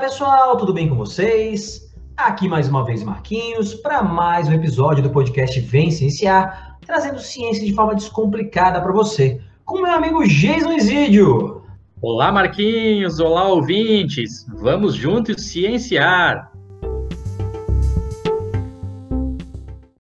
Pessoal, tudo bem com vocês? Aqui mais uma vez Marquinhos para mais um episódio do podcast Vem Cienciar, trazendo ciência de forma descomplicada para você, com meu amigo Jason Isidio. Olá Marquinhos, olá ouvintes, vamos juntos cienciar.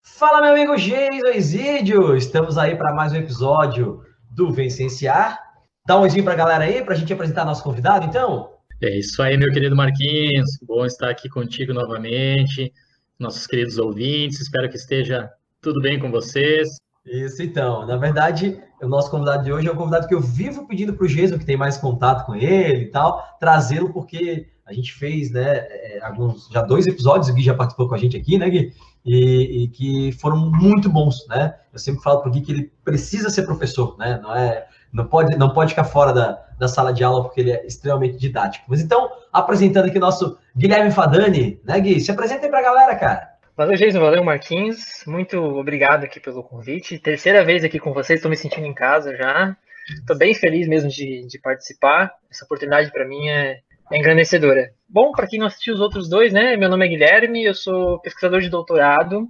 Fala meu amigo Jason Isidio, estamos aí para mais um episódio do Vem Cienciar. Dá um oizinho para a galera aí, para a gente apresentar nosso convidado então. É isso aí, meu querido Marquinhos. Bom estar aqui contigo novamente, nossos queridos ouvintes. Espero que esteja tudo bem com vocês. Isso, então. Na verdade, o nosso convidado de hoje é um convidado que eu vivo pedindo para o Jason, que tem mais contato com ele e tal, trazê-lo porque a gente fez, né, é, alguns, já dois episódios, o Gui já participou com a gente aqui, né, Gui? E, e que foram muito bons, né? Eu sempre falo para o Gui que ele precisa ser professor, né? Não é não pode, não pode ficar fora da, da sala de aula porque ele é extremamente didático. Mas então, apresentando aqui nosso Guilherme Fadani, né, Gui? Se apresenta aí a galera, cara. Valeu, Jason. Valeu, Marquinhos. Muito obrigado aqui pelo convite. Terceira vez aqui com vocês, estou me sentindo em casa já. Estou bem feliz mesmo de, de participar. Essa oportunidade para mim é, é engrandecedora. Bom, para quem não assistiu os outros dois, né? Meu nome é Guilherme, eu sou pesquisador de doutorado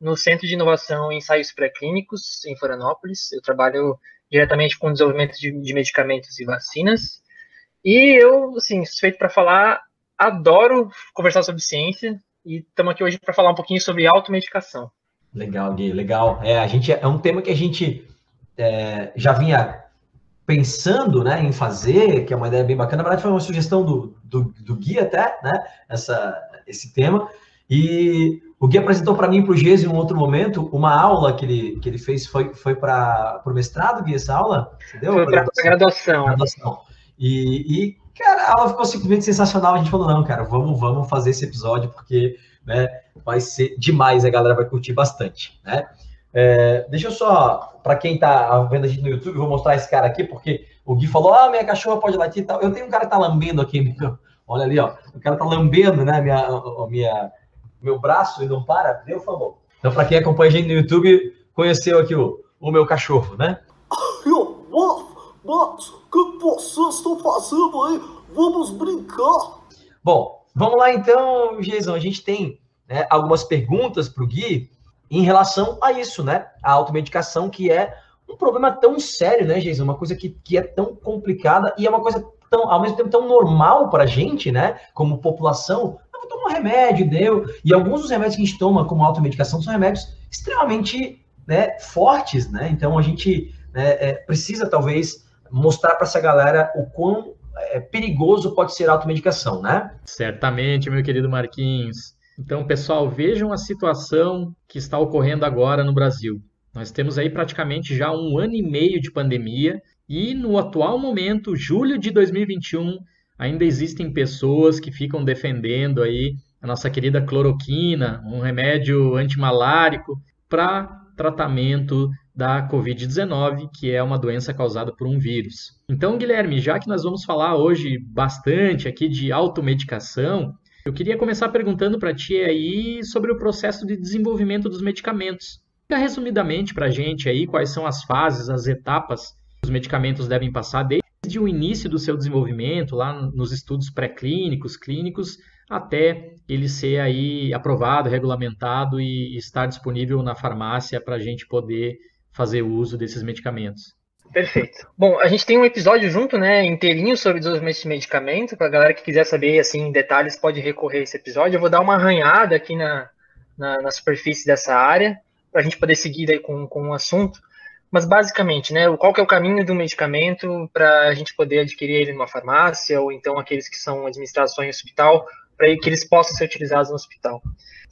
no Centro de Inovação em Ensaios Pré-Clínicos, em Florianópolis. Eu trabalho diretamente com o desenvolvimento de, de medicamentos e vacinas. E eu, assim, suspeito para falar, adoro conversar sobre ciência e estamos aqui hoje para falar um pouquinho sobre automedicação. Legal, Gui, legal. É, a gente, é um tema que a gente é, já vinha pensando né, em fazer, que é uma ideia bem bacana. Na verdade, foi uma sugestão do, do, do Gui até, né, essa, esse tema. E o Gui apresentou para mim e para o Gês em um outro momento uma aula que ele, que ele fez, foi, foi para o mestrado, Gui, essa aula? Entendeu? Foi para a graduação. graduação. E, e, cara, a aula ficou simplesmente sensacional. A gente falou, não, cara, vamos, vamos fazer esse episódio, porque né, vai ser demais, a galera vai curtir bastante, né? É, deixa eu só, para quem está vendo a gente no YouTube, vou mostrar esse cara aqui, porque o Gui falou, ah, minha cachorra pode latir e tal. Eu tenho um cara que tá lambendo aqui, olha ali, ó, o cara tá lambendo, né, minha, minha meu braço e não para, deu favor. Então, para quem acompanha a gente no YouTube, conheceu aqui o, o meu cachorro, né? Mas, o que vocês estão fazendo aí? Vamos brincar. Bom, vamos lá então, Jason. A gente tem né, algumas perguntas para o Gui em relação a isso, né? A automedicação, que é um problema tão sério, né, Jason? Uma coisa que, que é tão complicada e é uma coisa tão, ao mesmo tempo tão normal para a gente, né? Como população, toma um remédio, deu. E alguns dos remédios que a gente toma como automedicação são remédios extremamente né, fortes, né? Então a gente né, é, precisa talvez mostrar para essa galera o quão é, perigoso pode ser a automedicação, né? Certamente, meu querido Marquinhos. Então, pessoal, vejam a situação que está ocorrendo agora no Brasil. Nós temos aí praticamente já um ano e meio de pandemia e no atual momento, julho de 2021, ainda existem pessoas que ficam defendendo aí a nossa querida cloroquina, um remédio antimalárico para tratamento da Covid-19, que é uma doença causada por um vírus. Então, Guilherme, já que nós vamos falar hoje bastante aqui de automedicação, eu queria começar perguntando para ti aí sobre o processo de desenvolvimento dos medicamentos. Fica resumidamente para a gente aí quais são as fases, as etapas que os medicamentos devem passar desde desde o início do seu desenvolvimento, lá nos estudos pré-clínicos, clínicos, até ele ser aí aprovado, regulamentado e estar disponível na farmácia para a gente poder fazer uso desses medicamentos. Perfeito. Bom, a gente tem um episódio junto, né, inteirinho sobre desenvolvimento de medicamento. Para a galera que quiser saber, assim, em detalhes, pode recorrer a esse episódio. Eu vou dar uma arranhada aqui na, na, na superfície dessa área, para a gente poder seguir aí com, com o assunto. Mas basicamente, né, qual que é o caminho do medicamento para a gente poder adquirir ele numa farmácia ou então aqueles que são administrados só em hospital, para que eles possam ser utilizados no hospital.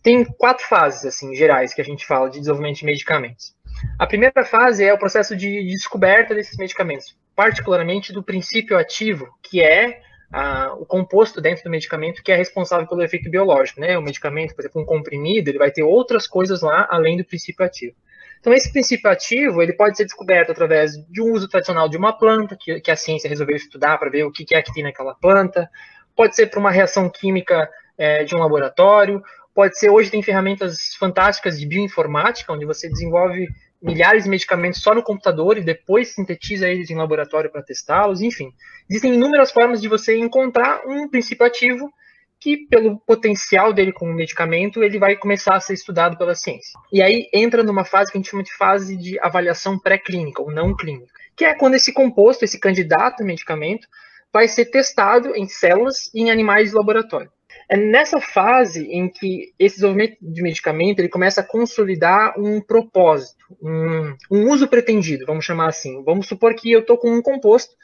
Tem quatro fases assim gerais que a gente fala de desenvolvimento de medicamentos. A primeira fase é o processo de descoberta desses medicamentos, particularmente do princípio ativo, que é ah, o composto dentro do medicamento que é responsável pelo efeito biológico. Né? O medicamento, por exemplo, um comprimido, ele vai ter outras coisas lá além do princípio ativo. Então, esse princípio ativo ele pode ser descoberto através de um uso tradicional de uma planta, que, que a ciência resolveu estudar para ver o que, é que tem naquela planta, pode ser por uma reação química é, de um laboratório, pode ser, hoje tem ferramentas fantásticas de bioinformática, onde você desenvolve milhares de medicamentos só no computador e depois sintetiza eles em laboratório para testá-los, enfim. Existem inúmeras formas de você encontrar um princípio ativo que, pelo potencial dele como medicamento, ele vai começar a ser estudado pela ciência. E aí entra numa fase que a gente chama de fase de avaliação pré-clínica ou não clínica, que é quando esse composto, esse candidato a medicamento, vai ser testado em células e em animais de laboratório. É nessa fase em que esse desenvolvimento de medicamento ele começa a consolidar um propósito, um, um uso pretendido, vamos chamar assim. Vamos supor que eu estou com um composto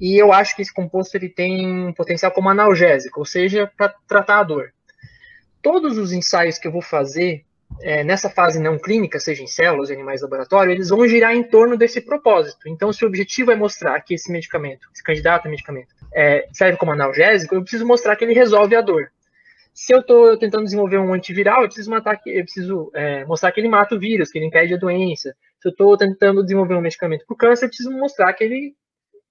e eu acho que esse composto ele tem um potencial como analgésico, ou seja, para tratar a dor. Todos os ensaios que eu vou fazer é, nessa fase não clínica, seja em células, em animais de laboratório, eles vão girar em torno desse propósito. Então, se o objetivo é mostrar que esse medicamento, esse candidato a medicamento, é, serve como analgésico, eu preciso mostrar que ele resolve a dor. Se eu estou tentando desenvolver um antiviral, eu preciso, matar, eu preciso é, mostrar que ele mata o vírus, que ele impede a doença. Se eu estou tentando desenvolver um medicamento para o câncer, eu preciso mostrar que ele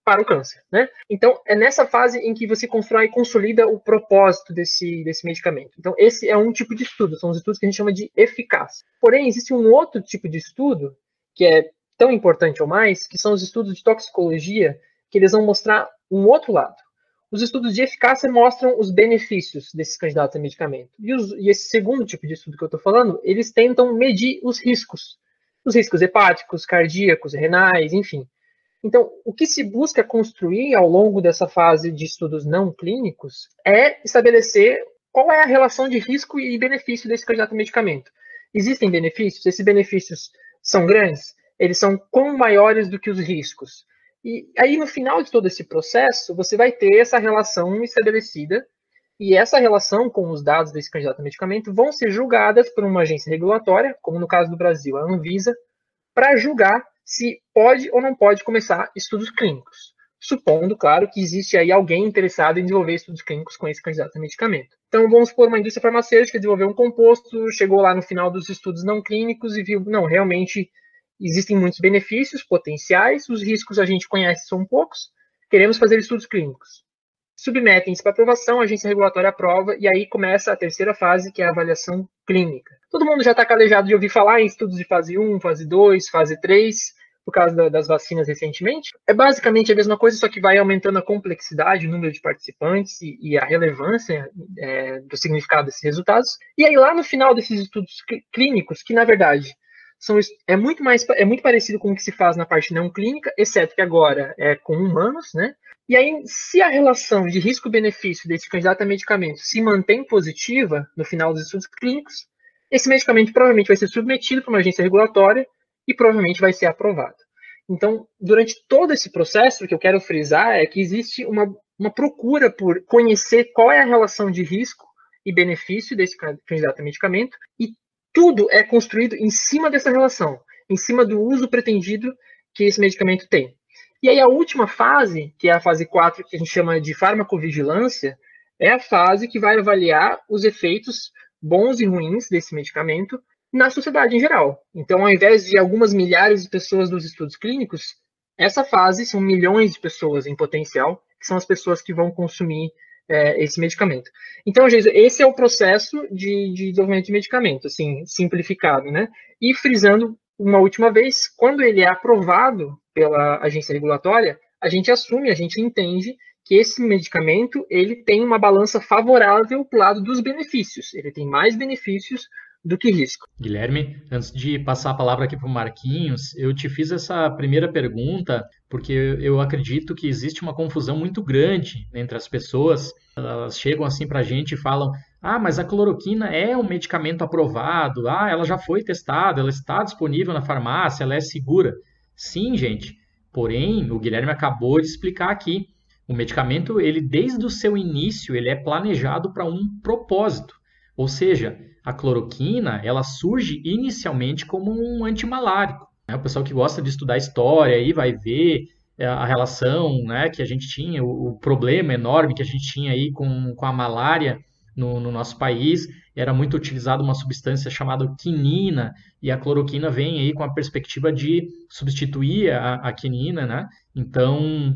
para o câncer, né? Então, é nessa fase em que você constrói e consolida o propósito desse, desse medicamento. Então, esse é um tipo de estudo, são os estudos que a gente chama de eficácia. Porém, existe um outro tipo de estudo, que é tão importante ou mais, que são os estudos de toxicologia, que eles vão mostrar um outro lado. Os estudos de eficácia mostram os benefícios desses candidatos a medicamento. E, os, e esse segundo tipo de estudo que eu estou falando, eles tentam medir os riscos. Os riscos hepáticos, cardíacos, renais, enfim. Então, o que se busca construir ao longo dessa fase de estudos não clínicos é estabelecer qual é a relação de risco e benefício desse candidato a medicamento. Existem benefícios? Esses benefícios são grandes? Eles são quão maiores do que os riscos? E aí, no final de todo esse processo, você vai ter essa relação estabelecida, e essa relação com os dados desse candidato a medicamento vão ser julgadas por uma agência regulatória, como no caso do Brasil, a Anvisa, para julgar se pode ou não pode começar estudos clínicos. Supondo, claro, que existe aí alguém interessado em desenvolver estudos clínicos com esse candidato a medicamento. Então, vamos supor uma indústria farmacêutica desenvolveu um composto, chegou lá no final dos estudos não clínicos e viu, não, realmente existem muitos benefícios potenciais, os riscos a gente conhece são poucos, queremos fazer estudos clínicos. Submetem-se para aprovação, a agência regulatória aprova, e aí começa a terceira fase, que é a avaliação clínica. Todo mundo já está calejado de ouvir falar em estudos de fase 1, fase 2, fase 3, por causa da, das vacinas recentemente. É basicamente a mesma coisa, só que vai aumentando a complexidade, o número de participantes e, e a relevância é, do significado desses resultados. E aí, lá no final desses estudos clínicos, que na verdade são, é muito mais é muito parecido com o que se faz na parte não clínica, exceto que agora é com humanos, né? E aí, se a relação de risco-benefício desse candidato a medicamento se mantém positiva no final dos estudos clínicos, esse medicamento provavelmente vai ser submetido para uma agência regulatória e provavelmente vai ser aprovado. Então, durante todo esse processo, o que eu quero frisar é que existe uma, uma procura por conhecer qual é a relação de risco e benefício desse candidato a medicamento e tudo é construído em cima dessa relação, em cima do uso pretendido que esse medicamento tem. E aí a última fase, que é a fase 4, que a gente chama de farmacovigilância, é a fase que vai avaliar os efeitos bons e ruins desse medicamento na sociedade em geral. Então, ao invés de algumas milhares de pessoas dos estudos clínicos, essa fase são milhões de pessoas em potencial, que são as pessoas que vão consumir é, esse medicamento. Então, gente, esse é o processo de, de desenvolvimento de medicamento, assim, simplificado, né? E frisando uma última vez, quando ele é aprovado pela agência regulatória, a gente assume, a gente entende que esse medicamento ele tem uma balança favorável para o lado dos benefícios. Ele tem mais benefícios do que risco. Guilherme, antes de passar a palavra aqui para o Marquinhos, eu te fiz essa primeira pergunta porque eu acredito que existe uma confusão muito grande entre as pessoas. Elas chegam assim para a gente e falam: ah, mas a cloroquina é um medicamento aprovado, ah, ela já foi testada, ela está disponível na farmácia, ela é segura. Sim, gente. Porém, o Guilherme acabou de explicar aqui. O medicamento, ele desde o seu início, ele é planejado para um propósito. Ou seja, a cloroquina ela surge inicialmente como um antimalárico. Né? O pessoal que gosta de estudar história aí vai ver é, a relação né, que a gente tinha, o, problema enorme que a gente tinha aí com, com a malária no, no nosso país. Era muito utilizada uma substância chamada quinina, e a cloroquina vem aí com a perspectiva de substituir a, a quinina, né? Então,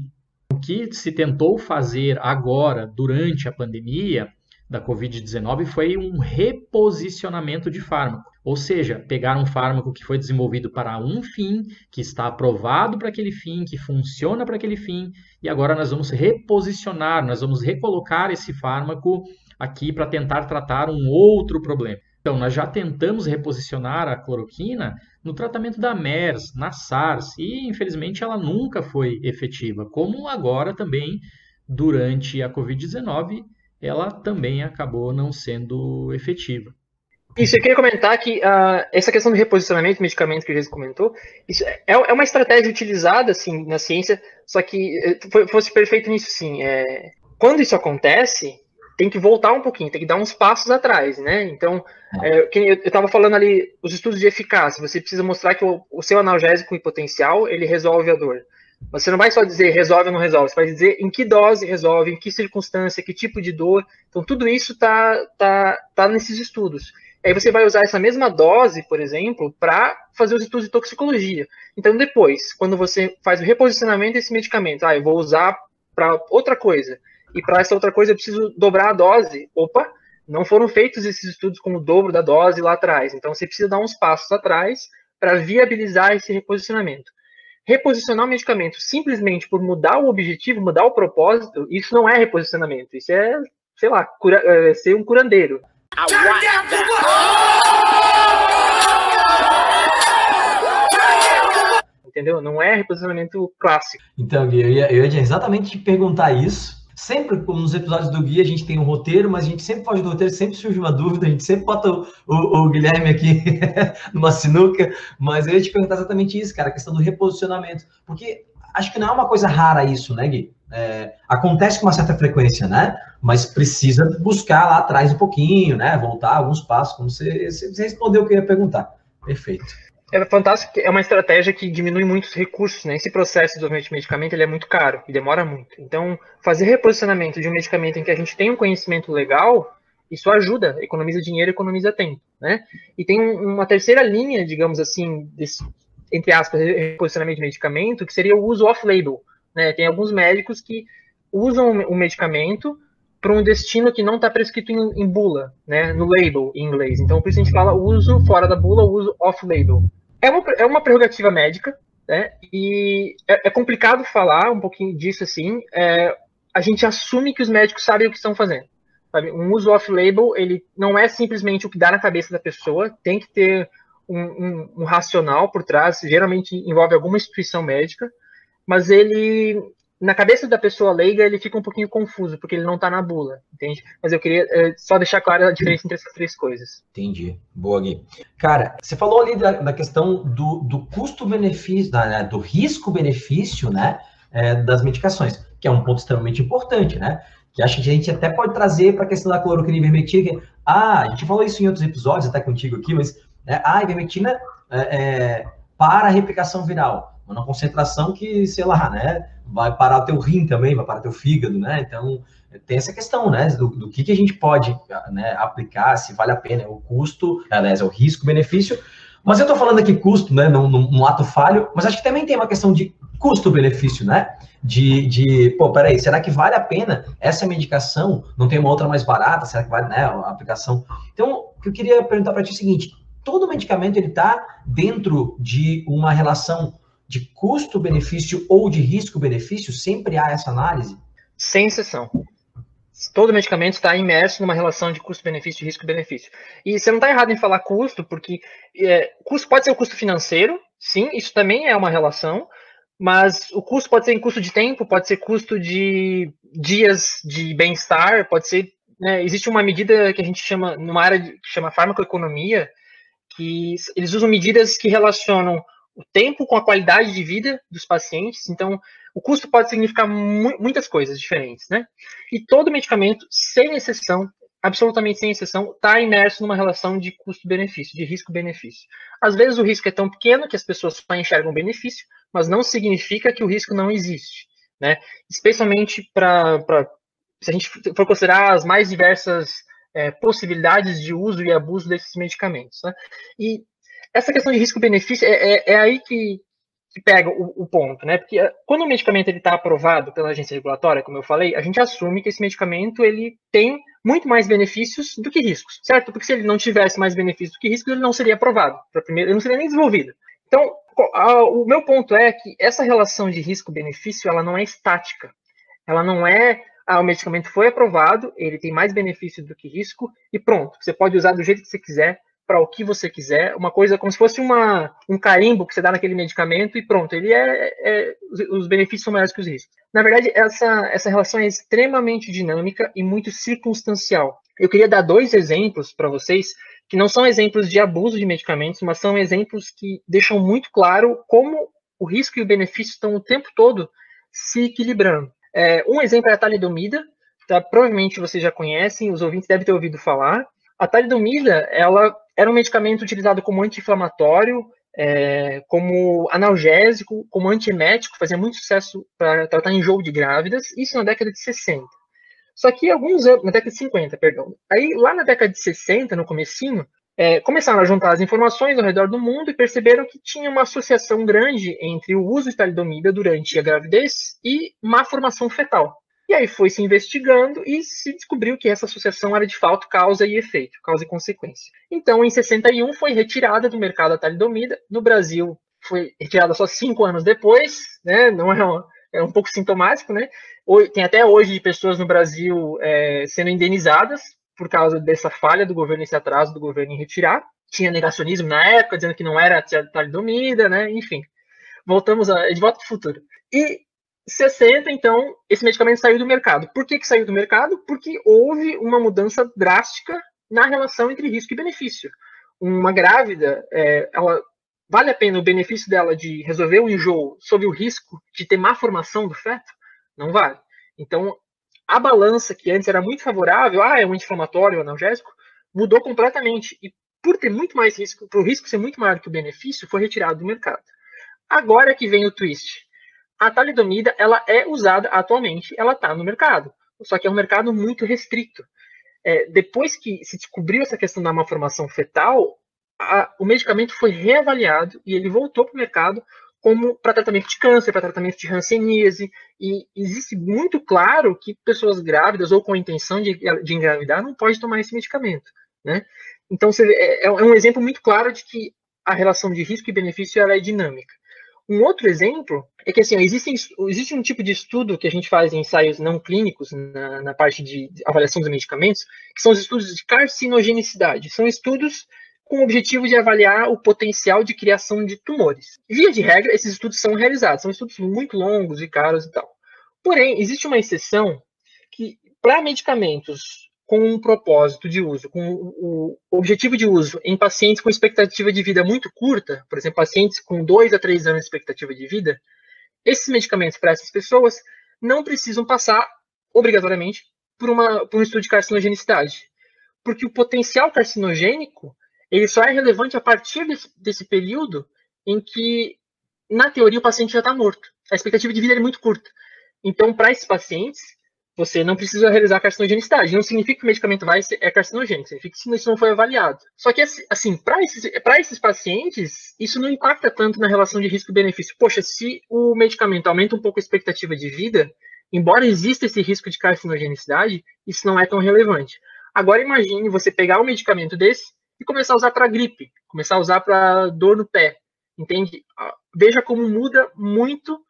o que se tentou fazer agora, durante a pandemia, da Covid-19 foi um reposicionamento de fármaco. Ou seja, pegar um fármaco que foi desenvolvido para um fim, que está aprovado para aquele fim, que funciona para aquele fim, e agora nós vamos reposicionar, nós vamos recolocar esse fármaco aqui para tentar tratar um outro problema. Então, nós já tentamos reposicionar a cloroquina no tratamento da MERS, na SARS, e infelizmente ela nunca foi efetiva, como agora também durante a Covid-19 ela também acabou não sendo efetiva. Isso, eu queria comentar que uh, essa questão do reposicionamento de medicamento que o Jesus comentou, isso é, é uma estratégia utilizada assim na ciência, só que eh, fosse perfeito nisso sim. É, quando isso acontece, tem que voltar um pouquinho, tem que dar uns passos atrás, né? Então, é, eu estava falando ali, os estudos de eficácia, você precisa mostrar que o, o seu analgésico potencial, ele resolve a dor. Você não vai só dizer resolve ou não resolve, você vai dizer em que dose resolve, em que circunstância, que tipo de dor. Então, tudo isso está tá, tá nesses estudos. Aí você vai usar essa mesma dose, por exemplo, para fazer os estudos de toxicologia. Então, depois, quando você faz o reposicionamento desse medicamento, ah, eu vou usar para outra coisa, e para essa outra coisa eu preciso dobrar a dose. Opa, não foram feitos esses estudos com o dobro da dose lá atrás. Então, você precisa dar uns passos atrás para viabilizar esse reposicionamento. Reposicionar o medicamento simplesmente por mudar o objetivo, mudar o propósito, isso não é reposicionamento. Isso é, sei lá, cura, é ser um curandeiro. Entendeu? Não é reposicionamento clássico. Então, Gui, eu ia, eu ia exatamente te perguntar isso. Sempre, nos episódios do Guia, a gente tem um roteiro, mas a gente sempre foge do roteiro, sempre surge uma dúvida, a gente sempre bota o, o, o Guilherme aqui numa sinuca, mas eu ia te perguntar exatamente isso, cara, a questão do reposicionamento. Porque acho que não é uma coisa rara isso, né, Gui? É, acontece com uma certa frequência, né? Mas precisa buscar lá atrás um pouquinho, né? Voltar alguns passos, como você, você respondeu o que eu ia perguntar. Perfeito. É fantástico, é uma estratégia que diminui muitos recursos, né? Esse processo de desenvolvimento de medicamento ele é muito caro e demora muito. Então, fazer reposicionamento de um medicamento em que a gente tem um conhecimento legal, isso ajuda, economiza dinheiro, economiza tempo, né? E tem uma terceira linha, digamos assim, desse, entre aspas, reposicionamento de medicamento, que seria o uso off-label, né? Tem alguns médicos que usam o medicamento para um destino que não está prescrito em, em, bula, né? No label em inglês. Então, por isso a gente fala uso fora da bula, uso off-label. É uma, é uma prerrogativa médica, né? E é, é complicado falar um pouquinho disso assim. É, a gente assume que os médicos sabem o que estão fazendo. Sabe? Um uso off-label, ele não é simplesmente o que dá na cabeça da pessoa, tem que ter um, um, um racional por trás, geralmente envolve alguma instituição médica, mas ele, na cabeça da pessoa leiga, ele fica um pouquinho confuso, porque ele não está na bula, entende? Mas eu queria é, só deixar clara a diferença entre essas três coisas. Entendi. Boa, Gui. Cara, você falou ali da, da questão do, do custo-benefício, né, do risco-benefício, né, é, das medicações, que é um ponto extremamente importante, né? Que acho que a gente até pode trazer para a questão da cloroquina e. Ah, a gente falou isso em outros episódios, até contigo aqui, mas né, ah, a ivermectina é, é, para a replicação viral uma concentração que, sei lá, né, vai parar o teu rim também, vai parar o teu fígado, né? Então, tem essa questão, né, do, do que, que a gente pode né, aplicar, se vale a pena, é o custo, aliás, é o risco-benefício. Mas eu tô falando aqui custo, né, num, num ato falho, mas acho que também tem uma questão de custo-benefício, né? De, de, pô, peraí, será que vale a pena essa medicação? Não tem uma outra mais barata? Será que vale, né, a aplicação? Então, o que eu queria perguntar para ti é o seguinte, todo medicamento, ele tá dentro de uma relação de custo-benefício ou de risco-benefício? Sempre há essa análise? Sem exceção. Todo medicamento está imerso numa relação de custo-benefício risco-benefício. E você não está errado em falar custo, porque é, custo pode ser o custo financeiro, sim, isso também é uma relação, mas o custo pode ser em custo de tempo, pode ser custo de dias de bem-estar, pode ser. Né, existe uma medida que a gente chama, numa área que chama farmacoeconomia, que eles usam medidas que relacionam o tempo com a qualidade de vida dos pacientes. Então, o custo pode significar mu muitas coisas diferentes, né? E todo medicamento, sem exceção, absolutamente sem exceção, está imerso numa relação de custo-benefício, de risco-benefício. Às vezes o risco é tão pequeno que as pessoas só enxergam benefício, mas não significa que o risco não existe, né? Especialmente para se a gente for considerar as mais diversas é, possibilidades de uso e abuso desses medicamentos. Né? E essa questão de risco-benefício é, é, é, aí que, que pega o, o, ponto, né? Porque eh, quando o medicamento está aprovado pela agência regulatória, como eu falei, a gente assume que esse medicamento ele tem muito mais benefícios do que riscos, certo? Porque se ele não tivesse mais benefícios do que riscos, ele não seria aprovado. Primeiro, ele não seria nem desenvolvido. Então, o meu ponto é que essa relação de risco-benefício ela não é estática. Ela não é ah, o medicamento foi aprovado, ele tem mais benefício do que risco, e pronto, você pode usar do jeito que você quiser, para o que você quiser, uma coisa como se fosse uma, um carimbo que você dá naquele medicamento e pronto, ele é, é os benefícios são maiores que os riscos. Na verdade, essa, essa relação é extremamente dinâmica e muito circunstancial. Eu queria dar dois exemplos para vocês, que não são exemplos de abuso de medicamentos, mas são exemplos que deixam muito claro como o risco e o benefício estão o tempo todo se equilibrando. É, um exemplo é a talidomida, tá? provavelmente vocês já conhecem, os ouvintes devem ter ouvido falar. A talidomida, ela era um medicamento utilizado como anti-inflamatório, é, como analgésico, como antiemético, fazia muito sucesso para tratar enjoo de grávidas, isso na década de 60. Só que alguns anos, na década de 50, perdão. Aí, lá na década de 60, no comecinho, é, começaram a juntar as informações ao redor do mundo e perceberam que tinha uma associação grande entre o uso de talidomida durante a gravidez e má formação fetal. E aí foi se investigando e se descobriu que essa associação era de fato causa e efeito, causa e consequência. Então, em 61, foi retirada do mercado a talidomida. No Brasil, foi retirada só cinco anos depois, né? Não é, uma, é um pouco sintomático, né? Tem até hoje pessoas no Brasil é, sendo indenizadas por causa dessa falha do governo, esse atraso do governo em retirar. Tinha negacionismo na época, dizendo que não era talidomida, né? Enfim, voltamos a, de volta para o futuro. E 60, então, esse medicamento saiu do mercado. Por que, que saiu do mercado? Porque houve uma mudança drástica na relação entre risco e benefício. Uma grávida, é, ela vale a pena o benefício dela de resolver o enjoo sob o risco de ter má formação do feto? Não vale. Então, a balança que antes era muito favorável, ah, é um anti-inflamatório, analgésico, mudou completamente. E por ter muito mais risco, por o risco ser muito maior que o benefício, foi retirado do mercado. Agora que vem o twist a talidomida ela é usada atualmente, ela está no mercado, só que é um mercado muito restrito. É, depois que se descobriu essa questão da malformação fetal, a, o medicamento foi reavaliado e ele voltou para o mercado como para tratamento de câncer, para tratamento de hanseníase, e existe muito claro que pessoas grávidas ou com intenção de, de engravidar não pode tomar esse medicamento, né? Então, você, é, é um exemplo muito claro de que a relação de risco e benefício ela é dinâmica. Um outro exemplo é que assim, existe, existe um tipo de estudo que a gente faz em ensaios não clínicos, na, na parte de avaliação dos medicamentos, que são os estudos de carcinogenicidade. São estudos com o objetivo de avaliar o potencial de criação de tumores. Via de regra, esses estudos são realizados, são estudos muito longos e caros e tal. Porém, existe uma exceção que, para medicamentos com um propósito de uso, com o objetivo de uso em pacientes com expectativa de vida muito curta, por exemplo, pacientes com 2 a 3 anos de expectativa de vida, esses medicamentos para essas pessoas não precisam passar, obrigatoriamente, por, uma, por um estudo de carcinogenicidade. Porque o potencial carcinogênico ele só é relevante a partir desse, desse período em que, na teoria, o paciente já está morto. A expectativa de vida é muito curta. Então, para esses pacientes, você não precisa realizar carcinogenicidade. Não significa que o medicamento vai ser, é carcinogênico, significa que isso não foi avaliado. Só que, assim, para esses, esses pacientes, isso não impacta tanto na relação de risco-benefício. Poxa, se o medicamento aumenta um pouco a expectativa de vida, embora exista esse risco de carcinogenicidade, isso não é tão relevante. Agora imagine você pegar um medicamento desse e começar a usar para gripe, começar a usar para dor no pé, entende? Ah, veja como muda muito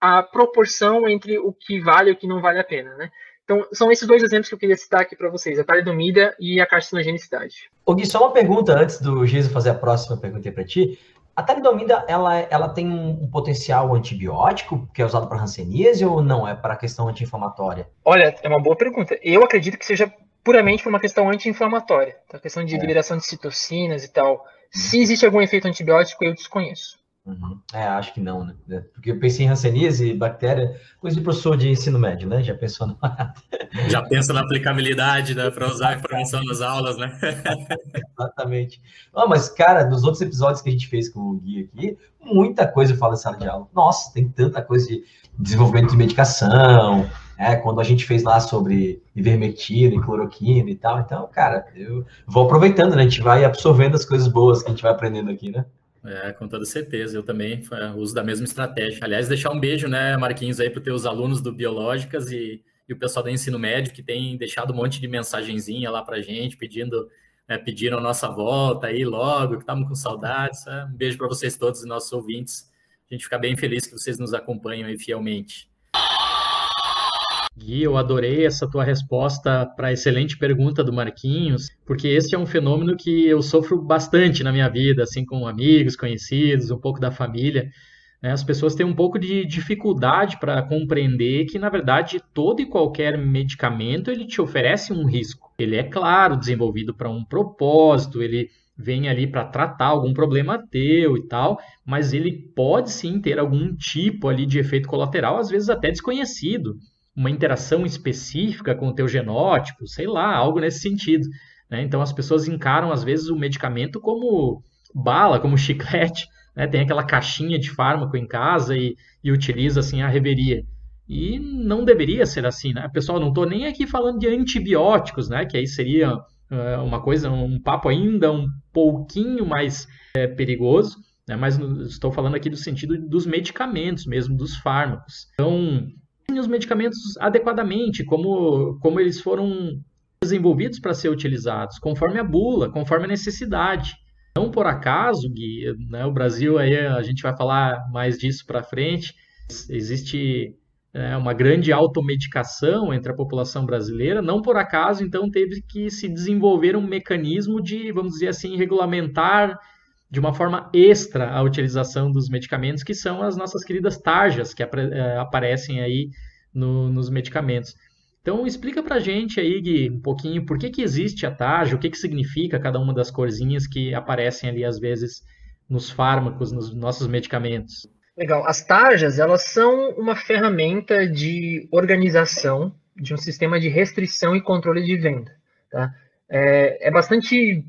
a proporção entre o que vale e o que não vale a pena, né? Então, são esses dois exemplos que eu queria citar aqui para vocês, a talidomida e a carcinogenicidade. O Gui, só uma pergunta antes do Giso fazer a próxima pergunta para ti. A talidomida, ela, ela tem um potencial antibiótico que é usado para hanseníase ou não? É para questão anti-inflamatória? Olha, é uma boa pergunta. Eu acredito que seja puramente por uma questão anti-inflamatória, a tá? questão de é. liberação de citocinas e tal. Se uhum. existe algum efeito antibiótico, eu desconheço. Uhum. É, acho que não, né? Porque eu pensei em hanseníase, bactéria, coisa de professor de ensino médio, né? Já pensou no... Já pensa na aplicabilidade, né? Para usar a informação nas aulas, né? Exatamente. Oh, mas, cara, nos outros episódios que a gente fez com o Gui aqui, muita coisa fala em sala de aula. Nossa, tem tanta coisa de desenvolvimento de medicação, é, quando a gente fez lá sobre ivermectina e cloroquina e tal. Então, cara, eu vou aproveitando, né? A gente vai absorvendo as coisas boas que a gente vai aprendendo aqui, né? É, com toda certeza. Eu também uso da mesma estratégia. Aliás, deixar um beijo, né, Marquinhos, aí para os teus alunos do Biológicas e, e o pessoal do ensino médio que tem deixado um monte de mensagenzinha lá para gente, pedindo né, pedindo a nossa volta aí logo, que estamos com saudades. Né? Um beijo para vocês todos e nossos ouvintes. A gente fica bem feliz que vocês nos acompanham aí fielmente. Gui, eu adorei essa tua resposta para a excelente pergunta do Marquinhos, porque esse é um fenômeno que eu sofro bastante na minha vida, assim, com amigos, conhecidos, um pouco da família. Né? As pessoas têm um pouco de dificuldade para compreender que, na verdade, todo e qualquer medicamento ele te oferece um risco. Ele é, claro, desenvolvido para um propósito, ele vem ali para tratar algum problema teu e tal, mas ele pode sim ter algum tipo ali de efeito colateral, às vezes até desconhecido, uma interação específica com o teu genótipo, sei lá, algo nesse sentido. Né? Então as pessoas encaram às vezes o medicamento como bala, como chiclete, né? tem aquela caixinha de fármaco em casa e, e utiliza assim a reveria. E não deveria ser assim, né? Pessoal, não estou nem aqui falando de antibióticos, né? Que aí seria uh, uma coisa, um papo ainda um pouquinho mais é, perigoso, né? Mas estou falando aqui do sentido dos medicamentos mesmo, dos fármacos. Então, os medicamentos adequadamente, como, como eles foram desenvolvidos para ser utilizados, conforme a bula, conforme a necessidade. Não por acaso, Gui, né, o Brasil, aí a gente vai falar mais disso para frente, existe é, uma grande automedicação entre a população brasileira, não por acaso, então, teve que se desenvolver um mecanismo de, vamos dizer assim, regulamentar de uma forma extra a utilização dos medicamentos, que são as nossas queridas tarjas que é, aparecem aí no, nos medicamentos. Então, explica pra gente aí, Gui, um pouquinho por que, que existe a tarja, o que, que significa cada uma das corzinhas que aparecem ali, às vezes, nos fármacos, nos nossos medicamentos. Legal. As tarjas, elas são uma ferramenta de organização de um sistema de restrição e controle de venda. Tá? É, é bastante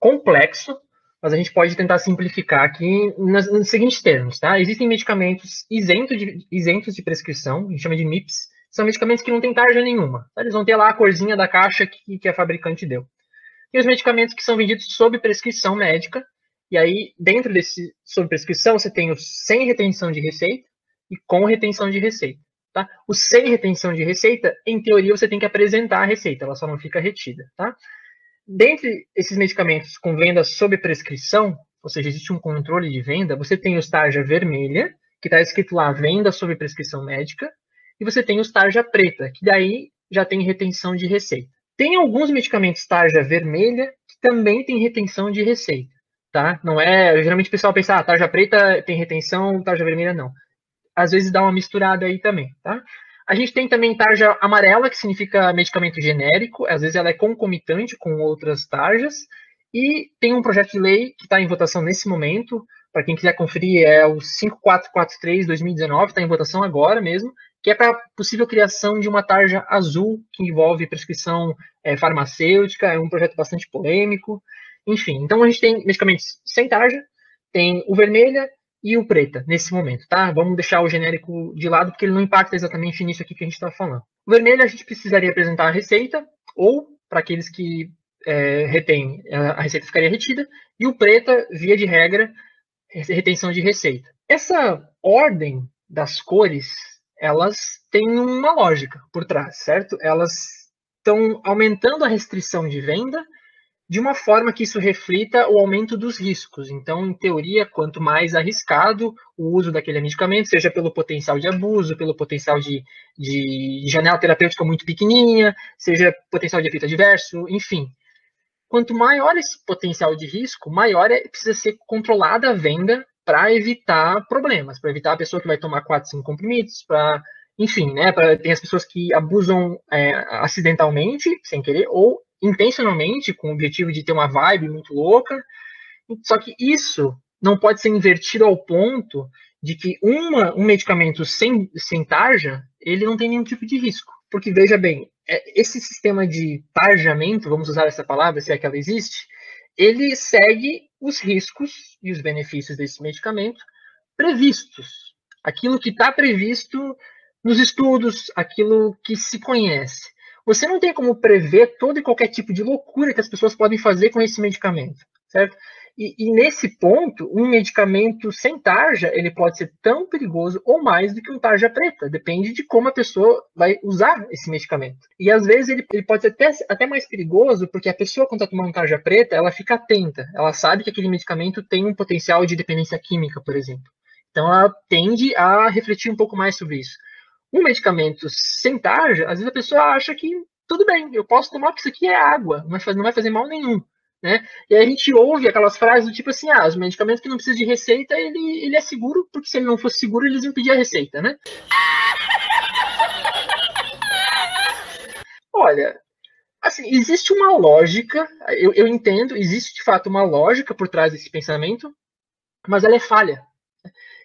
complexo, mas a gente pode tentar simplificar aqui nos, nos seguintes termos. Tá? Existem medicamentos isentos de, isentos de prescrição, a gente chama de MIPS, são medicamentos que não têm tarja nenhuma. Tá? Eles vão ter lá a corzinha da caixa que, que a fabricante deu. E os medicamentos que são vendidos sob prescrição médica, e aí, dentro desse sob prescrição, você tem o sem retenção de receita e com retenção de receita. Tá? O sem retenção de receita, em teoria, você tem que apresentar a receita, ela só não fica retida. Tá? Dentre esses medicamentos com venda sob prescrição, ou seja, existe um controle de venda, você tem o tarja vermelha, que está escrito lá venda sob prescrição médica, e você tem o tarja preta, que daí já tem retenção de receita. Tem alguns medicamentos tarja vermelha que também tem retenção de receita tá? Não é, geralmente o pessoal pensa, ah, tarja preta tem retenção, tarja vermelha não. Às vezes dá uma misturada aí também, tá? A gente tem também tarja amarela, que significa medicamento genérico, às vezes ela é concomitante com outras tarjas, e tem um projeto de lei que está em votação nesse momento, para quem quiser conferir, é o 5443-2019, está em votação agora mesmo, que é para possível criação de uma tarja azul que envolve prescrição é, farmacêutica, é um projeto bastante polêmico. Enfim, então a gente tem medicamentos sem tarja, tem o vermelha e o preta nesse momento, tá? Vamos deixar o genérico de lado porque ele não impacta exatamente nisso aqui que a gente está falando. O vermelho a gente precisaria apresentar a receita, ou para aqueles que é, retêm, a receita ficaria retida, e o preta, via de regra, retenção de receita. Essa ordem das cores, elas têm uma lógica por trás, certo? Elas estão aumentando a restrição de venda de uma forma que isso reflita o aumento dos riscos. Então, em teoria, quanto mais arriscado o uso daquele medicamento, seja pelo potencial de abuso, pelo potencial de, de janela terapêutica muito pequenininha, seja potencial de efeito adverso, enfim. Quanto maior esse potencial de risco, maior é, precisa ser controlada a venda para evitar problemas, para evitar a pessoa que vai tomar 4, 5 comprimidos, para enfim, né, pra, tem as pessoas que abusam é, acidentalmente, sem querer, ou intencionalmente, com o objetivo de ter uma vibe muito louca. Só que isso não pode ser invertido ao ponto de que uma, um medicamento sem, sem tarja, ele não tem nenhum tipo de risco. Porque, veja bem, é, esse sistema de tarjamento, vamos usar essa palavra, se é que ela existe, ele segue os riscos e os benefícios desse medicamento previstos. Aquilo que está previsto nos estudos, aquilo que se conhece. Você não tem como prever todo e qualquer tipo de loucura que as pessoas podem fazer com esse medicamento, certo? E, e, nesse ponto, um medicamento sem tarja, ele pode ser tão perigoso ou mais do que um tarja preta. Depende de como a pessoa vai usar esse medicamento. E às vezes ele, ele pode ser até, até mais perigoso, porque a pessoa, quando está tomando tarja preta, ela fica atenta. Ela sabe que aquele medicamento tem um potencial de dependência química, por exemplo. Então ela tende a refletir um pouco mais sobre isso. Um medicamento sem tarja, às vezes a pessoa acha que tudo bem, eu posso tomar porque isso aqui é água, não vai fazer mal nenhum. Né? E aí a gente ouve aquelas frases do tipo assim, ah, os medicamentos que não precisam de receita, ele, ele é seguro, porque se ele não fosse seguro, eles iam pedir a receita, né? Olha, assim, existe uma lógica, eu, eu entendo, existe de fato uma lógica por trás desse pensamento, mas ela é falha.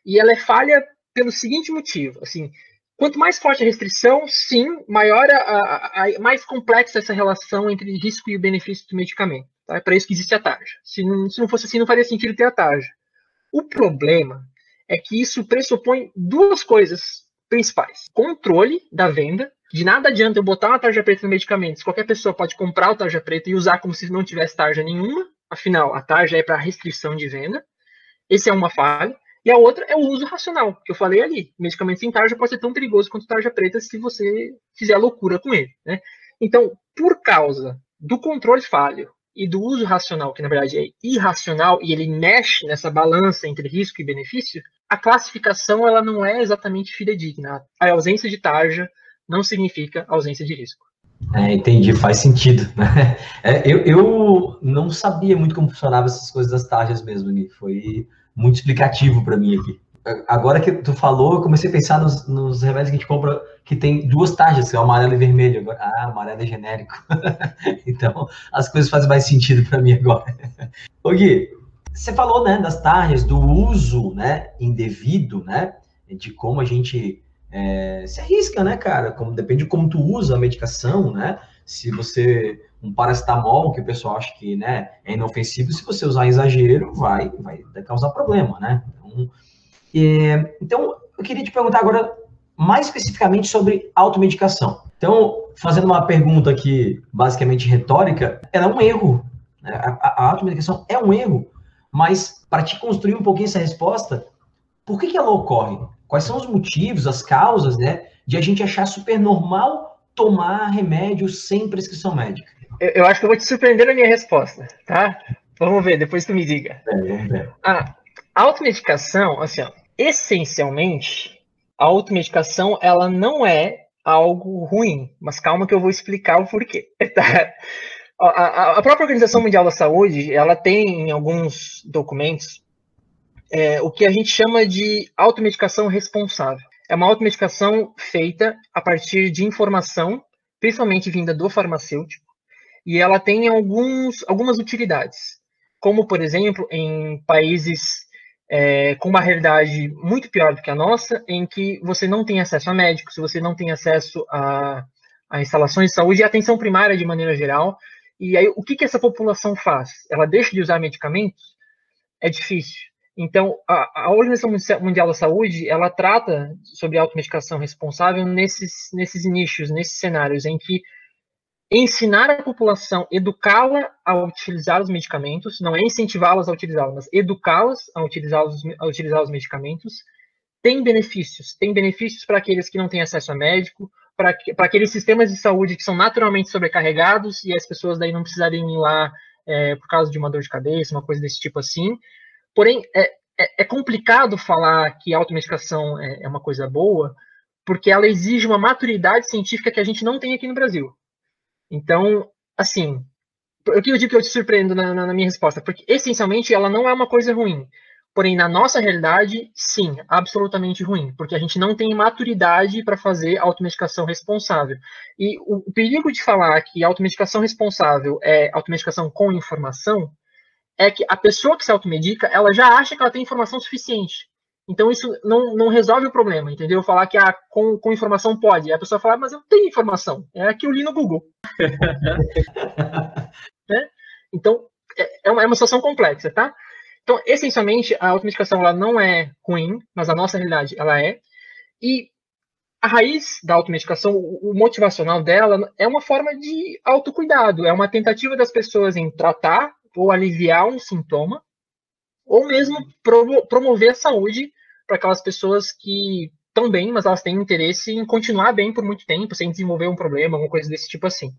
E ela é falha pelo seguinte motivo, assim, quanto mais forte a restrição, sim, maior a, a, a mais complexa essa relação entre risco e benefício do medicamento. Tá? É para isso que existe a tarja. Se não, se não fosse assim, não faria sentido ter a tarja. O problema é que isso pressupõe duas coisas principais: controle da venda. De nada adianta eu botar uma tarja preta no medicamento. Qualquer pessoa pode comprar o tarja preta e usar como se não tivesse tarja nenhuma. Afinal, a tarja é para restrição de venda. Esse é uma falha. E a outra é o uso racional, que eu falei ali. Medicamento sem tarja pode ser tão perigoso quanto tarja preta se você fizer loucura com ele. Né? Então, por causa do controle falho e do uso racional, que na verdade é irracional e ele mexe nessa balança entre risco e benefício, a classificação ela não é exatamente fidedigna. A ausência de tarja não significa ausência de risco. É, entendi, faz sentido. Né? É, eu, eu não sabia muito como funcionavam essas coisas das tarjas mesmo, Gui. Foi muito explicativo para mim aqui agora que tu falou, eu comecei a pensar nos, nos, remédios que a gente compra que tem duas tarjas, que é o amarelo e vermelho. Agora, ah, amarelo é genérico. então, as coisas fazem mais sentido para mim agora. Ô Gui, você falou, né, das tarjas, do uso, né, indevido, né, de como a gente é, se arrisca, né, cara? Como, depende de como tu usa a medicação, né? Se você um paracetamol que o pessoal acha que né, é inofensivo, se você usar exagero, vai, vai causar problema, né? Então, é, então, eu queria te perguntar agora mais especificamente sobre automedicação. Então, fazendo uma pergunta aqui, basicamente retórica, ela é um erro. Né? A, a automedicação é um erro, mas para te construir um pouquinho essa resposta, por que, que ela ocorre? Quais são os motivos, as causas, né, de a gente achar super normal tomar remédio sem prescrição médica? Eu, eu acho que eu vou te surpreender na minha resposta, tá? Vamos ver, depois tu me diga. É, vamos ver. A automedicação, assim, ó, essencialmente, a automedicação ela não é algo ruim, mas calma que eu vou explicar o porquê. Tá? A, a, própria Organização Mundial da Saúde, ela tem em alguns documentos é, o que a gente chama de automedicação responsável. É uma automedicação feita a partir de informação, principalmente vinda do farmacêutico, e ela tem alguns, algumas utilidades, como, por exemplo, em países é, com uma realidade muito pior do que a nossa, em que você não tem acesso a médicos, você não tem acesso a, a instalações de saúde e atenção primária de maneira geral. E aí, o que, que essa população faz? Ela deixa de usar medicamentos? É difícil. Então, a, a Organização Mundial da Saúde, ela trata sobre automedicação responsável nesses, nesses nichos, nesses cenários em que ensinar a população, educá-la a utilizar os medicamentos, não é incentivá-las a utilizá-los, mas educá-las a utilizar os, a utilizar os medicamentos, tem benefícios. Tem benefícios para aqueles que não têm acesso a médico, para aqueles sistemas de saúde que são naturalmente sobrecarregados e as pessoas daí não precisariam ir lá é, por causa de uma dor de cabeça, uma coisa desse tipo assim. Porém, é, é, é complicado falar que automedicação é, é uma coisa boa, porque ela exige uma maturidade científica que a gente não tem aqui no Brasil. Então, assim, o que eu digo que eu te surpreendo na, na, na, minha resposta? Porque, essencialmente, ela não é uma coisa ruim. Porém, na nossa realidade, sim, absolutamente ruim, porque a gente não tem maturidade para fazer automedicação responsável. E o perigo de falar que automedicação responsável é automedicação com informação é que a pessoa que se automedica, ela já acha que ela tem informação suficiente. Então isso não, não resolve o problema, entendeu? Falar que ah, com, com informação pode. a pessoa fala, mas eu tenho informação. É a que eu li no Google. né? Então, é, é uma, é uma situação complexa, tá? Então, essencialmente, a automedicação ela não é ruim, mas a nossa realidade ela é. E a raiz da automedicação, o motivacional dela, é uma forma de autocuidado, é uma tentativa das pessoas em tratar ou aliviar um sintoma ou mesmo promover a saúde para aquelas pessoas que estão bem, mas elas têm interesse em continuar bem por muito tempo, sem desenvolver um problema, alguma coisa desse tipo assim.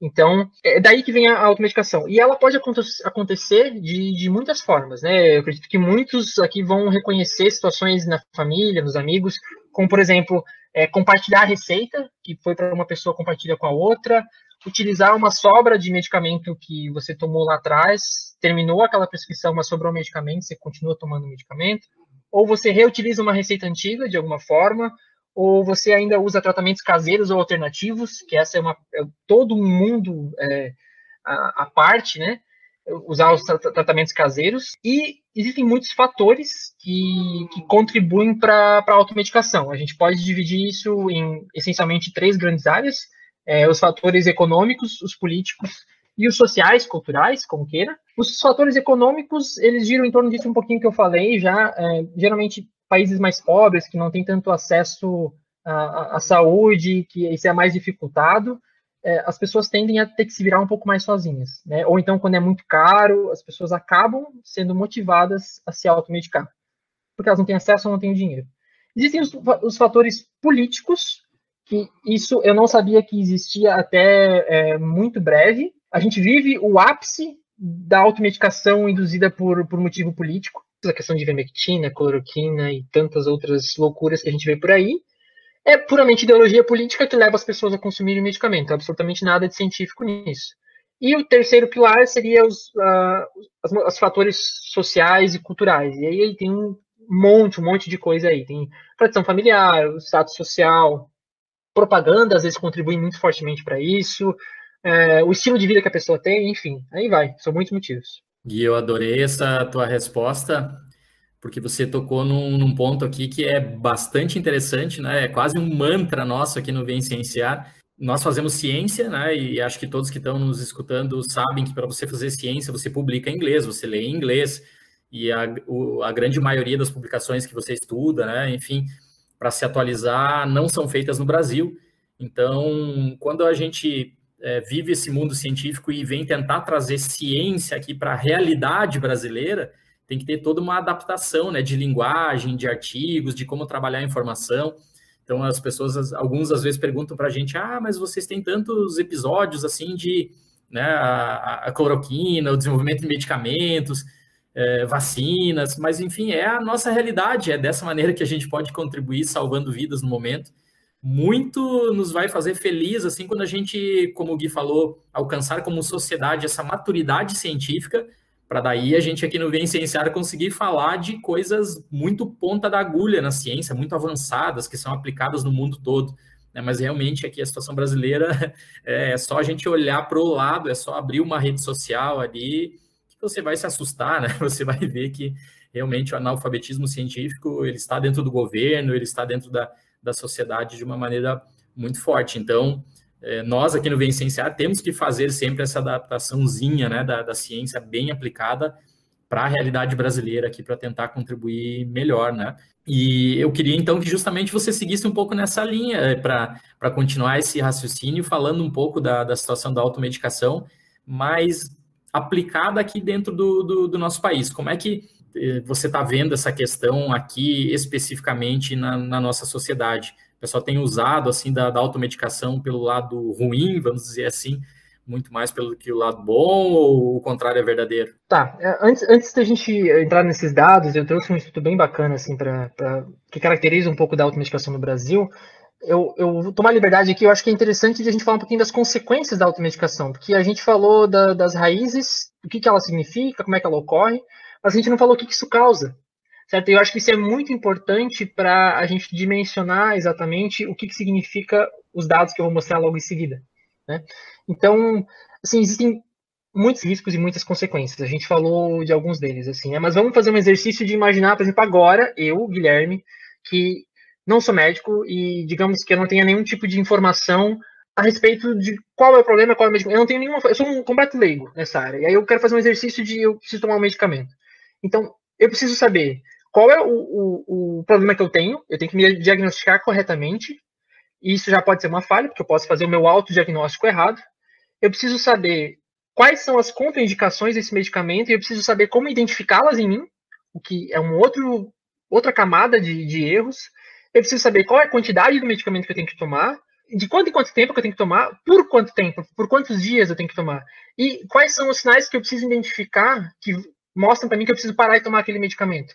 Então, é daí que vem a automedicação. E ela pode acontecer de, de muitas formas, né? Eu acredito que muitos aqui vão reconhecer situações na família, nos amigos, como, por exemplo, é, compartilhar a receita, que foi para uma pessoa compartilha com a outra, utilizar uma sobra de medicamento que você tomou lá atrás, terminou aquela prescrição, mas sobrou medicamento, você continua tomando medicamento, ou você reutiliza uma receita antiga de alguma forma, ou você ainda usa tratamentos caseiros ou alternativos, que essa é uma é todo mundo é, a, parte, né? Usar os tratamentos caseiros e existem muitos fatores que, que contribuem para a automedicação. A gente pode dividir isso em essencialmente três grandes áreas: é, os fatores econômicos, os políticos e os sociais, culturais, como queira. Os fatores econômicos, eles giram em torno disso um pouquinho que eu falei já. É, geralmente países mais pobres, que não têm tanto acesso à, saúde, que isso é mais dificultado, é, as pessoas tendem a ter que se virar um pouco mais sozinhas. Né? Ou então, quando é muito caro, as pessoas acabam sendo motivadas a se automedicar, porque elas não têm acesso ou não têm dinheiro. Existem os, os fatores políticos, que isso eu não sabia que existia até é, muito breve. A gente vive o ápice da automedicação induzida por, por motivo político a questão de ivermectina, cloroquina e tantas outras loucuras que a gente vê por aí, é puramente ideologia política que leva as pessoas a consumirem medicamento. Absolutamente nada de científico nisso. E o terceiro pilar seria os, uh, os, fatores sociais e culturais. E aí tem um monte, um monte de coisa aí. Tem tradição familiar, o status social, propaganda às vezes contribui muito fortemente para isso, é, o estilo de vida que a pessoa tem, enfim, aí vai. São muitos motivos. Gui, eu adorei essa tua resposta, porque você tocou num, num, ponto aqui que é bastante interessante, né? É quase um mantra nosso aqui no Vem Cienciar. Nós fazemos ciência, né? E acho que todos que estão nos escutando sabem que para você fazer ciência, você publica em inglês, você lê em inglês, e a, o, a grande maioria das publicações que você estuda, né? Enfim, para se atualizar, não são feitas no Brasil. Então, quando a gente é, vive esse mundo científico e vem tentar trazer ciência aqui para a realidade brasileira, tem que ter toda uma adaptação né, de linguagem, de artigos, de como trabalhar a informação. Então, as pessoas, alguns às vezes perguntam para a gente: ah, mas vocês têm tantos episódios assim de né, a, a cloroquina, o desenvolvimento de medicamentos, é, vacinas, mas enfim, é a nossa realidade, é dessa maneira que a gente pode contribuir salvando vidas no momento muito nos vai fazer feliz, assim, quando a gente, como o Gui falou, alcançar como sociedade essa maturidade científica, para daí a gente aqui no Vem Cienciar conseguir falar de coisas muito ponta da agulha na ciência, muito avançadas, que são aplicadas no mundo todo. Né? Mas realmente aqui a situação brasileira é só a gente olhar para o lado, é só abrir uma rede social ali, você vai se assustar, né? Você vai ver que realmente o analfabetismo científico ele está dentro do governo, ele está dentro da, da sociedade de uma maneira muito forte. Então, é, nós aqui no Vencenciar temos que fazer sempre essa adaptaçãozinha né, da, da ciência bem aplicada para a realidade brasileira aqui para tentar contribuir melhor, né? E eu queria então que justamente você seguisse um pouco nessa linha é, para continuar esse raciocínio, falando um pouco da, da situação da automedicação, mas aplicada aqui dentro do, do, do nosso país. Como é que eh, você está vendo essa questão aqui especificamente na, na, nossa sociedade? O pessoal tem usado assim da, da, automedicação pelo lado ruim, vamos dizer assim, muito mais pelo que o lado bom ou o contrário é verdadeiro? Tá, é, antes, antes da gente entrar nesses dados, eu trouxe um estudo bem bacana assim para que caracteriza um pouco da automedicação no Brasil. Eu, eu vou tomar liberdade aqui, eu acho que é interessante de a gente falar um pouquinho das consequências da automedicação, porque a gente falou da, das raízes, o que, que ela significa, como é que ela ocorre, mas a gente não falou o que, isso causa. Certo? Eu acho que isso é muito importante para a gente dimensionar exatamente o que, que significa os dados que eu vou mostrar logo em seguida. Né? Então, assim, existem muitos riscos e muitas consequências. A gente falou de alguns deles, assim, né? Mas vamos fazer um exercício de imaginar, por exemplo, agora, eu, Guilherme, que não sou médico e digamos que eu não tenha nenhum tipo de informação a respeito de qual é o problema, qual é o medicamento. Eu não tenho nenhuma. Eu sou um completo leigo nessa área. E aí eu quero fazer um exercício de eu preciso tomar um medicamento. Então, eu preciso saber qual é o, o, o problema que eu tenho, eu tenho que me diagnosticar corretamente, e isso já pode ser uma falha, porque eu posso fazer o meu autodiagnóstico errado. Eu preciso saber quais são as contraindicações desse medicamento, e eu preciso saber como identificá-las em mim, o que é um outro, outra camada de, de erros. Eu preciso saber qual é a quantidade do medicamento que eu tenho que tomar, de quanto em quanto tempo que eu tenho que tomar, por quanto tempo, por quantos dias eu tenho que tomar, e quais são os sinais que eu preciso identificar que mostram para mim que eu preciso parar e tomar aquele medicamento.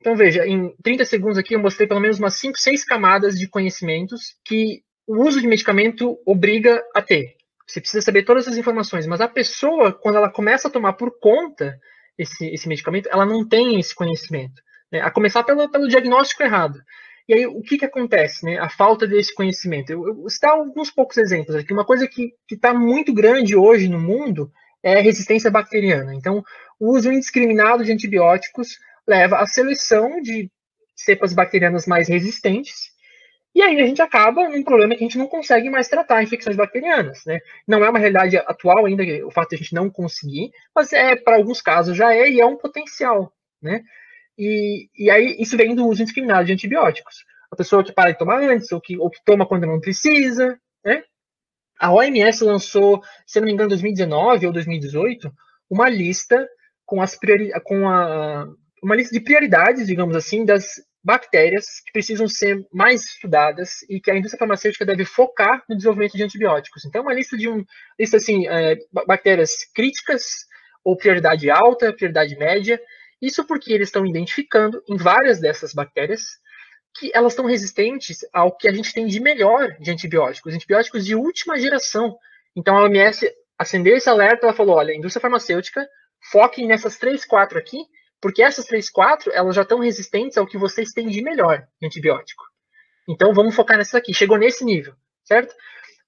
Então, veja, em 30 segundos aqui eu mostrei pelo menos umas 5, 6 camadas de conhecimentos que o uso de medicamento obriga a ter. Você precisa saber todas essas informações, mas a pessoa, quando ela começa a tomar por conta esse, esse medicamento, ela não tem esse conhecimento. Né? A começar pelo, pelo diagnóstico errado. E aí, o que, que acontece? Né? A falta desse conhecimento. Eu, eu vou citar alguns poucos exemplos aqui. Uma coisa que está muito grande hoje no mundo é resistência bacteriana. Então, o uso indiscriminado de antibióticos leva à seleção de cepas bacterianas mais resistentes. E aí a gente acaba num problema que a gente não consegue mais tratar infecções bacterianas, né? Não é uma realidade atual ainda o fato de a gente não conseguir, mas é para alguns casos já é e é um potencial, né? E, e aí isso vem do uso indiscriminado de antibióticos. A pessoa que para de tomar antes, ou que, ou que toma quando não precisa, né? A OMS lançou, se não me engano, em 2019 ou 2018, uma lista com as com a, uma lista de prioridades, digamos assim, das bactérias que precisam ser mais estudadas e que a indústria farmacêutica deve focar no desenvolvimento de antibióticos. Então, uma lista de um lista assim, é, bactérias críticas ou prioridade alta, prioridade média, isso porque eles estão identificando em várias dessas bactérias que elas estão resistentes ao que a gente tem de melhor de antibióticos, antibióticos de última geração. Então a OMS acendeu esse alerta, ela falou, olha, a indústria farmacêutica foque nessas três, quatro aqui, porque essas três, quatro, elas já estão resistentes ao que vocês têm de melhor de antibiótico. Então vamos focar nessas aqui. Chegou nesse nível, certo?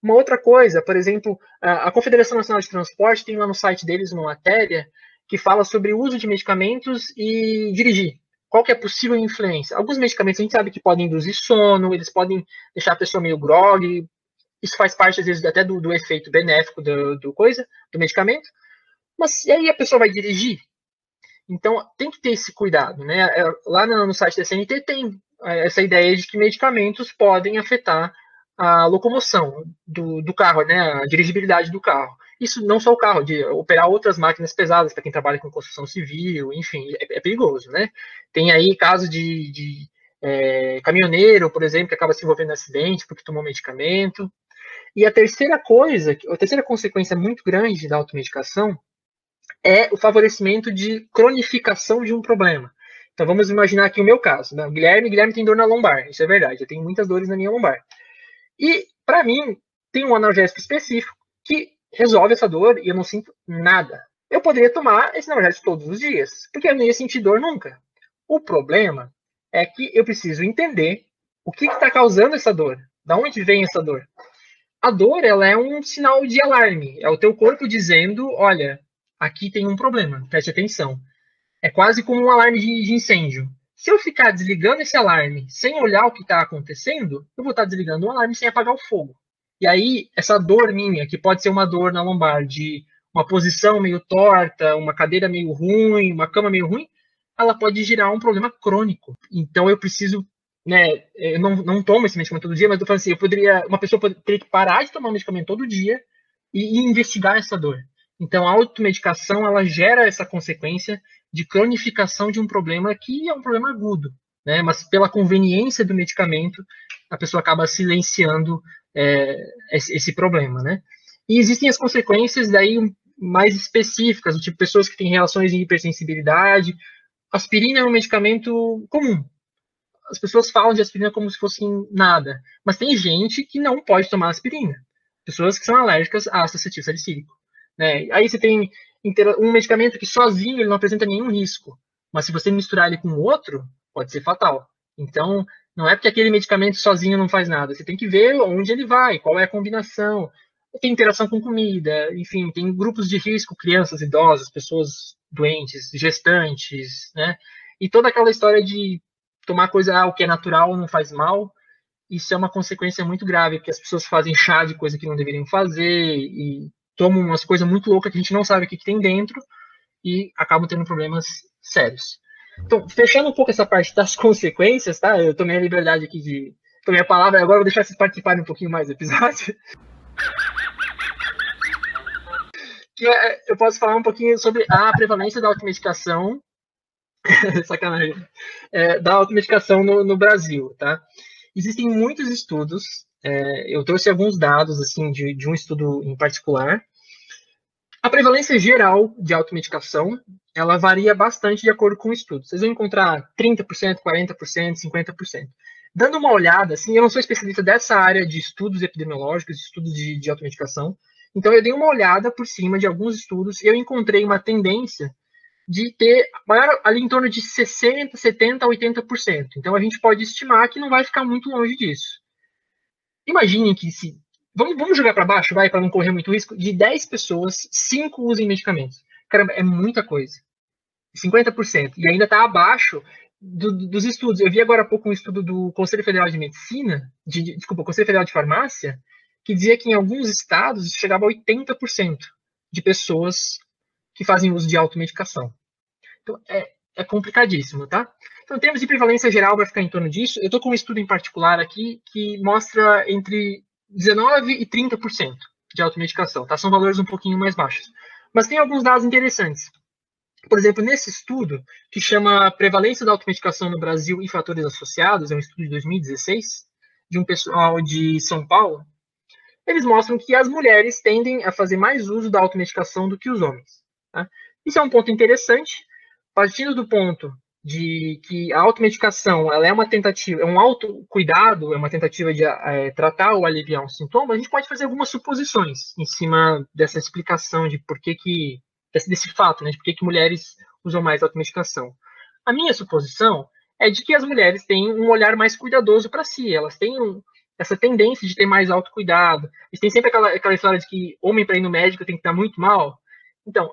Uma outra coisa, por exemplo, a Confederação Nacional de Transporte tem lá no site deles uma matéria que fala sobre o uso de medicamentos e dirigir. Qual que é a possível influência? Alguns medicamentos a gente sabe que podem induzir sono, eles podem deixar a pessoa meio grog, isso faz parte, às vezes, até do, do efeito benéfico do, do, coisa, do medicamento. Mas e aí a pessoa vai dirigir? Então, tem que ter esse cuidado, né? É, lá no site da CNT tem é, essa ideia de que medicamentos podem afetar a locomoção do, do carro, né? A dirigibilidade do carro. Isso não só o carro, de operar outras máquinas pesadas para quem trabalha com construção civil, enfim, é, é perigoso, né? Tem aí casos de, de é, caminhoneiro, por exemplo, que acaba se envolvendo em acidente porque tomou medicamento. E a terceira coisa, a terceira consequência muito grande da automedicação é o favorecimento de cronificação de um problema. Então vamos imaginar aqui o meu caso. Né? O Guilherme, Guilherme tem dor na lombar, isso é verdade, eu tenho muitas dores na minha lombar. E, para mim, tem um analgésico específico que resolve essa dor e eu não sinto nada. Eu poderia tomar esse analgésico todos os dias, porque eu não ia sentir dor nunca. O problema é que eu preciso entender o que está causando essa dor, da onde vem essa dor. A dor ela é um sinal de alarme, é o teu corpo dizendo, olha, aqui tem um problema, preste atenção. É quase como um alarme de, de incêndio. Se eu ficar desligando esse alarme sem olhar o que está acontecendo, eu vou estar tá desligando o alarme sem apagar o fogo. E aí, essa dor minha, que pode ser uma dor na lombar, de uma posição meio torta, uma cadeira meio ruim, uma cama meio ruim, ela pode gerar um problema crônico. Então, eu preciso, né, eu não, não tomo esse medicamento todo dia, mas eu falo assim, eu poderia, uma pessoa poderia parar de tomar um medicamento todo dia e, e investigar essa dor. Então, a automedicação, ela gera essa consequência de cronificação de um problema que é um problema agudo, né? Mas pela conveniência do medicamento, a pessoa acaba silenciando é, esse, problema, né? E existem as consequências daí mais específicas, do tipo pessoas que têm relações de hipersensibilidade. Aspirina é um medicamento comum. As pessoas falam de aspirina como se fosse nada, mas tem gente que não pode tomar aspirina. Pessoas que são alérgicas a ácido acetil salicílico. Né? Aí você tem um medicamento que sozinho ele não apresenta nenhum risco, mas se você misturar ele com outro, pode ser fatal. Então, não é porque aquele medicamento sozinho não faz nada. Você tem que ver onde ele vai, qual é a combinação. Tem interação com comida, enfim, tem grupos de risco, crianças, idosos, pessoas doentes, gestantes, né? E toda aquela história de tomar coisa, ah, o que é natural não faz mal, isso é uma consequência muito grave, porque as pessoas fazem chá de coisa que não deveriam fazer e tomam umas coisas muito loucas que a gente não sabe o que, que tem dentro e acabam tendo problemas sérios. Então, fechando um pouco essa parte das consequências, tá? Eu tomei a liberdade aqui de. Tomei a palavra, agora vou deixar vocês participarem um pouquinho mais do episódio. que é, eu posso falar um pouquinho sobre a prevalência da automedicação sacanagem, é, da automedicação no, no, Brasil, tá? Existem muitos estudos, é, eu trouxe alguns dados, assim, de, de um estudo em particular. A prevalência geral de automedicação, ela varia bastante de acordo com o estudo. Vocês vão encontrar 30%, 40%, 50%. Dando uma olhada, assim, eu não sou especialista dessa área de estudos epidemiológicos, estudos de, de automedicação, então eu dei uma olhada por cima de alguns estudos e eu encontrei uma tendência de ter maior, ali em torno de 60%, 70%, 80%. Então a gente pode estimar que não vai ficar muito longe disso. Imaginem que se. Vamos, vamos jogar para baixo, vai, para não correr muito risco. De 10 pessoas, 5 usem medicamentos. Caramba, é muita coisa. 50%. E ainda está abaixo do, dos estudos. Eu vi agora há pouco um estudo do Conselho Federal de Medicina, de, de, desculpa, Conselho Federal de Farmácia, que dizia que em alguns estados chegava a 80% de pessoas que fazem uso de automedicação. Então, é, é complicadíssimo, tá? Então, em termos de prevalência geral, vai ficar em torno disso. Eu estou com um estudo em particular aqui que mostra entre 19% e 30% de automedicação, tá? São valores um pouquinho mais baixos. Mas tem alguns dados interessantes. Por exemplo, nesse estudo, que chama Prevalência da Automedicação no Brasil e Fatores Associados, é um estudo de 2016, de um pessoal de São Paulo, eles mostram que as mulheres tendem a fazer mais uso da automedicação do que os homens. Tá? Isso é um ponto interessante, partindo do ponto de que a automedicação ela é uma tentativa, é um autocuidado, é uma tentativa de é, tratar ou aliviar um sintoma, a gente pode fazer algumas suposições em cima dessa explicação de por que, que desse, desse fato, né, de por que, que mulheres usam mais automedicação. A minha suposição é de que as mulheres têm um olhar mais cuidadoso para si, elas têm um, essa tendência de ter mais autocuidado. E tem sempre aquela, aquela história de que homem para ir no médico tem que estar muito mal. Então,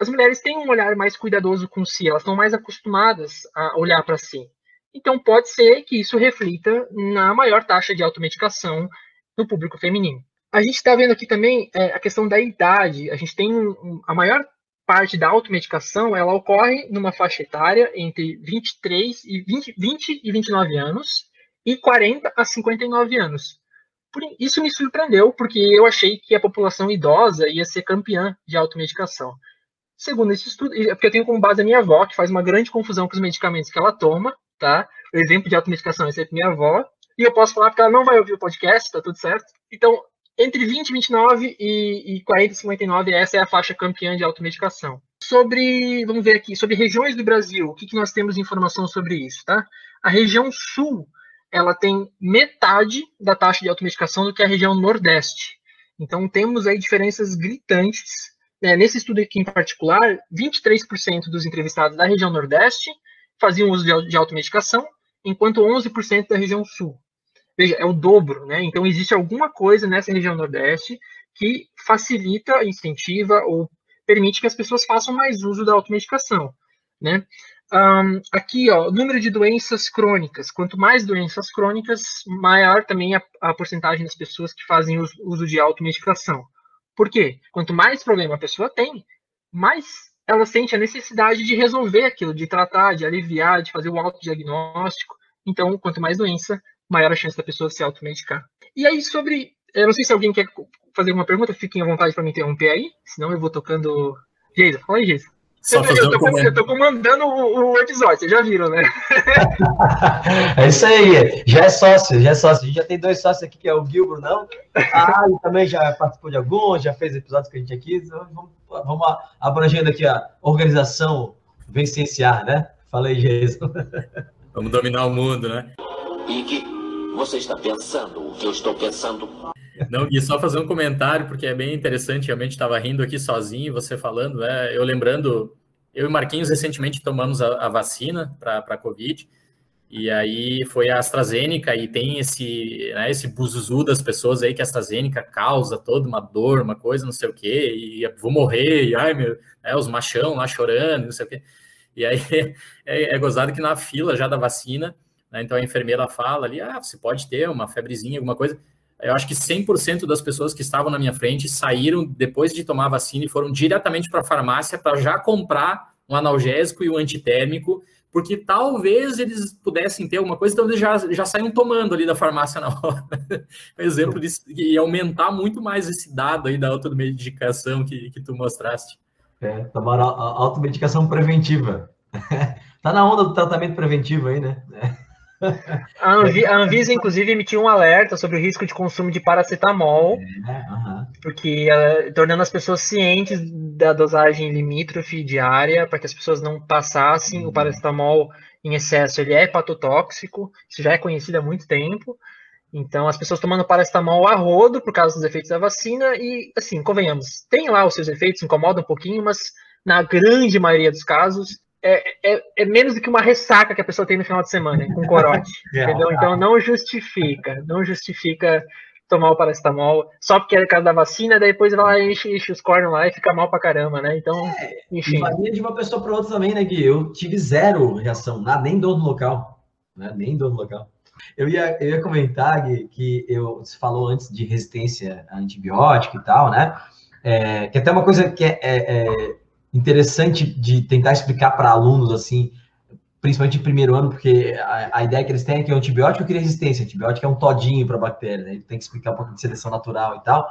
as mulheres têm um olhar mais cuidadoso com si, elas estão mais acostumadas a olhar para si. Então, pode ser que isso reflita na maior taxa de automedicação no público feminino. A gente está vendo aqui também é, a questão da idade. A gente tem um, a maior parte da automedicação, ela ocorre numa faixa etária entre 23 e 20, 20 e 29 anos e 40 a 59 anos. Isso me surpreendeu, porque eu achei que a população idosa ia ser campeã de automedicação. Segundo esse estudo, porque eu tenho como base a minha avó, que faz uma grande confusão com os medicamentos que ela toma, tá? O exemplo de automedicação é sempre minha avó. E eu posso falar porque ela não vai ouvir o podcast, tá tudo certo. Então, entre 20 29 e, e 40 e 59, essa é a faixa campeã de automedicação. Sobre, vamos ver aqui, sobre regiões do Brasil, o que, que nós temos de informação sobre isso, tá? A região sul, ela tem metade da taxa de automedicação do que a região nordeste. Então, temos aí diferenças gritantes né, nesse estudo aqui em particular, 23% dos entrevistados da região Nordeste faziam uso de, de automedicação, enquanto 11% da região Sul. Veja, é o dobro, né? Então, existe alguma coisa nessa região Nordeste que facilita, incentiva ou permite que as pessoas façam mais uso da automedicação, né? Um, aqui, ó, número de doenças crônicas. Quanto mais doenças crônicas, maior também a, a porcentagem das pessoas que fazem uso, uso de automedicação. Por quê? Quanto mais problema a pessoa tem, mais ela sente a necessidade de resolver aquilo, de tratar, de aliviar, de fazer o autodiagnóstico. Então, quanto mais doença, maior a chance da pessoa se automedicar. E aí, sobre. Eu não sei se alguém quer fazer alguma pergunta, fiquem à vontade para me interromper aí, senão eu vou tocando. Geisa, fala aí, Geisa. Só eu, eu, tô, um eu tô comandando o, o, episódio, vocês já viram, né? é isso aí, já é sócio, já é sócio. A gente já tem dois sócios aqui, que é o Gilbert, não? Ah, ele também já participou de alguns, já fez episódios que a gente aqui. Então vamos, vamos abrangendo aqui a organização Vencenciar, né? Fala aí, Jesus. Vamos dominar o mundo, né? E que você está pensando o que eu estou pensando? Não, e só fazer um comentário, porque é bem interessante, realmente estava rindo aqui sozinho, você falando, né? Eu lembrando, eu e Marquinhos recentemente tomamos a, a vacina para a Covid, e aí foi a AstraZeneca, e tem esse, né, esse buzuzu das pessoas aí que a AstraZeneca causa toda uma dor, uma coisa, não sei o quê, e vou morrer, e ai meu, é, os machão lá chorando, não sei o quê. E aí é, é gozado que na fila já da vacina, né, então a enfermeira fala ali, ah, você pode ter uma febrezinha, alguma coisa, eu acho que 100% das pessoas que estavam na minha frente saíram depois de tomar a vacina e foram diretamente para a farmácia para já comprar um analgésico e um antitérmico, porque talvez eles pudessem ter alguma coisa, então eles já, já saíram tomando ali da farmácia na hora. exemplo disso, e aumentar muito mais esse dado aí da automedicação que, que tu mostraste. É, tomar a automedicação preventiva. tá na onda do tratamento preventivo aí, né? A, Anvi a Anvisa, inclusive, emitiu um alerta sobre o risco de consumo de paracetamol, é, porque uh, tornando as pessoas cientes da dosagem limítrofe diária, para que as pessoas não passassem uhum. o paracetamol em excesso. Ele é hepatotóxico, isso já é conhecido há muito tempo. Então, as pessoas tomando paracetamol a rodo por causa dos efeitos da vacina, e, assim, convenhamos, tem lá os seus efeitos, incomoda um pouquinho, mas na grande maioria dos casos, é, é, é, menos do que uma ressaca que a pessoa tem no final de semana, com corote. É, entendeu? Então não justifica, não justifica tomar o paracetamol só porque é caso da vacina, daí depois vai lá e enche, enche os cornos lá e fica mal pra caramba, né? Então, é, enfim. Varia de uma pessoa para outra também, né, Gui? Eu tive zero reação, nada, nem dor no local. Né? Nem dor no local. Eu ia, eu ia comentar, Gui, que eu, você falou antes de resistência a antibiótico e tal, né? É, que até uma coisa que é, é interessante de tentar explicar para alunos, assim, principalmente em primeiro ano, porque a, a, ideia que eles têm é que o antibiótico cria resistência. O antibiótico é um todinho para bactéria, né? Tem que explicar um pouco de seleção natural e tal.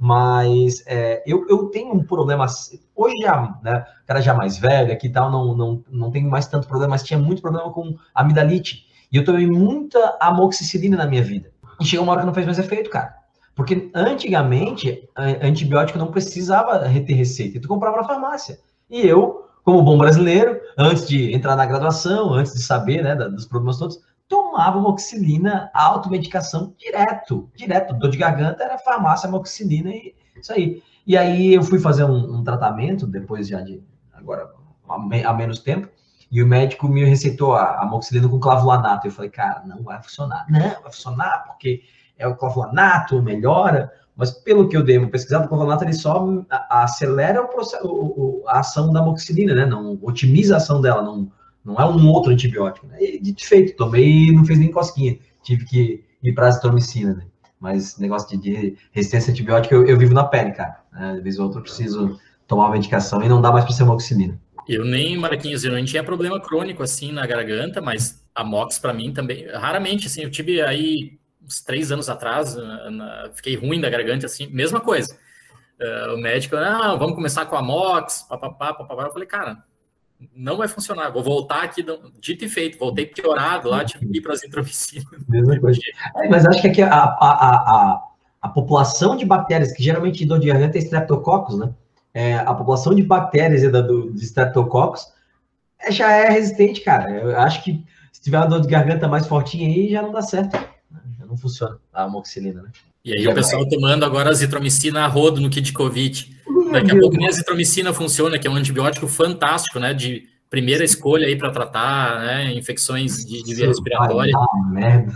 Mas é, eu, eu tenho um problema, hoje já, né, cara já mais velho aqui e tal, não, não, não tem mais tanto problema, mas tinha muito problema com amidalite. E eu tomei muita amoxicilina na minha vida. E chegou uma hora que não fez mais efeito, cara. Porque antigamente, antibiótico não precisava ter receita, tu comprava na farmácia. E eu, como bom brasileiro, antes de entrar na graduação, antes de saber né, dos problemas todos, tomava moxilina, automedicação direto, direto. Dor de garganta era farmácia, moxilina e isso aí. E aí eu fui fazer um, um tratamento, depois já de, agora, há menos tempo, e o médico me receitou a, a moxilina com clavulanato. Eu falei, cara, não vai funcionar. Não, vai funcionar porque é o clavulanato, melhora, mas pelo que eu dei uma pesquisada, o clavulanato ele só acelera o processo, a ação da moxilina, né? Não otimiza a ação dela, não, não é um outro antibiótico. Né? E de feito, tomei e não fez nem cosquinha. Tive que ir para azitromicina, né? Mas negócio de, de resistência antibiótica eu, eu, vivo na pele, cara. Né? De vez ou outra eu preciso tomar uma medicação e não dá mais para ser moxilina. Eu nem, Marquinhos, eu não tinha problema crônico assim na garganta, mas a mox para mim também, raramente, assim, eu tive aí uns três anos atrás, na, na, fiquei ruim da garganta, assim, mesma coisa. Uh, o médico, ah, vamos começar com a MOX, papapá, papapá. Eu falei, cara, não vai funcionar, vou voltar aqui, dito e feito, voltei piorado lá, tive que ir para as intromicinas. É, mas acho que aqui a, a, a, a, população de bactérias, que geralmente dor de garganta é streptococcus, né? É, a população de bactérias da, do, de é, já é resistente, cara. Eu acho que se tiver uma dor de garganta mais fortinha aí, já não dá certo não funciona a amoxicilina, né? E aí Já o pessoal vai. tomando agora azitromicina a rodo no kit Covid. Daqui a pouco nem a azitromicina funciona, que é um antibiótico fantástico, né? De primeira escolha aí para tratar né, infecções de, de via respiratória. merda.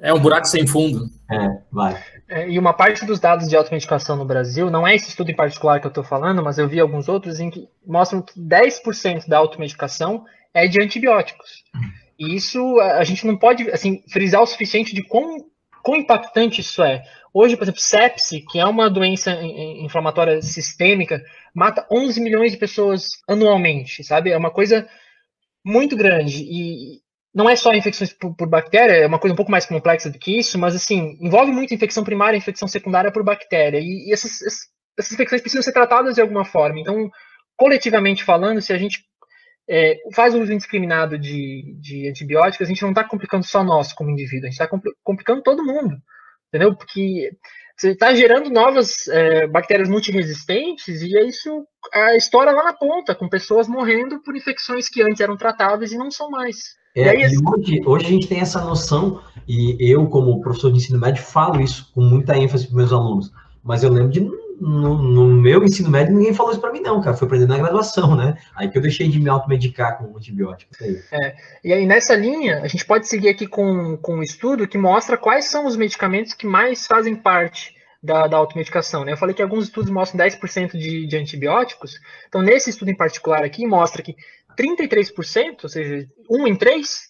É, é um buraco sem fundo. É, vai. É, e uma parte dos dados de automedicação no Brasil, não é esse estudo em particular que eu estou falando, mas eu vi alguns outros em que mostram que 10% da automedicação é de antibióticos. E isso a gente não pode assim frisar o suficiente de quão, quão impactante isso é. Hoje, por exemplo, sepse, que é uma doença inflamatória sistêmica, mata 11 milhões de pessoas anualmente, sabe? É uma coisa muito grande. E não é só infecções por, por, bactéria, é uma coisa um pouco mais complexa do que isso, mas assim, envolve muito infecção primária e infecção secundária por bactéria. E, e essas, essas infecções precisam ser tratadas de alguma forma. Então, coletivamente falando, se a gente é, faz uso indiscriminado de, de antibióticos, a gente não está complicando só nós como indivíduo, a gente está complicando todo mundo, entendeu? Porque você está gerando novas é, bactérias multiresistentes e é isso a história lá na ponta, com pessoas morrendo por infecções que antes eram tratáveis e não são mais. É, aí, assim, hoje, hoje a gente tem essa noção, e eu, como professor de ensino médio, falo isso com muita ênfase para meus alunos, mas eu lembro de no, no, meu ensino médio, ninguém falou isso para mim, não, cara. Foi aprender na graduação, né? Aí que eu deixei de me automedicar com antibiótico. É, e aí, nessa linha, a gente pode seguir aqui com, com um estudo que mostra quais são os medicamentos que mais fazem parte da, da automedicação. Né? Eu falei que alguns estudos mostram 10% de, de antibióticos. Então, nesse estudo em particular aqui, mostra que 33%, ou seja, um em três,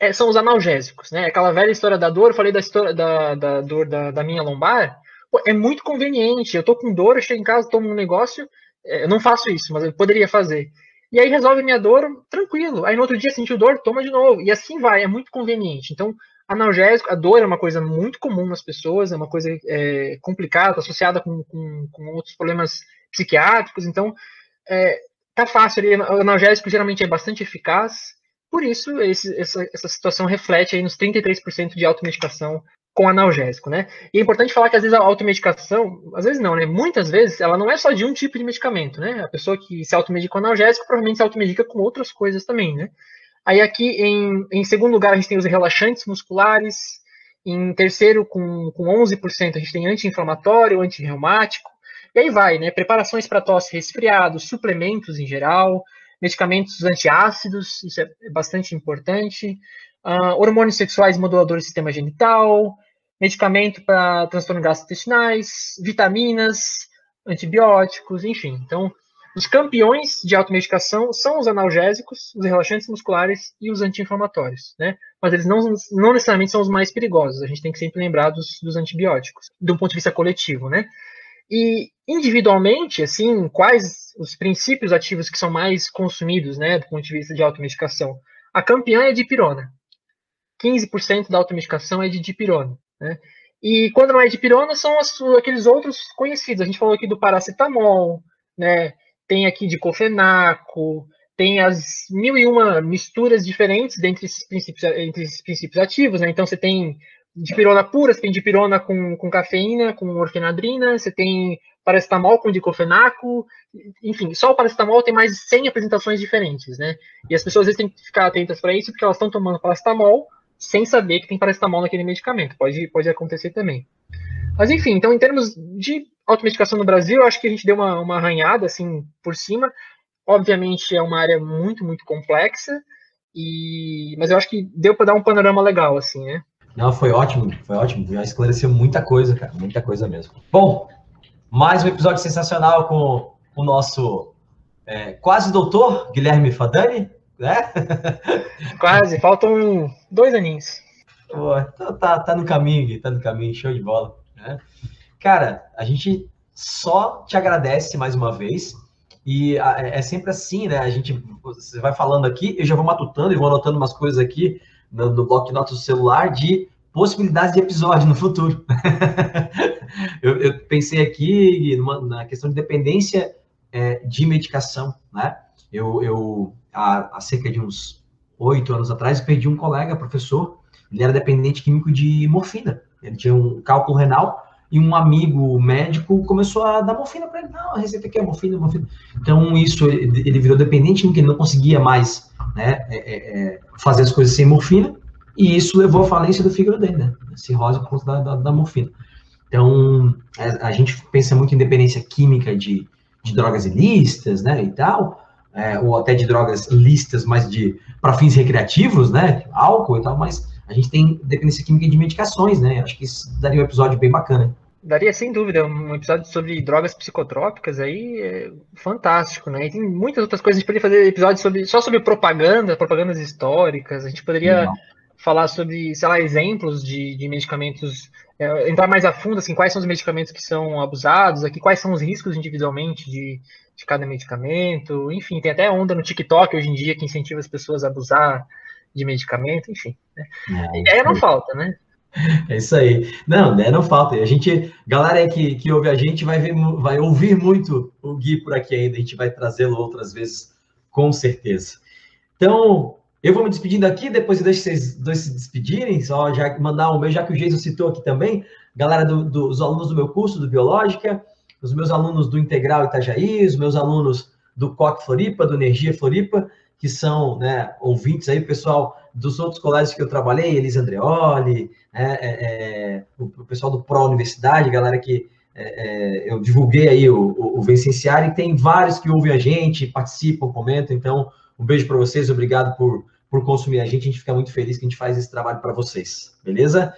é, são os analgésicos. Né? Aquela velha história da dor, eu falei da história da, da dor da, da minha lombar Pô, é muito conveniente. Eu tô com dor, eu chego em casa, tomo um negócio. É, eu não faço isso, mas eu poderia fazer. E aí resolve minha dor, tranquilo. Aí no outro dia sentiu dor, toma de novo. E assim vai, é muito conveniente. Então, analgésico, a dor é uma coisa muito comum nas pessoas, é uma coisa é, complicada, associada com, com, com, outros problemas psiquiátricos. Então, é, tá fácil ali, o analgésico geralmente é bastante eficaz, por isso esse, essa, essa situação reflete aí nos 33% de automedicação com analgésico, né? E é importante falar que às vezes a automedicação, às vezes não, né? Muitas vezes ela não é só de um tipo de medicamento, né? A pessoa que se automedica com analgésico provavelmente se automedica com outras coisas também, né? Aí aqui em, em segundo lugar a gente tem os relaxantes musculares, em terceiro com, com 11% a gente tem anti-inflamatório, anti-reumático, e aí vai, né? Preparações para tosse resfriado, suplementos em geral, medicamentos antiácidos, isso é bastante importante, uh, hormônios sexuais moduladores do sistema genital, medicamento para transtornos gastrointestinais, vitaminas, antibióticos, enfim. Então, os campeões de automedicação são os analgésicos, os relaxantes musculares e os anti-inflamatórios, né? Mas eles não, não necessariamente são os mais perigosos. A gente tem que sempre lembrar dos, dos antibióticos, um ponto de vista coletivo, né? E individualmente, assim, quais os princípios ativos que são mais consumidos, né, do ponto de vista de automedicação? A campeã é de dipirona. 15% da automedicação é de dipirona, né? E quando não é dipirona, são as, aqueles outros conhecidos. A gente falou aqui do paracetamol, né? Tem aqui diclofenaco, tem as mil e uma misturas diferentes dentre esses princípios, entre esses princípios ativos, né? Então você tem dipirona pura, você tem dipirona com, com cafeína, com orfenadrina, você tem paracetamol com diclofenaco, enfim, só o paracetamol tem mais de 100 apresentações diferentes, né? E as pessoas às vezes têm que ficar atentas para isso, porque elas estão tomando paracetamol sem saber que tem paracetamol naquele medicamento. Pode, pode acontecer também. Mas enfim, então em termos de automedicação no Brasil, eu acho que a gente deu uma, uma arranhada assim por cima. Obviamente é uma área muito, muito complexa, e mas eu acho que deu para dar um panorama legal, assim, né? Não, foi ótimo, foi ótimo. Já esclareceu muita coisa, cara, muita coisa mesmo. Bom, mais um episódio sensacional com o nosso é, quase doutor Guilherme Fadani, né? Quase, faltam dois aninhos. Pô, tá, tá, tá no caminho, tá no caminho, show de bola. Né? Cara, a gente só te agradece mais uma vez. E é, é sempre assim, né? A gente você vai falando aqui, eu já vou matutando e vou anotando umas coisas aqui no, no bloco de notas do celular de possibilidades de episódio no futuro. eu, eu, pensei aqui numa, na questão de dependência é, de medicação, né? Eu, eu há, há cerca de uns oito anos atrás, perdi um colega, professor, ele era dependente químico de morfina. Ele tinha um cálculo renal e um amigo médico começou a dar morfina para ele. Não, a receita aqui é morfina, morfina. Então, isso, ele, virou dependente, porque ele não conseguia mais né, é, é, é, fazer as coisas sem morfina, e isso levou à falência do fígado dele, né? Cirrose por conta da, da, da morfina. Então, a, a, gente pensa muito em dependência química de, de drogas ilícitas, né, e tal, é, ou até de drogas listas, mas de para fins recreativos, né, álcool e tal, mas a gente tem dependência química de medicações, né? Acho que isso daria um episódio bem bacana. Daria sem dúvida um episódio sobre drogas psicotrópicas aí é fantástico, né? E tem muitas outras coisas. A gente poderia fazer episódios sobre, só sobre propaganda, propagandas históricas. A gente poderia Não. Falar sobre, sei lá, exemplos de, de medicamentos, é, entrar mais a fundo, assim, quais são os medicamentos que são abusados, aqui, quais são os riscos individualmente de, de cada medicamento. Enfim, tem até onda no TikTok hoje em dia que incentiva as pessoas a abusar de medicamento, enfim. Né? É, ideia não falta, né? É isso aí. Não, né, não falta. A gente, galera que, que ouve a gente vai, ver, vai ouvir muito o Gui por aqui ainda. A gente vai trazê-lo outras vezes, com certeza. Então, eu vou me despedindo aqui, depois eu deixo vocês dois se despedirem, só já mandar um beijo, já que o Jason citou aqui também, galera do, do, dos alunos do meu curso, do Biológica, os meus alunos do Integral Itajaí, os meus alunos do COC Floripa, do Energia Floripa, que são né, ouvintes aí, pessoal dos outros colégios que eu trabalhei, Elisa Andreoli, né, é, é, o, o, pessoal do Pro Universidade, galera que é, é eu divulguei aí o, o, o Vencenciário, e tem vários que ouvem a gente, participam, comentam, então um beijo para vocês, obrigado por, por consumir a gente, a gente fica muito feliz que a gente faz esse trabalho para vocês, beleza?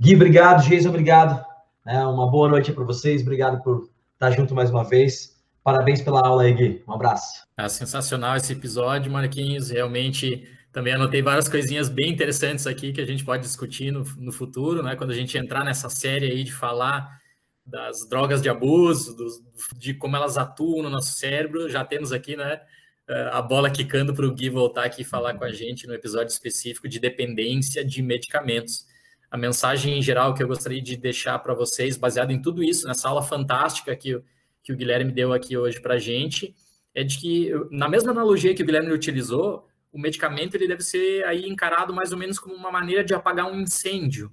Gui, obrigado, Geis, obrigado, né, uma boa noite para vocês, obrigado por estar junto mais uma vez, Parabéns pela aula aí, Gui. Um abraço. É sensacional esse episódio, Marquinhos. Realmente também anotei várias coisinhas bem interessantes aqui que a gente pode discutir no, no futuro, né? Quando a gente entrar nessa série aí de falar das drogas de abuso, dos, de como elas atuam no nosso cérebro, já temos aqui, né? Eh, a bola quicando para o Gui voltar aqui e falar com a gente no episódio específico de dependência de medicamentos. A mensagem em geral que eu gostaria de deixar para vocês, baseado em tudo isso, nessa aula fantástica que que o Guilherme deu aqui hoje para a gente, é de que, na mesma analogia que o Guilherme utilizou, o medicamento ele deve ser aí encarado mais ou menos como uma maneira de apagar um incêndio.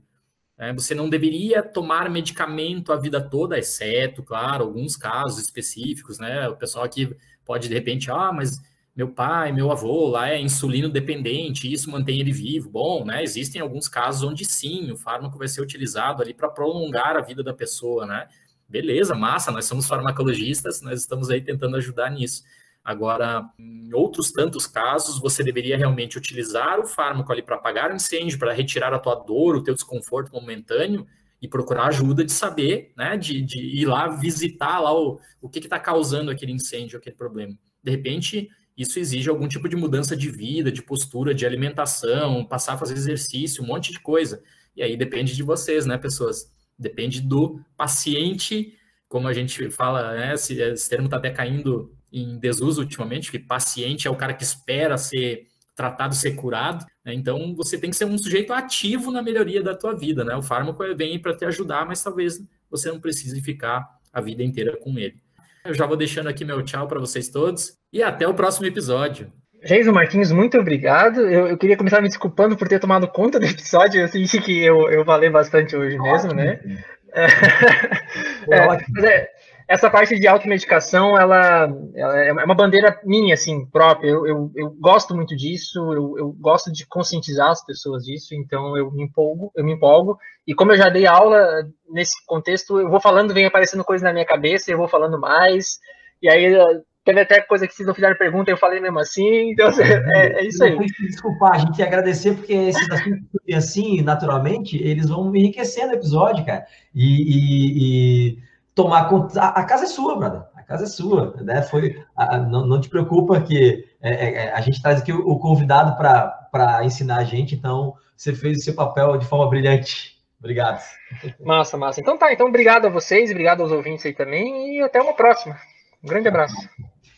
Né? Você não deveria tomar medicamento a vida toda, exceto, claro, alguns casos específicos, né? O pessoal aqui pode de repente, ah, mas meu pai, meu avô lá é insulino dependente, isso mantém ele vivo. Bom, né? Existem alguns casos onde sim, o fármaco vai ser utilizado ali para prolongar a vida da pessoa, né? Beleza, massa, nós somos farmacologistas, nós estamos aí tentando ajudar nisso. Agora, em outros tantos casos, você deveria realmente utilizar o fármaco ali para apagar o incêndio, para retirar a tua dor, o teu desconforto momentâneo e procurar ajuda de saber, né, de, de ir lá visitar lá o, o que está causando aquele incêndio, aquele problema. De repente, isso exige algum tipo de mudança de vida, de postura, de alimentação, passar a fazer exercício, um monte de coisa. E aí depende de vocês, né, pessoas? Depende do paciente, como a gente fala, né, esse, esse termo está até caindo em desuso ultimamente, que paciente é o cara que espera ser tratado, ser curado. Né? Então, você tem que ser um sujeito ativo na melhoria da tua vida, né? O fármaco vem para te ajudar, mas talvez você não precise ficar a vida inteira com ele. Eu já vou deixando aqui meu tchau para vocês todos e até o próximo episódio. Jason Marquinhos, muito obrigado. Eu, eu, queria começar me desculpando por ter tomado conta do episódio. Eu senti que eu, eu falei bastante hoje mesmo, né? É, é, mas é, essa parte de automedicação, ela, ela é uma bandeira minha, assim, própria. Eu, eu, eu gosto muito disso, eu, eu, gosto de conscientizar as pessoas disso, então eu me empolgo, eu me empolgo. E como eu já dei aula nesse contexto, eu vou falando, vem aparecendo coisas na minha cabeça, eu vou falando mais. E aí teve até coisa que vocês não fizeram pergunta, eu falei mesmo assim, então é, é isso aí. Desculpa, a gente agradecer, porque esses assuntos assim, naturalmente, eles vão enriquecendo o episódio, cara. e, e, e tomar conta. A, casa é sua, brother. A casa é sua, né? Foi, a, não, não te preocupa que é, é, é a gente traz aqui o, o convidado para ensinar a gente, então você fez o seu papel de forma brilhante. Obrigado. Massa, massa. Então tá, então obrigado a vocês, obrigado aos ouvintes aí também e até uma próxima. Um grande abraço.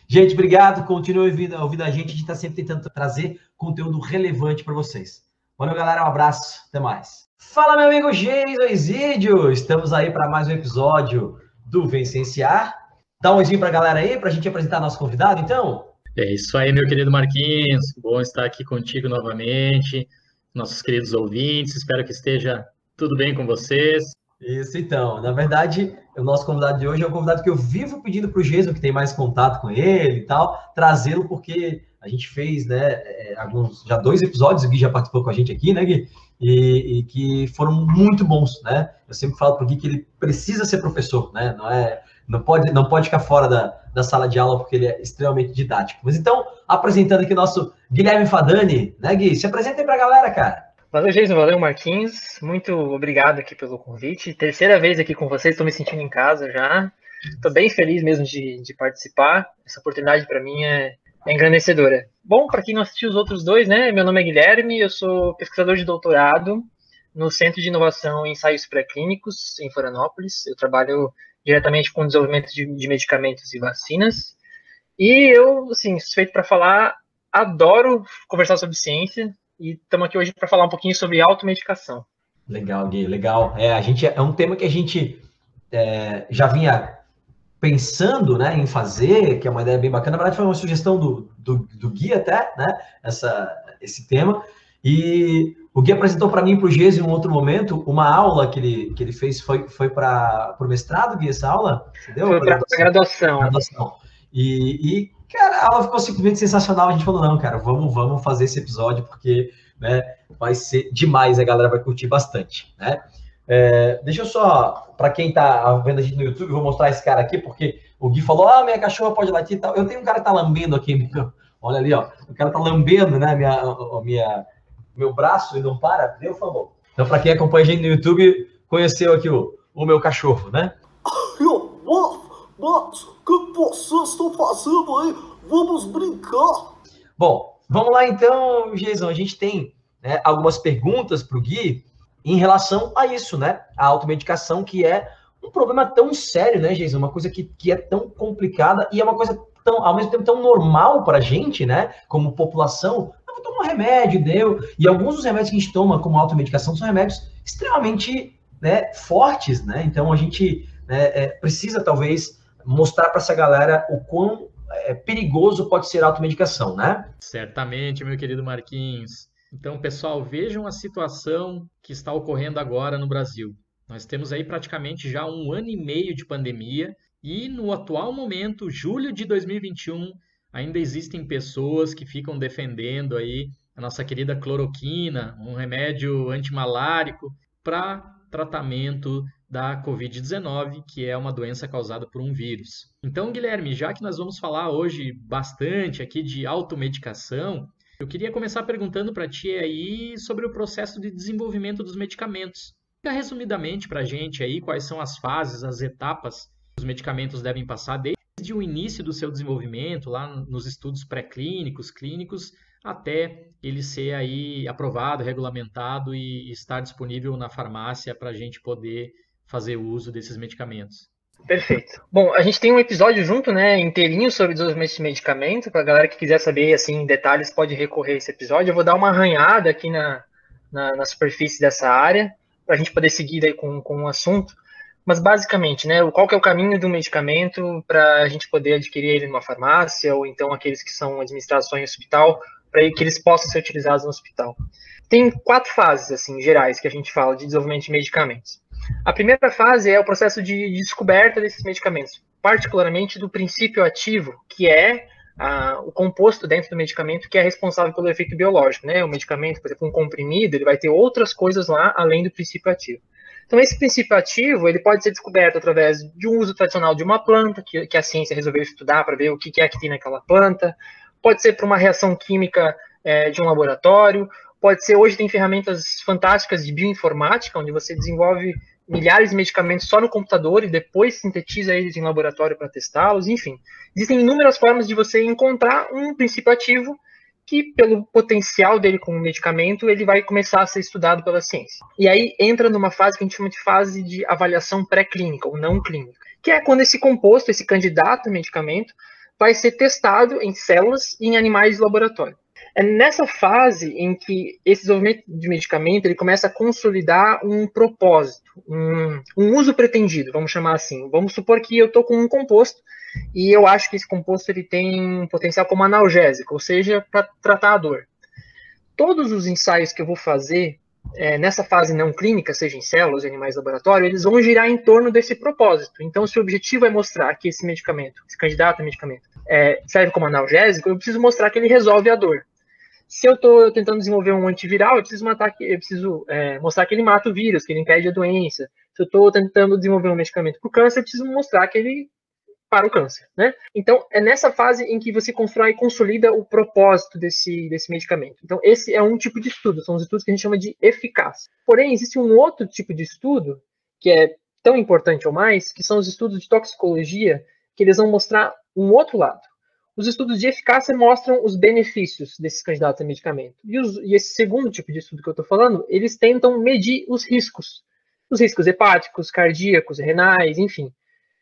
Gente, obrigado. Continue ouvindo, ouvindo a gente. A gente está sempre tentando trazer conteúdo relevante para vocês. Valeu, galera. Um abraço. Até mais. Fala, meu amigo Isidio. Estamos aí para mais um episódio do Vencenciar. Dá um oizinho para a galera aí, para a gente apresentar nosso convidado, então? É isso aí, meu querido Marquinhos. Bom estar aqui contigo novamente, nossos queridos ouvintes. Espero que esteja tudo bem com vocês. Isso, então. Na verdade, o nosso convidado de hoje é um convidado que eu vivo pedindo para o Jason, que tem mais contato com ele e tal, trazê-lo, porque a gente fez, né, é, alguns, já dois episódios, o Gui já participou com a gente aqui, né, Gui? E, e que foram muito bons, né? Eu sempre falo para o Gui que ele precisa ser professor, né? Não é, não pode, não pode ficar fora da, da sala de aula porque ele é extremamente didático. Mas então, apresentando aqui nosso Guilherme Fadani, né, Gui? Se apresenta aí para a galera, cara. Valeu, Jason. Valeu, Marquinhos. Muito obrigado aqui pelo convite. Terceira vez aqui com vocês, estou me sentindo em casa já. Estou bem feliz mesmo de, de participar. Essa oportunidade para mim é, é engrandecedora. Bom, para quem não assistiu os outros dois, né? Meu nome é Guilherme, eu sou pesquisador de doutorado no Centro de Inovação e Ensaios Pré-Clínicos, em Florianópolis. Eu trabalho diretamente com desenvolvimento de, de medicamentos e vacinas. E eu, assim, suspeito para falar, adoro conversar sobre ciência e estamos aqui hoje para falar um pouquinho sobre automedicação. Legal, Gui, legal. É, a gente, é um tema que a gente é, já vinha pensando né, em fazer, que é uma ideia bem bacana. Na verdade, foi uma sugestão do, do, do Gui até, né, essa, esse tema. E o Gui apresentou para mim para o Gês em um outro momento uma aula que ele, que ele fez, foi, foi para o mestrado, Gui, essa aula? Entendeu? Foi para a graduação. graduação. E, e, cara, a aula ficou simplesmente sensacional. A gente falou, não, cara, vamos, vamos fazer esse episódio, porque né, vai ser demais, a galera vai curtir bastante, né? É, deixa eu só, para quem está vendo a gente no YouTube, vou mostrar esse cara aqui, porque o Gui falou: ah, minha cachorra pode latir e tal. Eu tenho um cara que tá lambendo aqui, olha ali, ó. O cara tá lambendo, né, minha, minha, meu braço e não para, deu favor. Então, para quem acompanha a gente no YouTube, conheceu aqui o, o meu cachorro, né? Mas, o que vocês estão fazendo aí? Vamos brincar. Bom, vamos lá então, Jason. A gente tem né, algumas perguntas para o Gui em relação a isso, né? A automedicação, que é um problema tão sério, né, Jason? Uma coisa que, que é tão complicada e é uma coisa tão, ao mesmo tempo, tão normal para a gente, né? Como população. Eu vou tomar um remédio, deu. E alguns dos remédios que a gente toma como automedicação são remédios extremamente né, fortes, né? Então a gente né, é, precisa, talvez, mostrar para essa galera o quão é, perigoso pode ser a automedicação, né? Certamente, meu querido Marquinhos. Então, pessoal, vejam a situação que está ocorrendo agora no Brasil. Nós temos aí praticamente já um ano e meio de pandemia e no atual momento, julho de 2021, ainda existem pessoas que ficam defendendo aí a nossa querida cloroquina, um remédio antimalárico para tratamento da Covid-19, que é uma doença causada por um vírus. Então, Guilherme, já que nós vamos falar hoje bastante aqui de automedicação, eu queria começar perguntando para ti aí sobre o processo de desenvolvimento dos medicamentos. Fica resumidamente para a gente aí quais são as fases, as etapas que os medicamentos devem passar desde o início do seu desenvolvimento, lá nos estudos pré-clínicos, clínicos, até ele ser aí aprovado, regulamentado e estar disponível na farmácia para a gente poder fazer uso desses medicamentos. Perfeito. Bom, a gente tem um episódio junto, né, inteirinho sobre desenvolvimento de medicamento. Para a galera que quiser saber, assim, em detalhes, pode recorrer a esse episódio. Eu vou dar uma arranhada aqui na, na, na superfície dessa área, para a gente poder seguir aí com, com o assunto. Mas, basicamente, né, qual que é o caminho do medicamento para a gente poder adquirir ele numa farmácia, ou então aqueles que são administrados só em hospital, para que eles possam ser utilizados no hospital. Tem quatro fases, assim, gerais, que a gente fala de desenvolvimento de medicamentos. A primeira fase é o processo de descoberta desses medicamentos, particularmente do princípio ativo, que é ah, o composto dentro do medicamento que é responsável pelo efeito biológico. Né? O medicamento, por exemplo, um comprimido, ele vai ter outras coisas lá além do princípio ativo. Então, esse princípio ativo ele pode ser descoberto através de um uso tradicional de uma planta, que, que a ciência resolveu estudar para ver o que é que tem naquela planta, pode ser para uma reação química é, de um laboratório, pode ser, hoje tem ferramentas fantásticas de bioinformática, onde você desenvolve milhares de medicamentos só no computador e depois sintetiza eles em laboratório para testá-los, enfim. Existem inúmeras formas de você encontrar um princípio ativo que, pelo potencial dele como medicamento, ele vai começar a ser estudado pela ciência. E aí entra numa fase que a gente chama de fase de avaliação pré-clínica ou não clínica, que é quando esse composto, esse candidato a medicamento, vai ser testado em células e em animais de laboratório. É nessa fase em que esse desenvolvimento de medicamento ele começa a consolidar um propósito, um, um uso pretendido, vamos chamar assim. Vamos supor que eu estou com um composto e eu acho que esse composto ele tem um potencial como analgésico, ou seja, para tratar a dor. Todos os ensaios que eu vou fazer é, nessa fase não clínica, seja em células, em animais de laboratório, eles vão girar em torno desse propósito. Então, se o objetivo é mostrar que esse medicamento, esse candidato a medicamento, é, serve como analgésico, eu preciso mostrar que ele resolve a dor. Se eu estou tentando desenvolver um antiviral, eu preciso, matar, eu preciso é, mostrar que ele mata o vírus, que ele impede a doença. Se eu estou tentando desenvolver um medicamento para o câncer, eu preciso mostrar que ele para o câncer, né? Então, é nessa fase em que você constrói e consolida o propósito desse, desse medicamento. Então, esse é um tipo de estudo, são os estudos que a gente chama de eficácia. Porém, existe um outro tipo de estudo, que é tão importante ou mais, que são os estudos de toxicologia, que eles vão mostrar um outro lado. Os estudos de eficácia mostram os benefícios desses candidatos a medicamento. E, os, e esse segundo tipo de estudo que eu estou falando, eles tentam medir os riscos. Os riscos hepáticos, cardíacos, renais, enfim.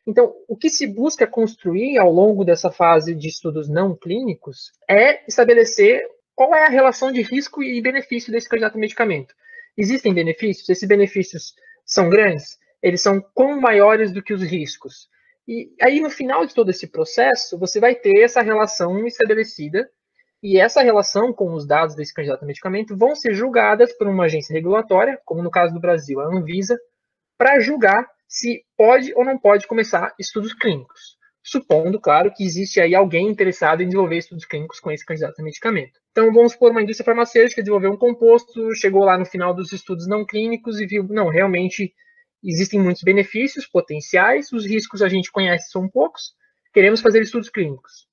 Então, o que se busca construir ao longo dessa fase de estudos não clínicos é estabelecer qual é a relação de risco e benefício desse candidato a medicamento. Existem benefícios? Esses benefícios são grandes? Eles são quão maiores do que os riscos? E aí, no final de todo esse processo, você vai ter essa relação estabelecida, e essa relação com os dados desse candidato a medicamento vão ser julgadas por uma agência regulatória, como no caso do Brasil, a Anvisa, para julgar se pode ou não pode começar estudos clínicos, supondo, claro, que existe aí alguém interessado em desenvolver estudos clínicos com esse candidato a medicamento. Então, vamos supor uma indústria farmacêutica desenvolveu um composto, chegou lá no final dos estudos não clínicos e viu, não, realmente existem muitos benefícios potenciais, os riscos a gente conhece são poucos, queremos fazer estudos clínicos.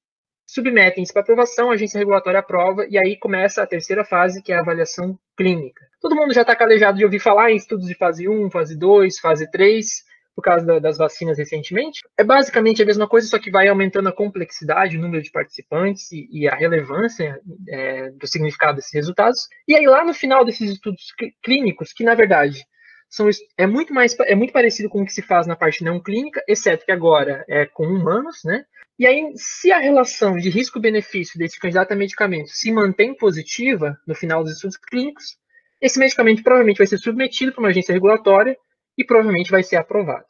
Submetem-se para aprovação, a agência regulatória aprova, e aí começa a terceira fase, que é a avaliação clínica. Todo mundo já está calejado de ouvir falar em estudos de fase 1, fase 2, fase 3, por causa da, das vacinas recentemente. É basicamente a mesma coisa, só que vai aumentando a complexidade, o número de participantes e, e a relevância é, do significado desses resultados. E aí, lá no final desses estudos clínicos, que na verdade são, é muito mais é muito parecido com o que se faz na parte não clínica, exceto que agora é com humanos, né? E aí, se a relação de risco-benefício desse candidato a medicamento se mantém positiva no final dos estudos clínicos, esse medicamento provavelmente vai ser submetido para uma agência regulatória e provavelmente vai ser aprovado.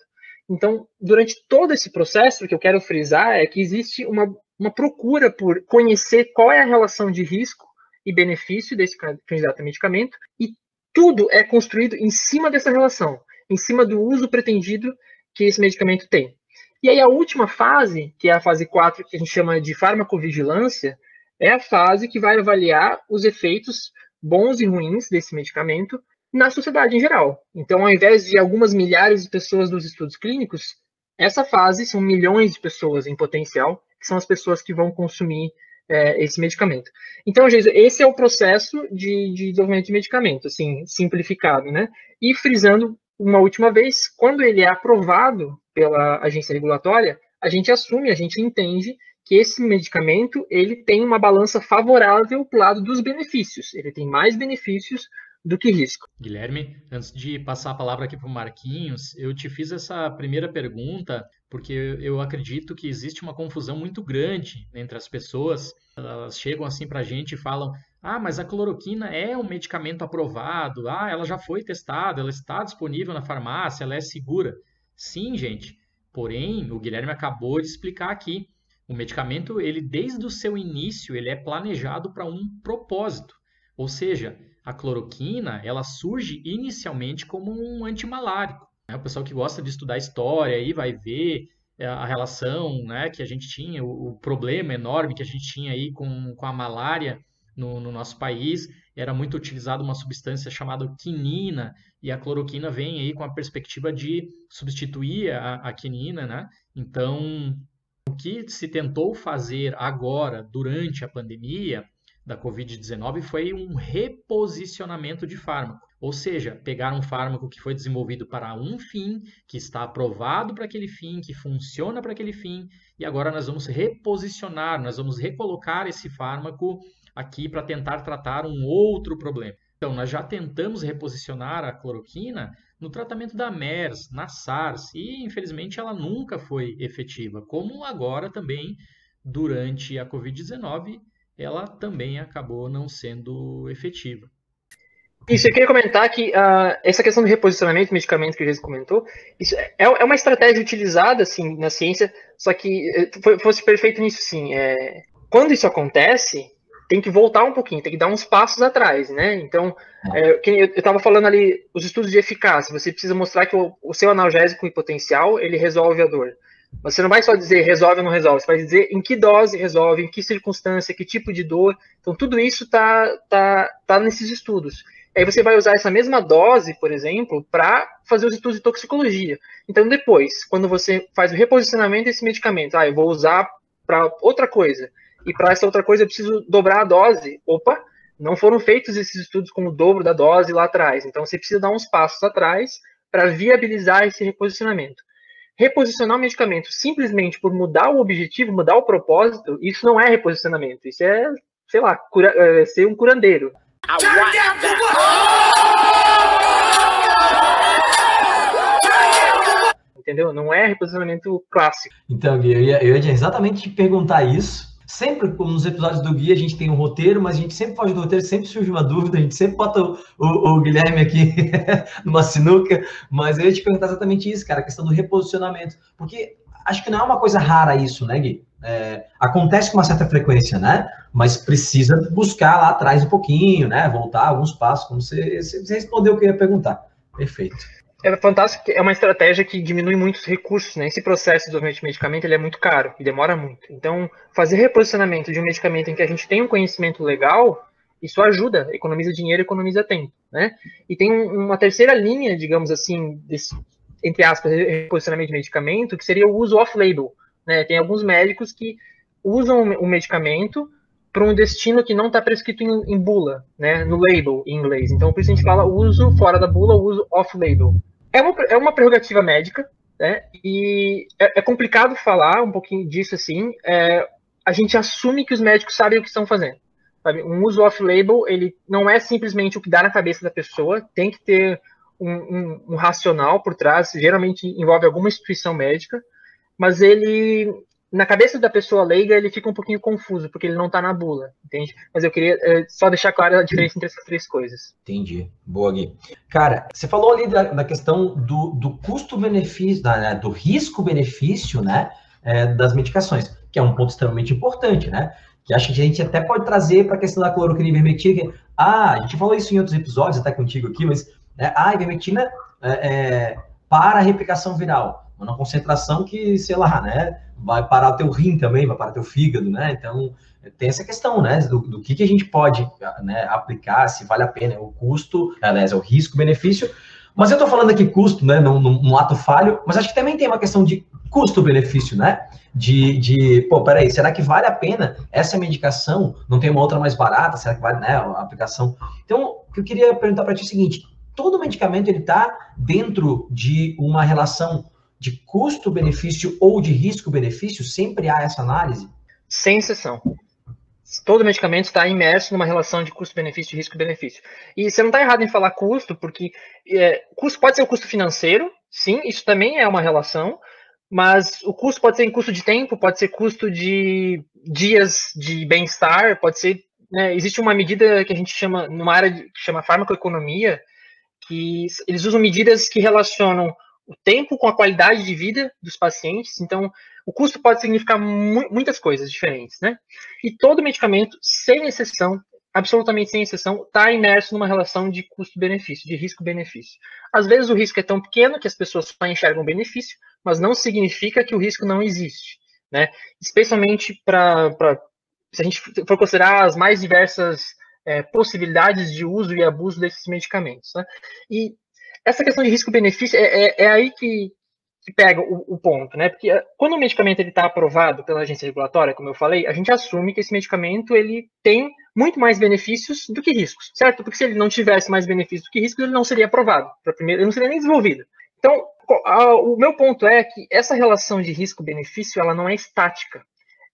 Então, durante todo esse processo, o que eu quero frisar é que existe uma uma procura por conhecer qual é a relação de risco e benefício desse candidato a medicamento, e tudo é construído em cima dessa relação, em cima do uso pretendido que esse medicamento tem. E aí a última fase, que é a fase 4, que a gente chama de farmacovigilância, é a fase que vai avaliar os efeitos bons e ruins desse medicamento na sociedade em geral. Então, ao invés de algumas milhares de pessoas dos estudos clínicos, essa fase são milhões de pessoas em potencial, que são as pessoas que vão consumir é, esse medicamento. Então, esse é o processo de, de desenvolvimento de medicamento, assim, simplificado, né? E frisando uma última vez, quando ele é aprovado pela agência regulatória, a gente assume, a gente entende que esse medicamento ele tem uma balança favorável para o lado dos benefícios. Ele tem mais benefícios do que risco. Guilherme, antes de passar a palavra aqui para o Marquinhos, eu te fiz essa primeira pergunta porque eu acredito que existe uma confusão muito grande entre as pessoas. Elas chegam assim para a gente e falam: ah, mas a cloroquina é um medicamento aprovado, ah, ela já foi testada, ela está disponível na farmácia, ela é segura. Sim, gente. Porém, o Guilherme acabou de explicar aqui. O medicamento, ele desde o seu início, ele é planejado para um propósito. Ou seja, a cloroquina, ela surge inicialmente como um antimalárico. Né? O pessoal que gosta de estudar história aí vai ver é, a relação né, que a gente tinha, o, problema enorme que a gente tinha aí com, com a malária no, no nosso país. Era muito utilizada uma substância chamada quinina, e a cloroquina vem aí com a perspectiva de substituir a, a quinina, né? Então, o que se tentou fazer agora, durante a pandemia, da Covid-19 foi um reposicionamento de fármaco. Ou seja, pegar um fármaco que foi desenvolvido para um fim, que está aprovado para aquele fim, que funciona para aquele fim, e agora nós vamos reposicionar, nós vamos recolocar esse fármaco aqui para tentar tratar um outro problema. Então, nós já tentamos reposicionar a cloroquina no tratamento da MERS, na SARS, e infelizmente ela nunca foi efetiva, como agora também durante a Covid-19 ela também acabou não sendo efetiva. Isso, eu queria comentar que uh, essa questão do reposicionamento de medicamento que o Jesus comentou, isso é, é uma estratégia utilizada assim, na ciência, só que eh, fosse perfeito nisso sim. É, quando isso acontece, tem que voltar um pouquinho, tem que dar uns passos atrás, né? Então, é, eu estava falando ali, os estudos de eficácia, você precisa mostrar que o, o seu analgésico potencial, ele resolve a dor. Você não vai só dizer resolve ou não resolve, você vai dizer em que dose resolve, em que circunstância, que tipo de dor. Então, tudo isso está tá, tá nesses estudos. Aí você vai usar essa mesma dose, por exemplo, para fazer os estudos de toxicologia. Então, depois, quando você faz o reposicionamento desse medicamento, ah, eu vou usar para outra coisa, e para essa outra coisa eu preciso dobrar a dose. Opa, não foram feitos esses estudos com o dobro da dose lá atrás. Então, você precisa dar uns passos atrás para viabilizar esse reposicionamento reposicionar o medicamento simplesmente por mudar o objetivo, mudar o propósito, isso não é reposicionamento. Isso é, sei lá, cura, é ser um curandeiro. Entendeu? Não é reposicionamento clássico. Então, eu ia, eu ia exatamente te perguntar isso Sempre, como nos episódios do Guia, a gente tem um roteiro, mas a gente sempre foge do roteiro, sempre surge uma dúvida, a gente sempre bota o, o, o Guilherme aqui numa sinuca, mas eu ia te perguntar exatamente isso, cara, a questão do reposicionamento. Porque acho que não é uma coisa rara isso, né, Gui? É, acontece com uma certa frequência, né? Mas precisa buscar lá atrás um pouquinho, né? Voltar alguns passos, como você, você respondeu o que eu ia perguntar. Perfeito. É fantástico, é uma estratégia que diminui muitos recursos, né? Esse processo de desenvolvimento de medicamento ele é muito caro e demora muito. Então, fazer reposicionamento de um medicamento em que a gente tem um conhecimento legal, isso ajuda, economiza dinheiro, economiza tempo, né? E tem um, uma terceira linha, digamos assim, desse, entre aspas, reposicionamento de medicamento, que seria o uso off-label, né? Tem alguns médicos que usam o medicamento para um destino que não está prescrito em, em, bula, né, no label em inglês. Então, por isso a gente fala uso fora da bula, uso off-label. É uma, é uma prerrogativa médica, né? E é, é complicado falar um pouquinho disso assim. É, a gente assume que os médicos sabem o que estão fazendo. Sabe? Um uso off-label, ele não é simplesmente o que dá na cabeça da pessoa, tem que ter um, um, um racional por trás, geralmente envolve alguma instituição médica, mas ele na cabeça da pessoa leiga ele fica um pouquinho confuso, porque ele não está na bula, entende? Mas eu queria é, só deixar clara a diferença entre essas três coisas. Entendi. Boa, Gui. Cara, você falou ali da, da questão do, do custo-benefício, né, do risco-benefício, né, é, das medicações. que é um ponto extremamente importante, né? Que acho que a gente até pode trazer para a questão da cloroquina e ivermectina. Ah, a gente falou isso em outros episódios, até contigo aqui, mas né, a ivermectina é, para a replicação viral. Uma concentração que, sei lá, né? Vai parar teu rim também, vai parar teu fígado, né? Então, tem essa questão, né? Do, do que, que a gente pode né, aplicar, se vale a pena, o custo, aliás, é o risco-benefício. Mas eu estou falando aqui custo, né? Num, num ato falho, mas acho que também tem uma questão de custo-benefício, né? De, de, pô, peraí, será que vale a pena essa medicação? Não tem uma outra mais barata? Será que vale, né, a aplicação? Então, o que eu queria perguntar para ti é o seguinte, todo medicamento, ele está dentro de uma relação de custo-benefício ou de risco-benefício? Sempre há essa análise? Sem exceção. Todo medicamento está imerso numa relação de custo-benefício, de risco-benefício. E você não está errado em falar custo, porque é, custo pode ser o custo financeiro, sim, isso também é uma relação, mas o custo pode ser em custo de tempo, pode ser custo de dias de bem-estar, pode ser. Né, existe uma medida que a gente chama, numa área que chama farmacoeconomia, que eles usam medidas que relacionam o tempo com a qualidade de vida dos pacientes. Então, o custo pode significar mu muitas coisas diferentes, né? E todo medicamento, sem exceção, absolutamente sem exceção, está imerso numa relação de custo-benefício, de risco-benefício. Às vezes o risco é tão pequeno que as pessoas só enxergam benefício, mas não significa que o risco não existe, né? Especialmente para se a gente for considerar as mais diversas é, possibilidades de uso e abuso desses medicamentos, né? E essa questão de risco-benefício é, é, é, aí que, que pega o, o, ponto, né? Porque é, quando o medicamento está aprovado pela agência regulatória, como eu falei, a gente assume que esse medicamento ele tem muito mais benefícios do que riscos, certo? Porque se ele não tivesse mais benefícios do que riscos, ele não seria aprovado. Primeiro, ele não seria nem desenvolvido. Então, o meu ponto é que essa relação de risco-benefício ela não é estática.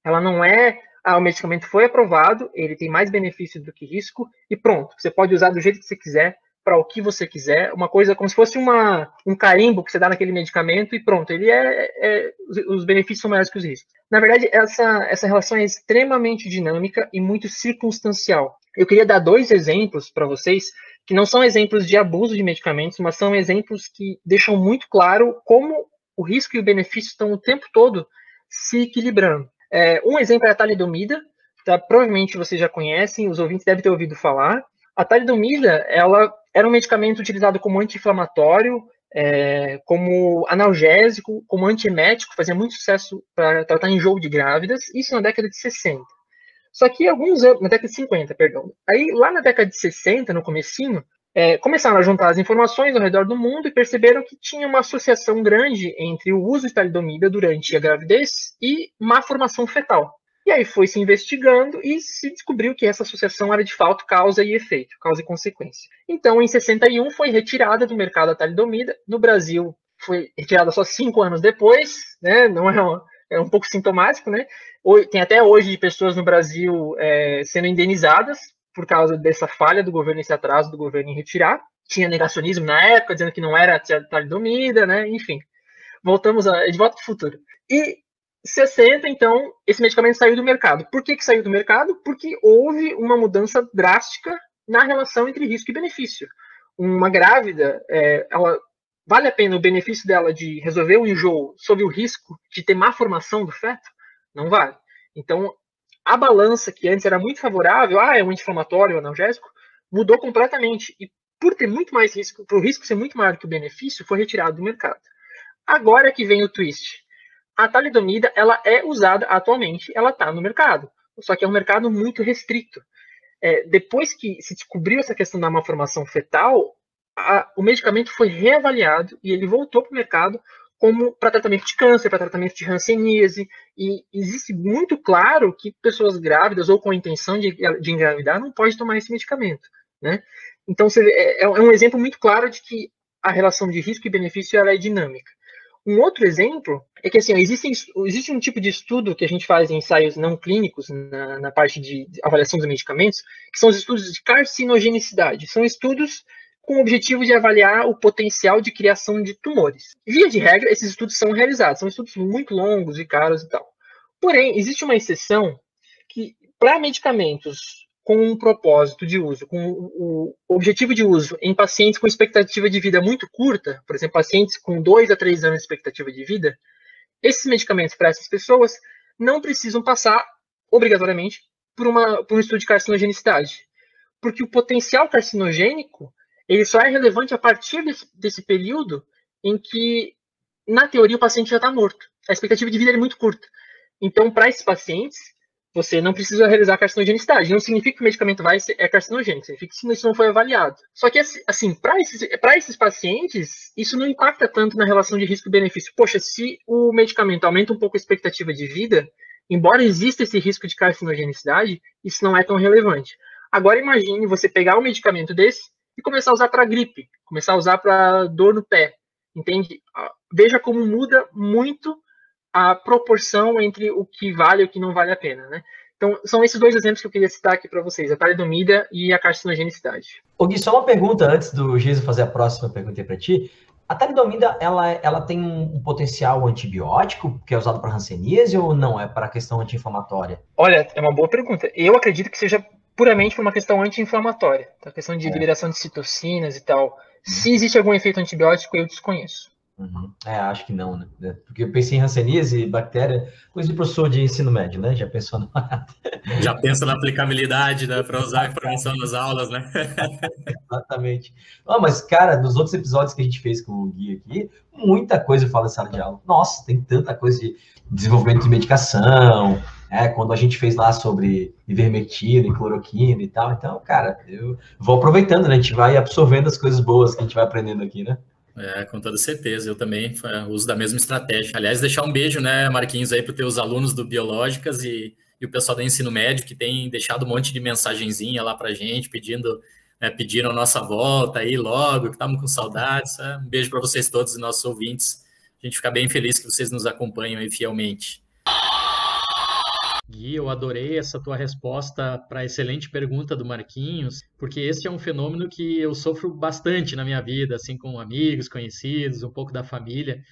Ela não é ah, o medicamento foi aprovado, ele tem mais benefício do que risco e pronto. Você pode usar do jeito que você quiser, para o que você quiser, uma coisa como se fosse uma, um carimbo que você dá naquele medicamento e pronto, ele é, é os benefícios são maiores que os riscos. Na verdade, essa, essa relação é extremamente dinâmica e muito circunstancial. Eu queria dar dois exemplos para vocês que não são exemplos de abuso de medicamentos, mas são exemplos que deixam muito claro como o risco e o benefício estão o tempo todo se equilibrando. É, um exemplo é a talidomida, tá? provavelmente vocês já conhecem, os ouvintes devem ter ouvido falar. A talidomida, ela era um medicamento utilizado como anti-inflamatório, é, como analgésico, como antiemético, fazia muito sucesso para tratar enjoo de grávidas, isso na década de 60. Só que alguns anos, na década de 50, perdão. Aí, lá na década de 60, no comecinho, é, começaram a juntar as informações ao redor do mundo e perceberam que tinha uma associação grande entre o uso de talidomida durante a gravidez e má formação fetal. E aí foi se investigando e se descobriu que essa associação era de fato causa e efeito, causa e consequência. Então, em 61 foi retirada do mercado a talidomida. No Brasil foi retirada só cinco anos depois, né? Não é uma, é um pouco sintomático, né? Tem até hoje pessoas no Brasil é, sendo indenizadas por causa dessa falha do governo, esse atraso do governo em retirar. Tinha negacionismo na época, dizendo que não era talidomida, né? Enfim, voltamos a, de volta para o futuro. E 60, então, esse medicamento saiu do mercado. Por que, que saiu do mercado? Porque houve uma mudança drástica na relação entre risco e benefício. Uma grávida, é, ela Vale a pena o benefício dela de resolver o enjoo sob o risco de ter má formação do feto? Não vale. Então, a balança que antes era muito favorável, ah, é um anti-inflamatório, um analgésico, mudou completamente. E por ter muito mais risco, para o risco ser muito maior que o benefício, foi retirado do mercado. Agora que vem o twist. A talidomida, ela é usada atualmente, ela está no mercado. Só que é um mercado muito restrito. É, depois que se descobriu essa questão da malformação fetal, a, o medicamento foi reavaliado e ele voltou para o mercado como para tratamento de câncer, para tratamento de hanseníase, e existe muito claro que pessoas grávidas ou com a intenção de, de engravidar não podem tomar esse medicamento, né? Então, é, é, um exemplo muito claro de que a relação de risco e benefício ela é dinâmica. Um outro exemplo é que assim, existe, existe um tipo de estudo que a gente faz em ensaios não clínicos, na, na parte de avaliação dos medicamentos, que são os estudos de carcinogenicidade. São estudos com o objetivo de avaliar o potencial de criação de tumores. Via de regra, esses estudos são realizados, são estudos muito longos e caros e tal. Porém, existe uma exceção que, para medicamentos com um propósito de uso, com o objetivo de uso em pacientes com expectativa de vida muito curta, por exemplo, pacientes com 2 a 3 anos de expectativa de vida, esses medicamentos para essas pessoas não precisam passar, obrigatoriamente, por, uma, por um estudo de carcinogenicidade. Porque o potencial carcinogênico ele só é relevante a partir desse, desse período em que, na teoria, o paciente já está morto. A expectativa de vida é muito curta. Então, para esses pacientes, você não precisa realizar carcinogenicidade. Não significa que o medicamento vai ser, é carcinogênico, significa que isso não foi avaliado. Só que, assim, para esses, esses pacientes, isso não impacta tanto na relação de risco-benefício. Poxa, se o medicamento aumenta um pouco a expectativa de vida, embora exista esse risco de carcinogenicidade, isso não é tão relevante. Agora, imagine você pegar um medicamento desse e começar a usar para gripe, começar a usar para dor no pé, entende? Ah, veja como muda muito a proporção entre o que vale e o que não vale a pena, né? Então, são esses dois exemplos que eu queria citar aqui para vocês, a talidomida e a carcinogenicidade. Ô Gui, só uma pergunta antes do Giso fazer a próxima pergunta para ti. A talidomida, ela, ela tem um potencial antibiótico que é usado para hanseníase ou não? É para questão anti-inflamatória? Olha, é uma boa pergunta. Eu acredito que seja puramente por uma questão anti-inflamatória, tá? questão de é. liberação de citocinas e tal. Uhum. Se existe algum efeito antibiótico, eu desconheço. Uhum. É, acho que não, né? É, porque eu pensei em hanseníase, bactéria, coisa de professor de ensino médio, né? Já pensou no... Já pensa na aplicabilidade, né? Para usar a informação nas aulas, né? Exatamente. Oh, mas, cara, nos outros episódios que a gente fez com o Gui aqui, muita coisa fala em sala de aula. Nossa, tem tanta coisa de desenvolvimento de medicação, é, quando a gente fez lá sobre ivermectina e cloroquina e tal. Então, cara, eu vou aproveitando, né? A gente vai absorvendo as coisas boas que a gente vai aprendendo aqui, né? É, com toda certeza. Eu também é, uso da mesma estratégia. Aliás, deixar um beijo, né, Marquinhos, aí para os teus alunos do Biológicas e, e, o pessoal do ensino médio que tem deixado um monte de mensagenzinha lá para gente, pedindo, né, pedindo a nossa volta aí logo, que estamos com saudades. É, um beijo para vocês todos e nossos ouvintes. A gente fica bem feliz que vocês nos acompanham aí fielmente. Gui, eu adorei essa tua resposta para a excelente pergunta do Marquinhos, porque esse é um fenômeno que eu sofro bastante na minha vida, assim, com amigos, conhecidos, um pouco da família.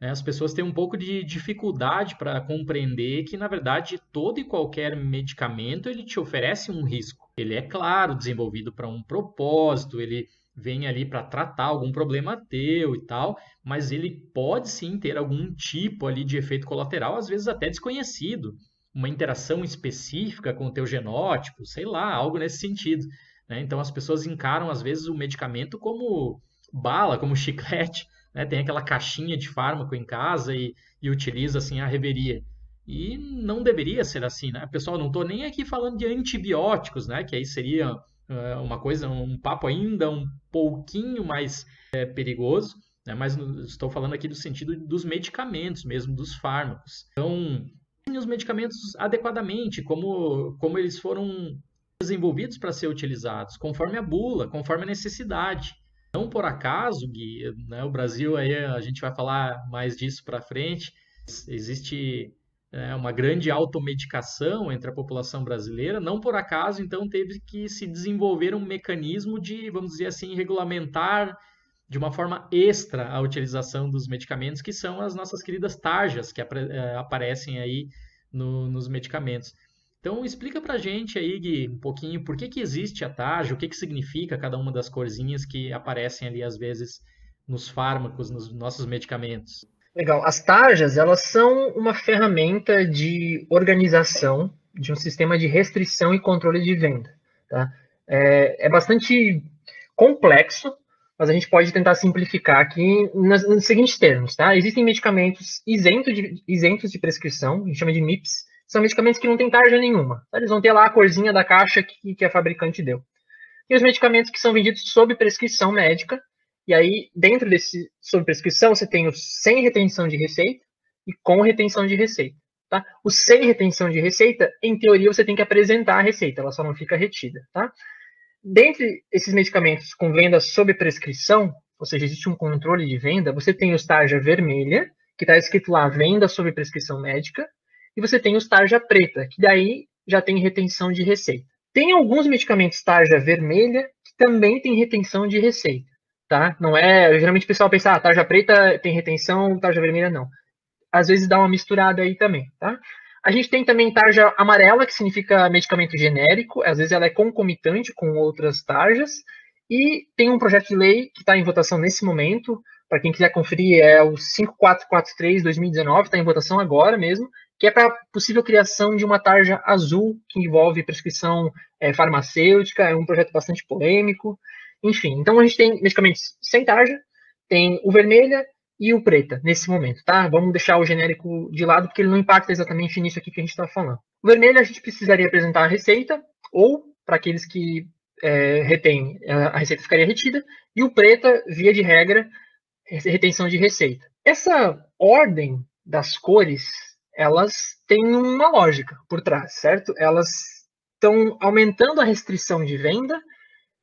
Né? As pessoas têm um pouco de dificuldade para compreender que, na verdade, todo e qualquer medicamento ele te oferece um risco. Ele é, claro, desenvolvido para um propósito, ele vem ali para tratar algum problema teu e tal, mas ele pode sim ter algum tipo ali de efeito colateral, às vezes até desconhecido uma interação específica com o teu genótipo, sei lá, algo nesse sentido. Né? Então as pessoas encaram às vezes o medicamento como bala, como chiclete, né? tem aquela caixinha de fármaco em casa e, e utiliza assim a reveria. E não deveria ser assim, né? Pessoal, não estou nem aqui falando de antibióticos, né? Que aí seria uh, uma coisa, um papo ainda um pouquinho mais é, perigoso, né? Mas estou falando aqui do sentido dos medicamentos mesmo, dos fármacos. Então, os medicamentos adequadamente, como, como eles foram desenvolvidos para ser utilizados, conforme a bula, conforme a necessidade. Não por acaso, Gui, né, o Brasil, aí a gente vai falar mais disso para frente, existe é, uma grande automedicação entre a população brasileira, não por acaso, então, teve que se desenvolver um mecanismo de, vamos dizer assim, regulamentar de uma forma extra a utilização dos medicamentos, que são as nossas queridas tarjas que é, aparecem aí no, nos medicamentos. Então, explica pra gente aí, Gui, um pouquinho por que, que existe a tarja, o que, que significa cada uma das corzinhas que aparecem ali, às vezes, nos fármacos, nos nossos medicamentos. Legal. As tarjas, elas são uma ferramenta de organização de um sistema de restrição e controle de venda. Tá? É, é bastante complexo, mas a gente pode tentar simplificar aqui nos, nos seguintes termos, tá? Existem medicamentos isentos de, isentos de prescrição, a gente chama de MIPS, são medicamentos que não têm tarja nenhuma. Tá? Eles vão ter lá a corzinha da caixa que, que a fabricante deu. E os medicamentos que são vendidos sob prescrição médica, e aí, dentro desse sob prescrição, você tem os sem retenção de receita e com retenção de receita. Tá? O sem retenção de receita, em teoria, você tem que apresentar a receita, ela só não fica retida. Tá? Dentre esses medicamentos com venda sob prescrição, ou seja, existe um controle de venda, você tem o tarja vermelha, que está escrito lá venda sob prescrição médica, e você tem o tarja preta, que daí já tem retenção de receita. Tem alguns medicamentos tarja vermelha que também tem retenção de receita, tá? Não é, geralmente o pessoal pensa, ah, tarja preta tem retenção, tarja vermelha não. Às vezes dá uma misturada aí também, tá? A gente tem também tarja amarela, que significa medicamento genérico, às vezes ela é concomitante com outras tarjas, e tem um projeto de lei que está em votação nesse momento, para quem quiser conferir, é o 5443-2019, está em votação agora mesmo, que é para possível criação de uma tarja azul que envolve prescrição é, farmacêutica, é um projeto bastante polêmico, enfim. Então a gente tem medicamentos sem tarja, tem o vermelha e o preta nesse momento, tá? Vamos deixar o genérico de lado porque ele não impacta exatamente nisso aqui que a gente está falando. O vermelho a gente precisaria apresentar a receita ou para aqueles que é, retêm, a receita ficaria retida, e o preta, via de regra, retenção de receita. Essa ordem das cores, elas têm uma lógica por trás, certo? Elas estão aumentando a restrição de venda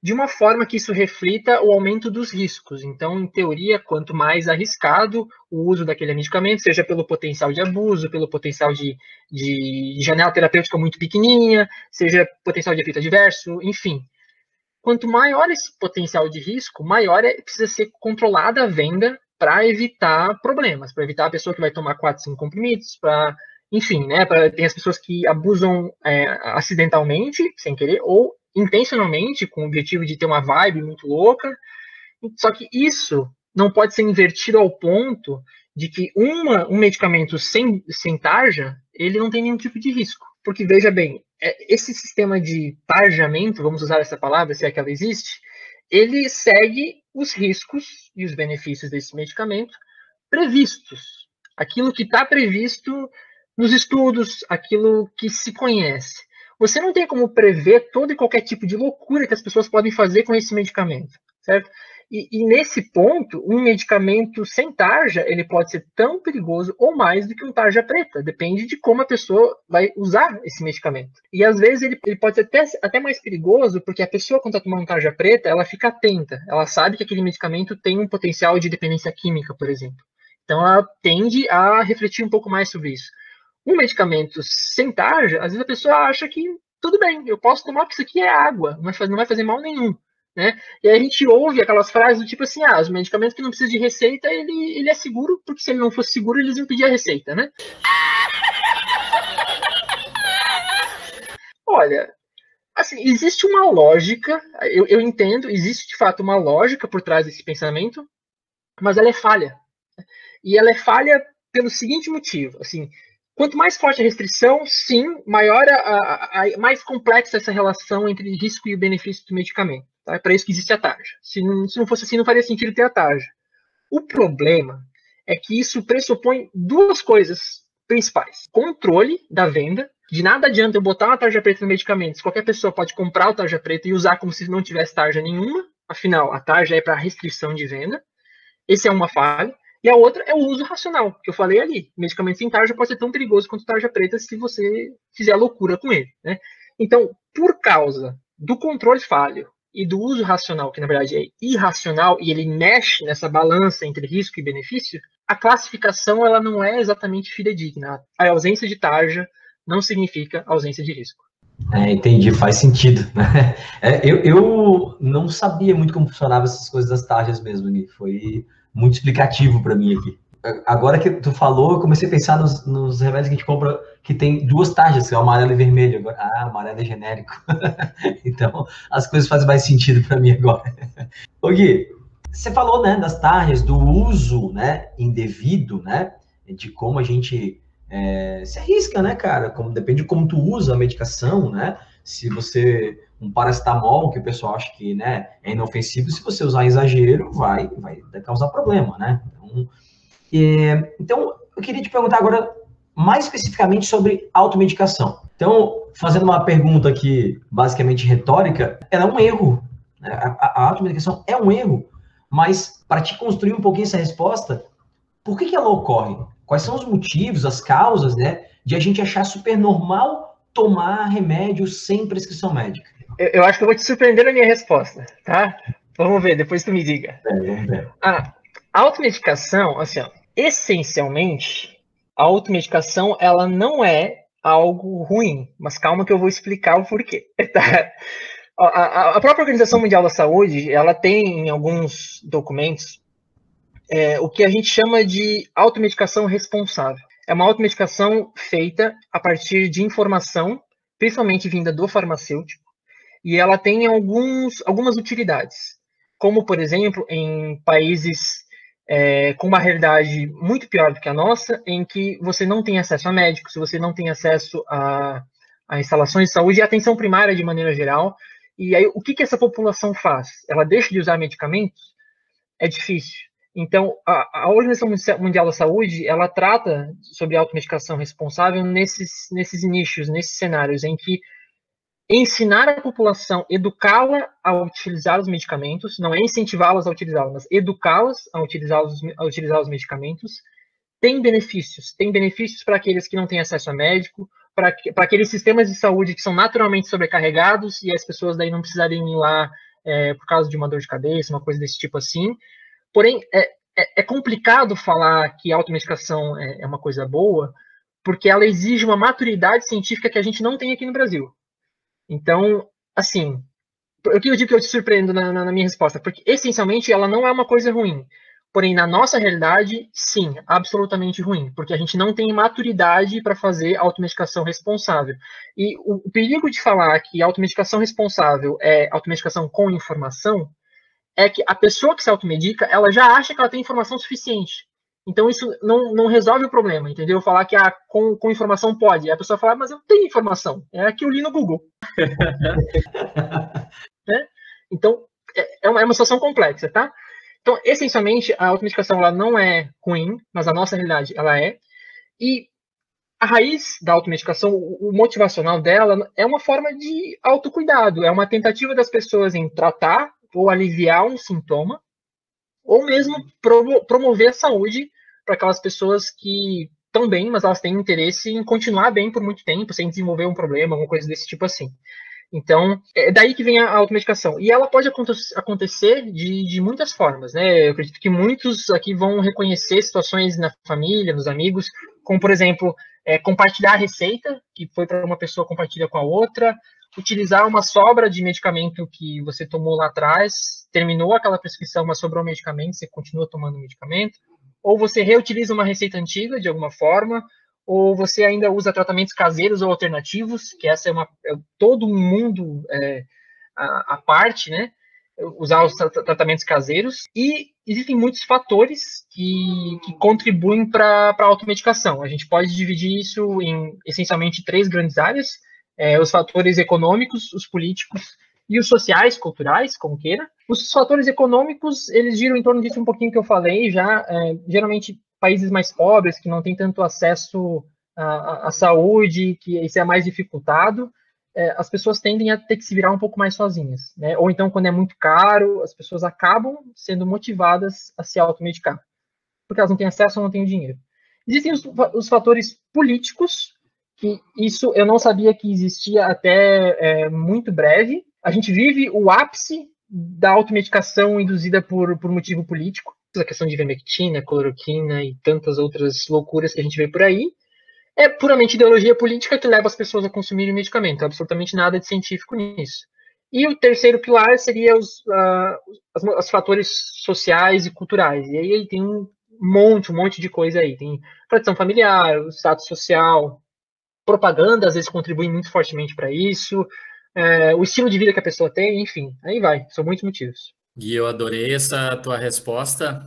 de uma forma que isso reflita o aumento dos riscos. Então, em teoria, quanto mais arriscado o uso daquele medicamento, seja pelo potencial de abuso, pelo potencial de, de janela terapêutica muito pequenininha, seja potencial de efeito adverso, enfim. Quanto maior esse potencial de risco, maior é, precisa ser controlada a venda para evitar problemas, para evitar a pessoa que vai tomar 4, 5 comprimidos, para enfim, né, pra, tem as pessoas que abusam é, acidentalmente, sem querer, ou intencionalmente, com o objetivo de ter uma vibe muito louca. Só que isso não pode ser invertido ao ponto de que uma, um medicamento sem, sem tarja, ele não tem nenhum tipo de risco. Porque, veja bem, é, esse sistema de tarjamento, vamos usar essa palavra, se é que ela existe, ele segue os riscos e os benefícios desse medicamento previstos. Aquilo que está previsto nos estudos, aquilo que se conhece. Você não tem como prever todo e qualquer tipo de loucura que as pessoas podem fazer com esse medicamento, certo? E, e, nesse ponto, um medicamento sem tarja, ele pode ser tão perigoso ou mais do que um tarja preta. Depende de como a pessoa vai usar esse medicamento. E às vezes ele, ele pode ser até, até mais perigoso, porque a pessoa, quando está tomando tarja preta, ela fica atenta. Ela sabe que aquele medicamento tem um potencial de dependência química, por exemplo. Então ela tende a refletir um pouco mais sobre isso um medicamento sem tarja, às vezes a pessoa acha que tudo bem, eu posso tomar porque isso aqui é água, não vai fazer, mal nenhum. Né? E aí a gente ouve aquelas frases do tipo assim, ah, os medicamentos que não precisam de receita, ele, ele é seguro, porque se ele não fosse seguro, eles iam pedir a receita, né? Olha, assim, existe uma lógica, eu, eu entendo, existe de fato uma lógica por trás desse pensamento, mas ela é falha. E ela é falha pelo seguinte motivo, assim, Quanto mais forte a restrição, sim, maior a, a, a, mais complexa essa relação entre risco e benefício do medicamento. Tá? É para isso que existe a tarja. Se não, se não fosse assim, não faria sentido ter a tarja. O problema é que isso pressupõe duas coisas principais: controle da venda. De nada adianta eu botar uma tarja preta no medicamento. Qualquer pessoa pode comprar o tarja preta e usar como se não tivesse tarja nenhuma. Afinal, a tarja é para restrição de venda. Esse é uma falha. E a outra é o uso racional, que eu falei ali. Medicamento sem tarja pode ser tão perigoso quanto tarja preta se você fizer loucura com ele. Né? Então, por causa do controle falho e do uso racional, que na verdade é irracional, e ele mexe nessa balança entre risco e benefício, a classificação ela não é exatamente fidedigna. A ausência de tarja não significa ausência de risco. É, entendi, faz sentido. Né? É, eu, eu não sabia muito como funcionavam essas coisas das tarjas mesmo, Gui. Foi muito explicativo para mim aqui. Agora que tu falou, eu comecei a pensar nos, nos, remédios que a gente compra que tem duas tarjas, que é o amarelo e vermelho. Agora, ah, amarelo é genérico. então, as coisas fazem mais sentido para mim agora. Ô Gui, você falou, né, das tarjas, do uso, né, indevido, né, de como a gente é, se arrisca, né, cara? Como, depende de como tu usa a medicação, né? Se você um paracetamol, que o pessoal acha que né, é inofensivo, se você usar exagero, vai, vai causar problema, né? Então, é, então, eu queria te perguntar agora mais especificamente sobre automedicação. Então, fazendo uma pergunta aqui, basicamente retórica, ela é um erro. Né? A, a automedicação é um erro, mas para te construir um pouquinho essa resposta, por que, que ela ocorre? Quais são os motivos, as causas, né, de a gente achar super normal tomar remédio sem prescrição médica? Eu, acho que eu vou te surpreender na minha resposta, tá? Vamos ver, depois tu me diga. É. A automedicação, assim, ó, essencialmente, a automedicação, ela não é algo ruim, mas calma que eu vou explicar o porquê, tá? A, a, própria Organização Mundial da Saúde, ela tem em alguns documentos é, o que a gente chama de automedicação responsável. É uma automedicação feita a partir de informação, principalmente vinda do farmacêutico, e ela tem alguns, algumas utilidades, como, por exemplo, em países é, com uma realidade muito pior do que a nossa, em que você não tem acesso a médicos, você não tem acesso a, a instalações de saúde e atenção primária de maneira geral. E aí, o que, que essa população faz? Ela deixa de usar medicamentos? É difícil. Então, a, a Organização Mundial da Saúde, ela trata sobre automedicação responsável nesses, nesses nichos, nesses cenários em que ensinar a população, educá-la a utilizar os medicamentos, não é incentivá-las a utilizá-los, mas educá-las a utilizar os, a utilizar os medicamentos, tem benefícios. Tem benefícios para aqueles que não têm acesso a médico, para aqueles sistemas de saúde que são naturalmente sobrecarregados e as pessoas daí não precisarem ir lá é, por causa de uma dor de cabeça, uma coisa desse tipo assim. Porém, é, é, é complicado falar que a automedicação é, é uma coisa boa, porque ela exige uma maturidade científica que a gente não tem aqui no Brasil. Então, assim, o que eu digo que eu te surpreendo na, na, na, minha resposta? Porque, essencialmente, ela não é uma coisa ruim. Porém, na nossa realidade, sim, absolutamente ruim, porque a gente não tem maturidade para fazer automedicação responsável. E o, o perigo de falar que automedicação responsável é automedicação com informação é que a pessoa que se automedica, ela já acha que ela tem informação suficiente. Então isso não, não resolve o problema, entendeu? Falar que ah, com, com informação pode. a pessoa fala, mas eu tenho informação. É que eu li no Google. né? Então é, é uma, é uma situação complexa, tá? Então, essencialmente, a automedicação ela não é ruim, mas a nossa realidade ela é. E a raiz da automedicação, o motivacional dela, é uma forma de autocuidado, é uma tentativa das pessoas em tratar ou aliviar um sintoma, ou mesmo promover a saúde para aquelas pessoas que estão bem, mas elas têm interesse em continuar bem por muito tempo, sem desenvolver um problema, alguma coisa desse tipo assim. Então, é daí que vem a automedicação. E ela pode acontecer de, de muitas formas, né? Eu acredito que muitos aqui vão reconhecer situações na família, nos amigos, como, por exemplo, é, compartilhar a receita, que foi para uma pessoa compartilha com a outra, utilizar uma sobra de medicamento que você tomou lá atrás, terminou aquela prescrição, mas sobrou medicamento, você continua tomando medicamento, ou você reutiliza uma receita antiga de alguma forma, ou você ainda usa tratamentos caseiros ou alternativos, que essa é uma é todo mundo é, a, a, parte, né? Usar os tratamentos caseiros e existem muitos fatores que, que contribuem para a automedicação. A gente pode dividir isso em essencialmente três grandes áreas: é, os fatores econômicos, os políticos e os sociais, culturais, como queira. Os fatores econômicos, eles giram em torno disso um pouquinho que eu falei já. É, geralmente, países mais pobres, que não têm tanto acesso à, saúde, que isso é mais dificultado, é, as pessoas tendem a ter que se virar um pouco mais sozinhas. Né? Ou então, quando é muito caro, as pessoas acabam sendo motivadas a se automedicar, porque elas não têm acesso ou não têm dinheiro. Existem os, os fatores políticos, que isso eu não sabia que existia até é, muito breve. A gente vive o ápice da automedicação induzida por, por motivo político, a questão de vermectina, cloroquina e tantas outras loucuras que a gente vê por aí. É puramente ideologia política que leva as pessoas a consumirem medicamento, absolutamente nada de científico nisso. E o terceiro pilar seria os, uh, fatores sociais e culturais. E aí tem um monte, um monte de coisa aí. Tem tradição familiar, o status social, propaganda às vezes contribui muito fortemente para isso, é, o estilo de vida que a pessoa tem, enfim, aí vai, são muitos motivos. Gui, eu adorei essa tua resposta,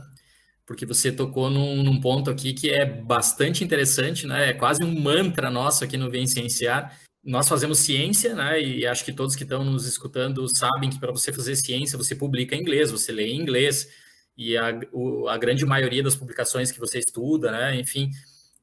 porque você tocou num, num, ponto aqui que é bastante interessante, né? É quase um mantra nosso aqui no Vem Cienciar. Nós fazemos ciência, né? E acho que todos que estão nos escutando sabem que para você fazer ciência, você publica em inglês, você lê em inglês, e a, o, a grande maioria das publicações que você estuda, né? Enfim,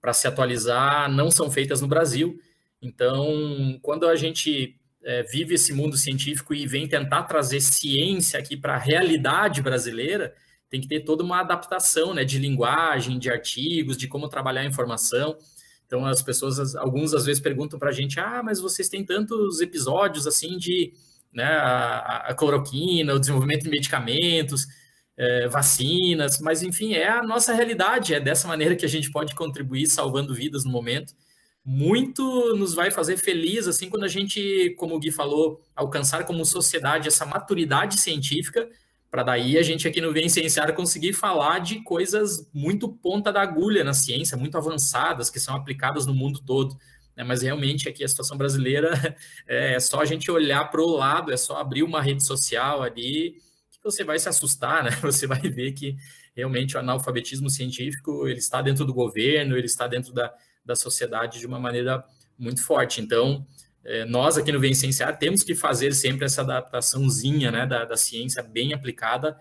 para se atualizar, não são feitas no Brasil. Então, quando a gente é, vive esse mundo científico e vem tentar trazer ciência aqui para a realidade brasileira, tem que ter toda uma adaptação né, de linguagem, de artigos, de como trabalhar a informação. Então, as pessoas, alguns às vezes perguntam para a gente: ah, mas vocês têm tantos episódios assim de né, a, a cloroquina, o desenvolvimento de medicamentos é, vacinas, mas enfim, é a nossa realidade, é dessa maneira que a gente pode contribuir salvando vidas no momento. Muito nos vai fazer feliz, assim, quando a gente, como o Gui falou, alcançar como sociedade essa maturidade científica, para daí a gente aqui no Vem Cienciar conseguir falar de coisas muito ponta da agulha na ciência, muito avançadas, que são aplicadas no mundo todo. Né? Mas realmente aqui a situação brasileira é só a gente olhar para o lado, é só abrir uma rede social ali você vai se assustar, né? Você vai ver que realmente o analfabetismo científico ele está dentro do governo, ele está dentro da, da sociedade de uma maneira muito forte. Então, é, nós aqui no Vencenciar temos que fazer sempre essa adaptaçãozinha né, da, da ciência bem aplicada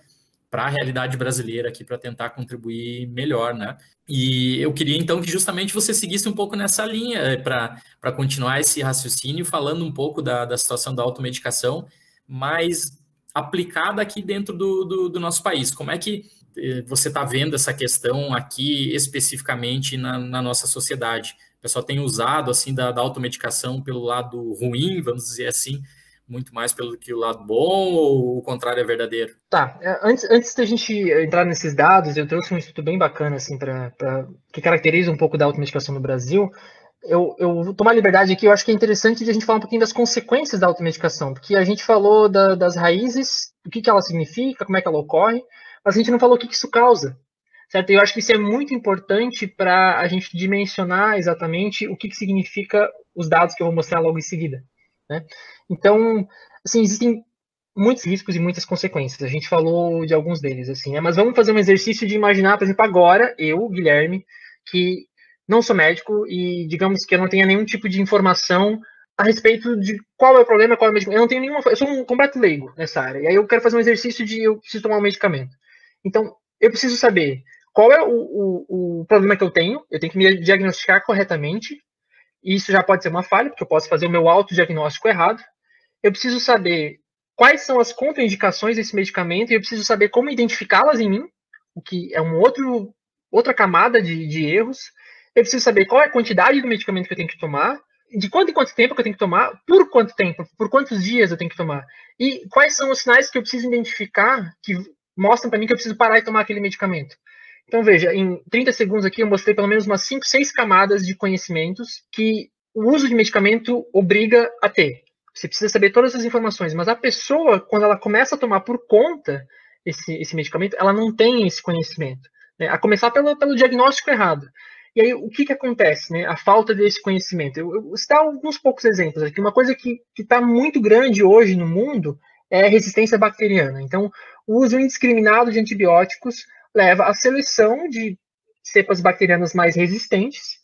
para a realidade brasileira aqui para tentar contribuir melhor, né? E eu queria então que justamente você seguisse um pouco nessa linha é, para continuar esse raciocínio, falando um pouco da, da situação da automedicação, mas aplicada aqui dentro do, do, do nosso país. Como é que eh, você está vendo essa questão aqui especificamente na, na, nossa sociedade? O pessoal tem usado assim da, da automedicação pelo lado ruim, vamos dizer assim, muito mais pelo que o lado bom ou o contrário é verdadeiro? Tá, é, antes, antes da gente entrar nesses dados, eu trouxe um estudo bem bacana assim para que caracteriza um pouco da automedicação no Brasil. Eu, eu vou tomar liberdade aqui, eu acho que é interessante a gente falar um pouquinho das consequências da automedicação, porque a gente falou da, das raízes, o que, que ela significa, como é que ela ocorre, mas a gente não falou o que, que isso causa, certo? Eu acho que isso é muito importante para a gente dimensionar exatamente o que, que significa os dados que eu vou mostrar logo em seguida, né? Então, assim, existem muitos riscos e muitas consequências. A gente falou de alguns deles, assim, né? Mas vamos fazer um exercício de imaginar, por exemplo, agora, eu, Guilherme, que não sou médico e, digamos que eu não tenha nenhum tipo de informação a respeito de qual é o problema, qual é o medicamento. Eu não tenho nenhuma. Eu sou um completo leigo nessa área. E aí eu quero fazer um exercício de eu preciso tomar um medicamento. Então, eu preciso saber qual é o, o, o problema que eu tenho, eu tenho que me diagnosticar corretamente. E isso já pode ser uma falha, porque eu posso fazer o meu autodiagnóstico errado. Eu preciso saber quais são as contraindicações desse medicamento e eu preciso saber como identificá-las em mim, o que é um outro, outra camada de, de erros. Eu preciso saber qual é a quantidade do medicamento que eu tenho que tomar, de quanto em quanto tempo eu tenho que tomar, por quanto tempo, por quantos dias eu tenho que tomar, e quais são os sinais que eu preciso identificar que mostram para mim que eu preciso parar de tomar aquele medicamento. Então, veja, em 30 segundos aqui eu mostrei pelo menos umas 5, 6 camadas de conhecimentos que o uso de medicamento obriga a ter. Você precisa saber todas as informações, mas a pessoa, quando ela começa a tomar por conta esse, esse medicamento, ela não tem esse conhecimento. Né? A começar pelo, pelo diagnóstico errado. E aí, o que, que acontece? Né? A falta desse conhecimento. Eu, eu vou citar alguns poucos exemplos aqui. Uma coisa que está muito grande hoje no mundo é resistência bacteriana. Então, o uso indiscriminado de antibióticos leva à seleção de cepas bacterianas mais resistentes,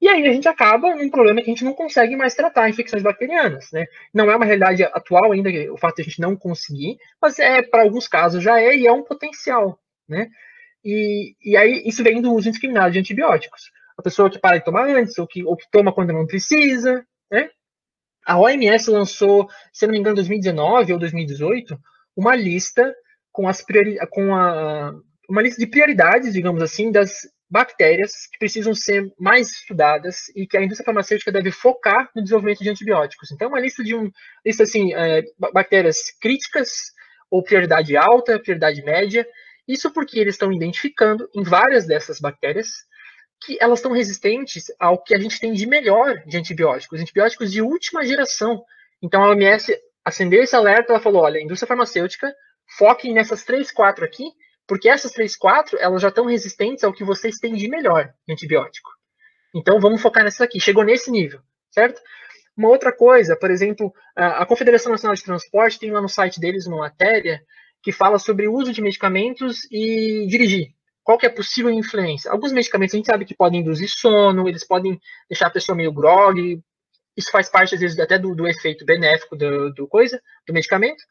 e aí a gente acaba num problema que a gente não consegue mais tratar infecções bacterianas, né? Não é uma realidade atual ainda o fato de a gente não conseguir, mas é para alguns casos já é e é um potencial, né? E, e aí isso vem do uso indiscriminado de antibióticos. A pessoa que para de tomar antes, ou que, ou que toma quando não precisa, né? A OMS lançou, se não me engano, 2019 ou 2018, uma lista com as priori com a, uma lista de prioridades, digamos assim, das bactérias que precisam ser mais estudadas e que a indústria farmacêutica deve focar no desenvolvimento de antibióticos. Então, uma lista de um lista assim, é, bactérias críticas ou prioridade alta, prioridade média, isso porque eles estão identificando em várias dessas bactérias que elas estão resistentes ao que a gente tem de melhor de antibióticos, antibióticos de última geração. Então a OMS acendeu esse alerta, ela falou, olha, indústria farmacêutica, foquem nessas três, quatro aqui, porque essas três, quatro, elas já estão resistentes ao que vocês têm de melhor de antibiótico. Então vamos focar nessas aqui. Chegou nesse nível, certo? Uma outra coisa, por exemplo, a Confederação Nacional de Transporte tem lá no site deles uma matéria que fala sobre o uso de medicamentos e dirigir. Qual que é a possível influência? Alguns medicamentos a gente sabe que podem induzir sono, eles podem deixar a pessoa meio grog, isso faz parte, às vezes, até do, do efeito benéfico do, do, coisa, do medicamento.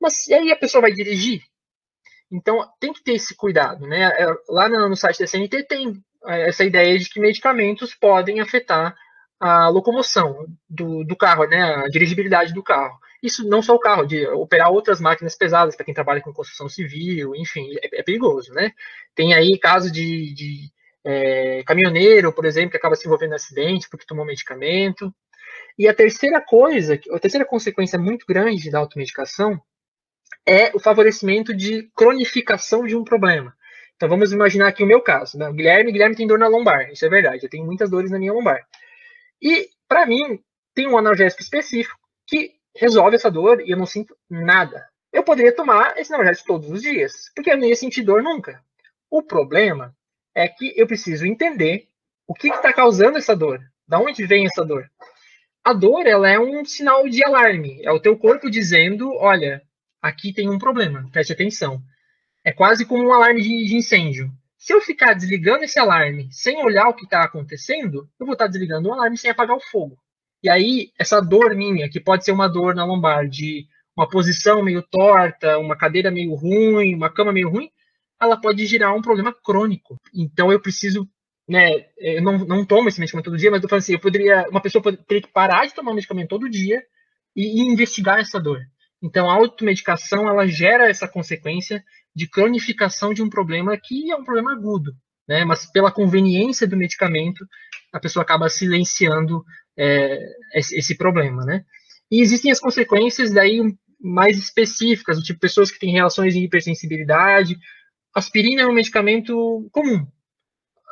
Mas e aí a pessoa vai dirigir? Então tem que ter esse cuidado, né? É, lá no, no site da CNT tem é, essa ideia de que medicamentos podem afetar a locomoção do, do carro, né? A dirigibilidade do carro. Isso não só o carro, de operar outras máquinas pesadas para quem trabalha com construção civil, enfim, é, é perigoso, né? Tem aí caso de, de é, caminhoneiro, por exemplo, que acaba se envolvendo em acidente porque tomou medicamento. E a terceira coisa, a terceira consequência muito grande da automedicação é o favorecimento de cronificação de um problema. Então vamos imaginar aqui o meu caso. Né? O Guilherme, Guilherme tem dor na lombar, isso é verdade, eu tenho muitas dores na minha lombar. E, para mim, tem um analgésico específico que resolve essa dor e eu não sinto nada. Eu poderia tomar esse analgésico todos os dias, porque eu não ia sentir dor nunca. O problema é que eu preciso entender o que está causando essa dor, da onde vem essa dor. A dor ela é um sinal de alarme, é o teu corpo dizendo, olha, aqui tem um problema, preste atenção. É quase como um alarme de, de incêndio. Se eu ficar desligando esse alarme sem olhar o que está acontecendo, eu vou estar tá desligando o alarme sem apagar o fogo. E aí, essa dor minha, que pode ser uma dor na lombar, de uma posição meio torta, uma cadeira meio ruim, uma cama meio ruim, ela pode gerar um problema crônico. Então, eu preciso, né, eu não, não tomo esse medicamento todo dia, mas eu falo assim, eu poderia, uma pessoa poderia que parar de tomar medicamento todo dia e, e investigar essa dor. Então, a automedicação, ela gera essa consequência de cronificação de um problema que é um problema agudo, né? Mas pela conveniência do medicamento, a pessoa acaba silenciando é, esse, problema, né? E existem as consequências daí mais específicas, do tipo pessoas que têm relações de hipersensibilidade. Aspirina é um medicamento comum.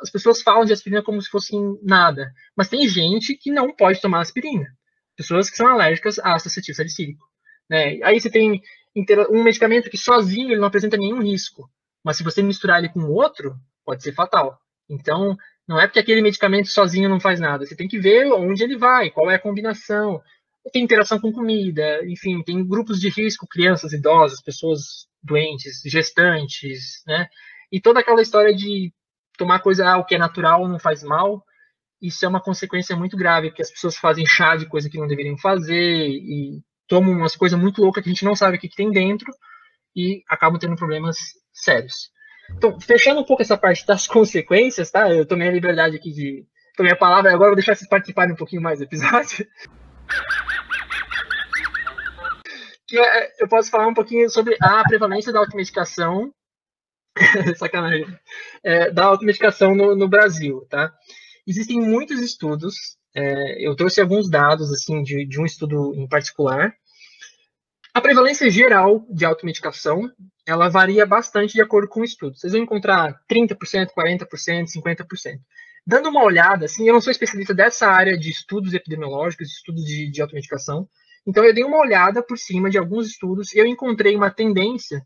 As pessoas falam de aspirina como se fosse nada, mas tem gente que não pode tomar aspirina. Pessoas que são alérgicas a ácido acetil salicílico. Né? Aí você tem um medicamento que sozinho ele não apresenta nenhum risco, mas se você misturar ele com outro, pode ser fatal. Então, não é porque aquele medicamento sozinho não faz nada. Você tem que ver onde ele vai, qual é a combinação. Tem interação com comida, enfim, tem grupos de risco, crianças, idosos, pessoas doentes, gestantes, né? E toda aquela história de tomar coisa ah, o que é natural não faz mal, isso é uma consequência muito grave, porque as pessoas fazem chá de coisa que não deveriam fazer e tomam umas coisas muito loucas que a gente não sabe o que, que tem dentro e acabam tendo problemas sérios. Então, fechando um pouco essa parte das consequências, tá? Eu tomei a liberdade aqui de. Tomei a palavra, agora vou deixar vocês participarem um pouquinho mais do episódio. que é, eu posso falar um pouquinho sobre a prevalência da automedicação. Sacanagem. É, da automedicação no, no Brasil, tá? Existem muitos estudos é, eu trouxe alguns dados assim de, de um estudo em particular. A prevalência geral de automedicação, ela varia bastante de acordo com o estudo. Vocês vão encontrar 30%, 40%, 50%. Dando uma olhada, assim, eu não sou especialista dessa área de estudos epidemiológicos, estudos de, de automedicação, então eu dei uma olhada por cima de alguns estudos e eu encontrei uma tendência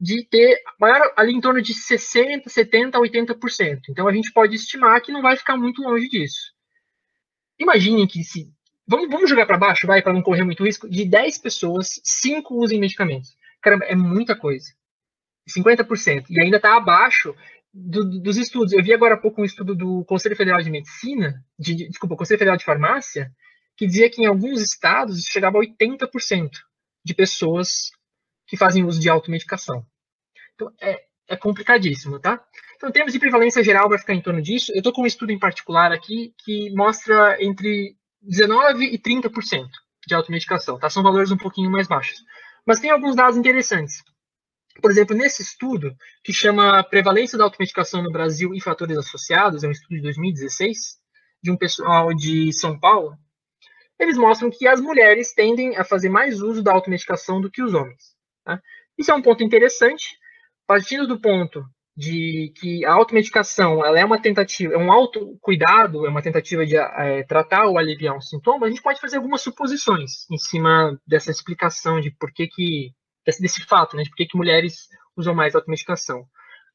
de ter maior, ali em torno de 60%, 70%, 80%. Então a gente pode estimar que não vai ficar muito longe disso. Imaginem que se. Vamos, vamos jogar para baixo, vai, para não correr muito risco. De 10 pessoas, 5 usem medicamentos. Caramba, é muita coisa. 50%. E ainda está abaixo do, dos estudos. Eu vi agora há pouco um estudo do Conselho Federal de Medicina, de, de, desculpa, Conselho Federal de Farmácia, que dizia que em alguns estados chegava a 80% de pessoas que fazem uso de automedicação. Então, é, é complicadíssimo, tá? Então, em termos de prevalência geral, vai ficar em torno disso. Eu estou com um estudo em particular aqui que mostra entre 19% e 30% de automedicação, tá? São valores um pouquinho mais baixos. Mas tem alguns dados interessantes. Por exemplo, nesse estudo, que chama Prevalência da Automedicação no Brasil e Fatores Associados, é um estudo de 2016, de um pessoal de São Paulo, eles mostram que as mulheres tendem a fazer mais uso da automedicação do que os homens. Tá? Isso é um ponto interessante, partindo do ponto de que a automedicação ela é uma tentativa, é um autocuidado, é uma tentativa de é, tratar ou aliviar um sintoma, a gente pode fazer algumas suposições em cima dessa explicação de por que, que desse, desse fato, né, de por que, que mulheres usam mais automedicação.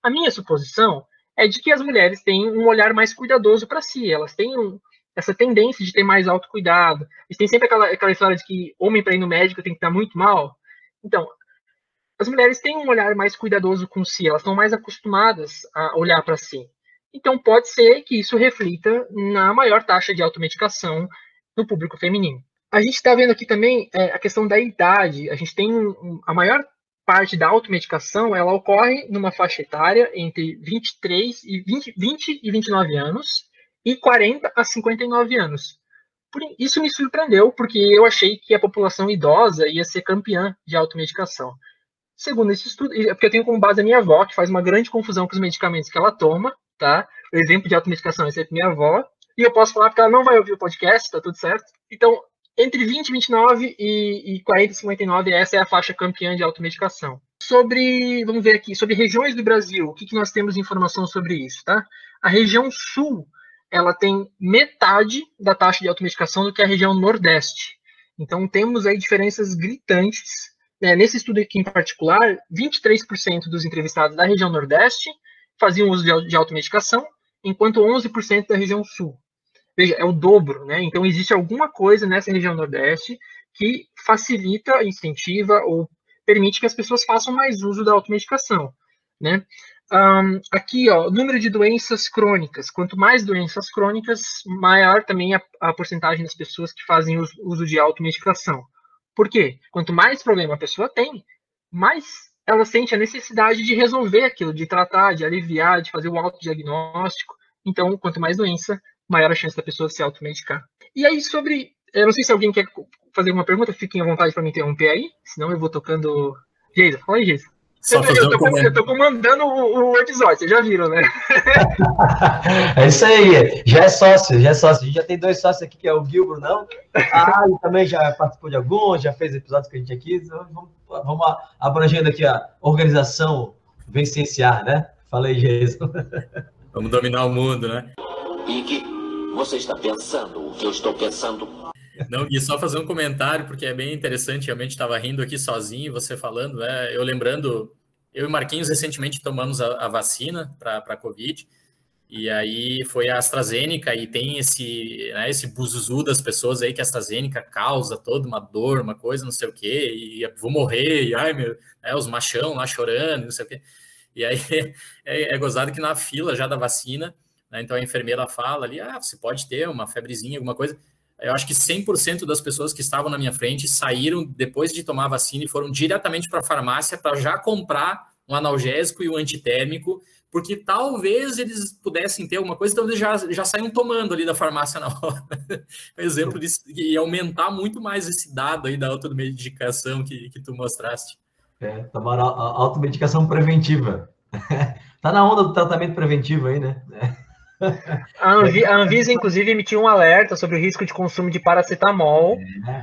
A minha suposição é de que as mulheres têm um olhar mais cuidadoso para si, elas têm um, essa tendência de ter mais autocuidado. Eles têm sempre aquela, aquela história de que homem para ir no médico tem que estar muito mal. Então, as mulheres têm um olhar mais cuidadoso com si, elas estão mais acostumadas a olhar para si. Então, pode ser que isso reflita na maior taxa de automedicação no público feminino. A gente está vendo aqui também é, a questão da idade. A gente tem um, a maior parte da automedicação, ela ocorre numa faixa etária entre 23 e 20, 20 e 29 anos e 40 a 59 anos. Por, isso me surpreendeu, porque eu achei que a população idosa ia ser campeã de automedicação. Segundo esse estudo, é porque eu tenho como base a minha avó, que faz uma grande confusão com os medicamentos que ela toma, tá? O exemplo de automedicação é sempre minha avó. E eu posso falar porque ela não vai ouvir o podcast, tá tudo certo. Então, entre 20 29 e, e 40 e 59, essa é a faixa campeã de automedicação. Sobre, vamos ver aqui, sobre regiões do Brasil, o que, que nós temos de informação sobre isso, tá? A região sul, ela tem metade da taxa de automedicação do que a região nordeste. Então, temos aí diferenças gritantes é, nesse estudo aqui em particular, 23% dos entrevistados da região Nordeste faziam uso de, de automedicação, enquanto 11% da região Sul. Veja, é o dobro, né? Então, existe alguma coisa nessa região Nordeste que facilita, incentiva ou permite que as pessoas façam mais uso da automedicação. né? Um, aqui, ó, número de doenças crônicas. Quanto mais doenças crônicas, maior também a, a porcentagem das pessoas que fazem uso, uso de automedicação. Por quê? Quanto mais problema a pessoa tem, mais ela sente a necessidade de resolver aquilo, de tratar, de aliviar, de fazer o autodiagnóstico. Então, quanto mais doença, maior a chance da pessoa se automedicar. E aí, sobre. Eu não sei se alguém quer fazer uma pergunta, fiquem à vontade para me interromper aí, senão eu vou tocando. Geisa, fala aí, Geisa. Só eu, eu, tô, eu tô comandando o, o, episódio, vocês já viram, né? é isso aí, já é sócio, já é sócio. A gente já tem dois sócios aqui, que é o Gilbert, não? Ah, ele também já participou de alguns, já fez episódios que a gente aqui. Então vamos, vamos abrangendo aqui a organização Vencenciar, né? Fala aí, Jesus. Vamos dominar o mundo, né? Ig, você está pensando o que eu estou pensando? Não, e só fazer um comentário, porque é bem interessante, realmente estava rindo aqui sozinho, você falando, né? Eu lembrando, eu e Marquinhos recentemente tomamos a, a vacina para a Covid, e aí foi a AstraZeneca, e tem esse, né, esse buzuzu das pessoas aí que a AstraZeneca causa toda uma dor, uma coisa, não sei o quê, e vou morrer, e ai meu, né, os machão lá chorando, não sei o quê. E aí é, é gozado que na fila já da vacina, né, então a enfermeira fala ali, ah, você pode ter uma febrezinha, alguma coisa, eu acho que 100% das pessoas que estavam na minha frente saíram depois de tomar a vacina e foram diretamente para a farmácia para já comprar um analgésico e um antitérmico, porque talvez eles pudessem ter alguma coisa, então eles já, já saíram tomando ali da farmácia na hora. um exemplo disso, e aumentar muito mais esse dado aí da automedicação que, que tu mostraste. É, tomar a automedicação preventiva. tá na onda do tratamento preventivo aí, né? É. A, Anvi a, Anvisa, inclusive, emitiu um alerta sobre o risco de consumo de paracetamol, é,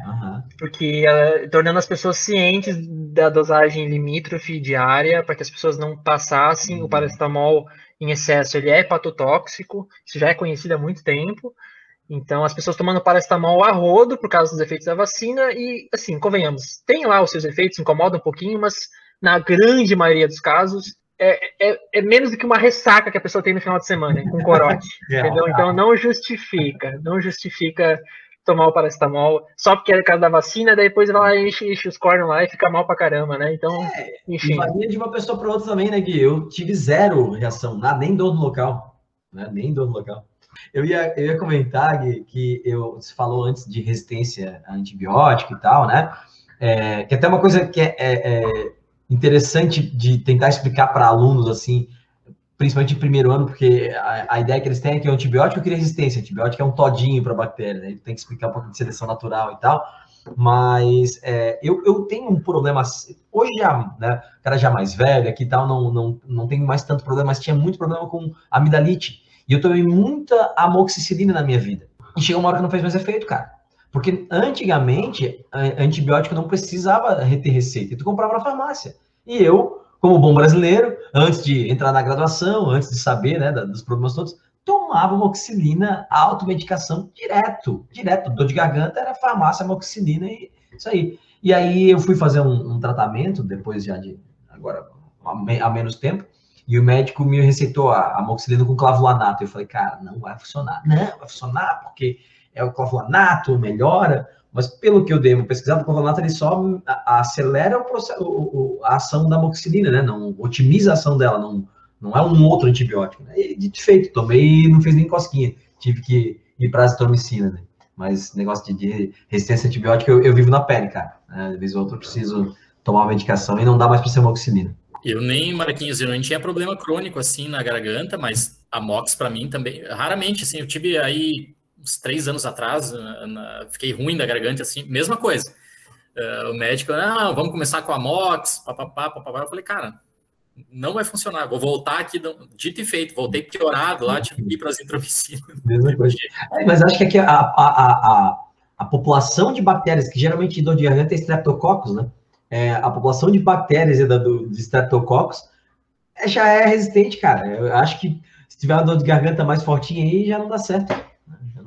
porque uh, tornando as pessoas cientes da dosagem limítrofe diária, para que as pessoas não passassem uhum. o paracetamol em excesso. Ele é hepatotóxico, isso já é conhecido há muito tempo. Então, as pessoas tomando paracetamol a rodo por causa dos efeitos da vacina, e, assim, convenhamos, tem lá os seus efeitos, incomoda um pouquinho, mas na grande maioria dos casos, é, é, é, menos do que uma ressaca que a pessoa tem no final de semana, com corote. É, entendeu? Então não justifica, não justifica tomar o paracetamol só porque é o caso da vacina, daí depois vai lá e enche, enche os cornos lá e fica mal pra caramba, né? Então, é, enfim. Varia de uma pessoa para outra também, né, Gui? Eu tive zero reação, nada, nem dor no local, né? Nem dor no local. Eu ia, eu ia comentar, Gui, que eu, você falou antes de resistência a antibiótico e tal, né? É, que até uma coisa que é, é, é interessante de tentar explicar para alunos, assim, principalmente em primeiro ano, porque a, a, ideia que eles têm é que o antibiótico cria resistência. O antibiótico é um todinho para a bactéria, né? Tem que explicar um pouco de seleção natural e tal. Mas é, eu, eu tenho um problema, hoje já, né, o cara já mais velho aqui e tal, não, não, não tem mais tanto problema, mas tinha muito problema com amidalite. E eu tomei muita amoxicilina na minha vida. E chegou uma hora que não fez mais efeito, cara. Porque antigamente, antibiótico não precisava ter receita, tu comprava na farmácia. E eu, como bom brasileiro, antes de entrar na graduação, antes de saber né, dos problemas todos, tomava moxilina, automedicação direto, direto. Dor de garganta era farmácia, moxilina e isso aí. E aí eu fui fazer um, um tratamento, depois já de, agora, há menos tempo, e o médico me receitou a, a moxilina com clavulanato. Eu falei, cara, não vai funcionar. Não, vai funcionar porque é o clavulanato, melhora, mas pelo que eu dei uma pesquisada, o clavulanato ele só acelera o processo, a ação da moxilina, né? Não otimiza a ação dela, não, não é um outro antibiótico. Né? E de feito, tomei e não fez nem cosquinha. Tive que ir para azitromicina, né? Mas negócio de, resistência antibiótica eu, eu, vivo na pele, cara. Né? Às vezes outro eu preciso tomar uma medicação e não dá mais para ser moxilina. Eu nem, Marquinhos, eu não tinha problema crônico assim na garganta, mas a mox para mim também, raramente, assim, eu tive aí uns três anos atrás, na, na, fiquei ruim da garganta, assim, mesma coisa. Uh, o médico, ah, vamos começar com a MOX, papapá, papapá. Eu falei, cara, não vai funcionar, vou voltar aqui, dito e feito, voltei piorado lá, tive que ir para as intromicinas. É, mas acho que aqui a, a, a, a, população de bactérias, que geralmente dor de garganta é streptococcus, né? É, a população de bactérias da, do, de streptococcus é, já é resistente, cara. Eu acho que se tiver uma dor de garganta mais fortinha aí, já não dá certo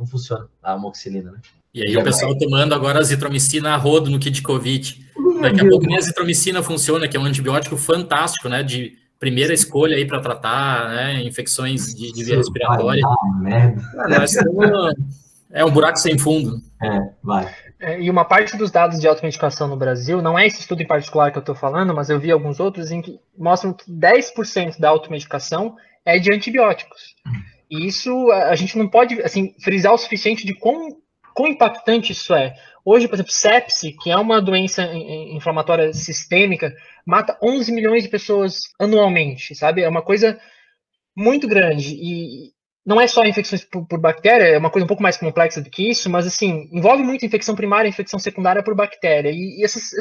não funciona a amoxicilina, né? E aí o pessoal tomando agora azitromicina a rodo no kit Covid. Daqui a pouco nem a azitromicina funciona, que é um antibiótico fantástico, né? De primeira escolha aí para tratar né, infecções de, de via respiratória. merda. É um buraco sem fundo. É, vai. É, e uma parte dos dados de automedicação no Brasil, não é esse estudo em particular que eu estou falando, mas eu vi alguns outros em que mostram que 10% da automedicação é de antibióticos. E isso a gente não pode assim, frisar o suficiente de quão, quão impactante isso é. Hoje, por exemplo, sepse, que é uma doença inflamatória sistêmica, mata 11 milhões de pessoas anualmente, sabe? É uma coisa muito grande. E não é só infecções por, por, bactéria, é uma coisa um pouco mais complexa do que isso, mas assim, envolve muito infecção primária infecção secundária por bactéria. E, e essas,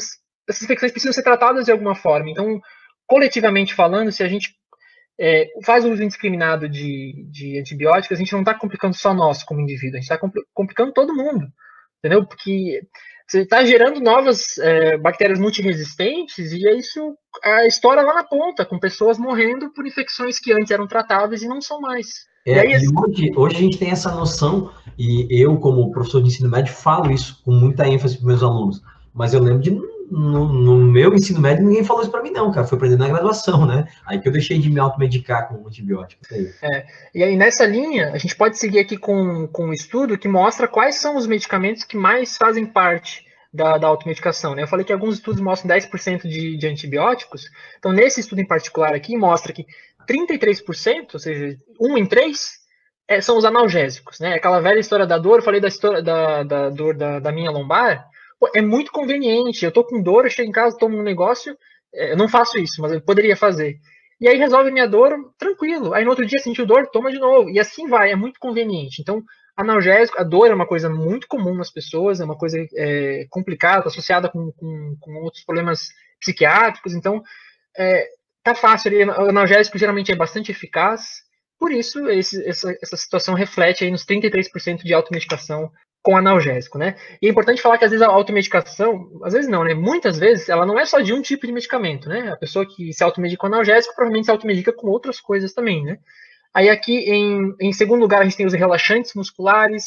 essas infecções precisam ser tratadas de alguma forma. Então, coletivamente falando, se a gente é, faz uso indiscriminado de, de antibióticos, a gente não está complicando só nós como indivíduo, a gente está complicando todo mundo, entendeu? Porque você está gerando novas é, bactérias multiresistentes e é isso a história lá na ponta, com pessoas morrendo por infecções que antes eram tratáveis e não são mais. É, aí, assim... hoje, hoje a gente tem essa noção, e eu, como professor de ensino médio, falo isso com muita ênfase para meus alunos, mas eu lembro de no, no, meu ensino médio, ninguém falou isso para mim, não, cara. Foi aprendendo na graduação, né? Aí que eu deixei de me automedicar com antibiótico. É, e aí, nessa linha, a gente pode seguir aqui com, com um estudo que mostra quais são os medicamentos que mais fazem parte da, da automedicação. Né? Eu falei que alguns estudos mostram 10% de, de antibióticos. Então, nesse estudo em particular aqui, mostra que 33%, ou seja, um em três, é, são os analgésicos, né? Aquela velha história da dor, eu falei da história da, da dor da, da minha lombar, é muito conveniente. Eu tô com dor, eu chego em casa, tomo um negócio, é, eu não faço isso, mas eu poderia fazer. E aí resolve minha dor, tranquilo. Aí no outro dia sentiu dor, toma de novo. E assim vai, é muito conveniente. Então, analgésico, a dor é uma coisa muito comum nas pessoas, é uma coisa é, complicada, associada com, com, com, outros problemas psiquiátricos. Então, é, tá fácil. O analgésico geralmente é bastante eficaz. Por isso, esse, essa, essa situação reflete aí nos 33% de automedicação com analgésico, né? E é importante falar que às vezes a automedicação, às vezes não, né? Muitas vezes ela não é só de um tipo de medicamento, né? A pessoa que se automedica com analgésico provavelmente se automedica com outras coisas também, né? Aí aqui em, em segundo lugar a gente tem os relaxantes musculares,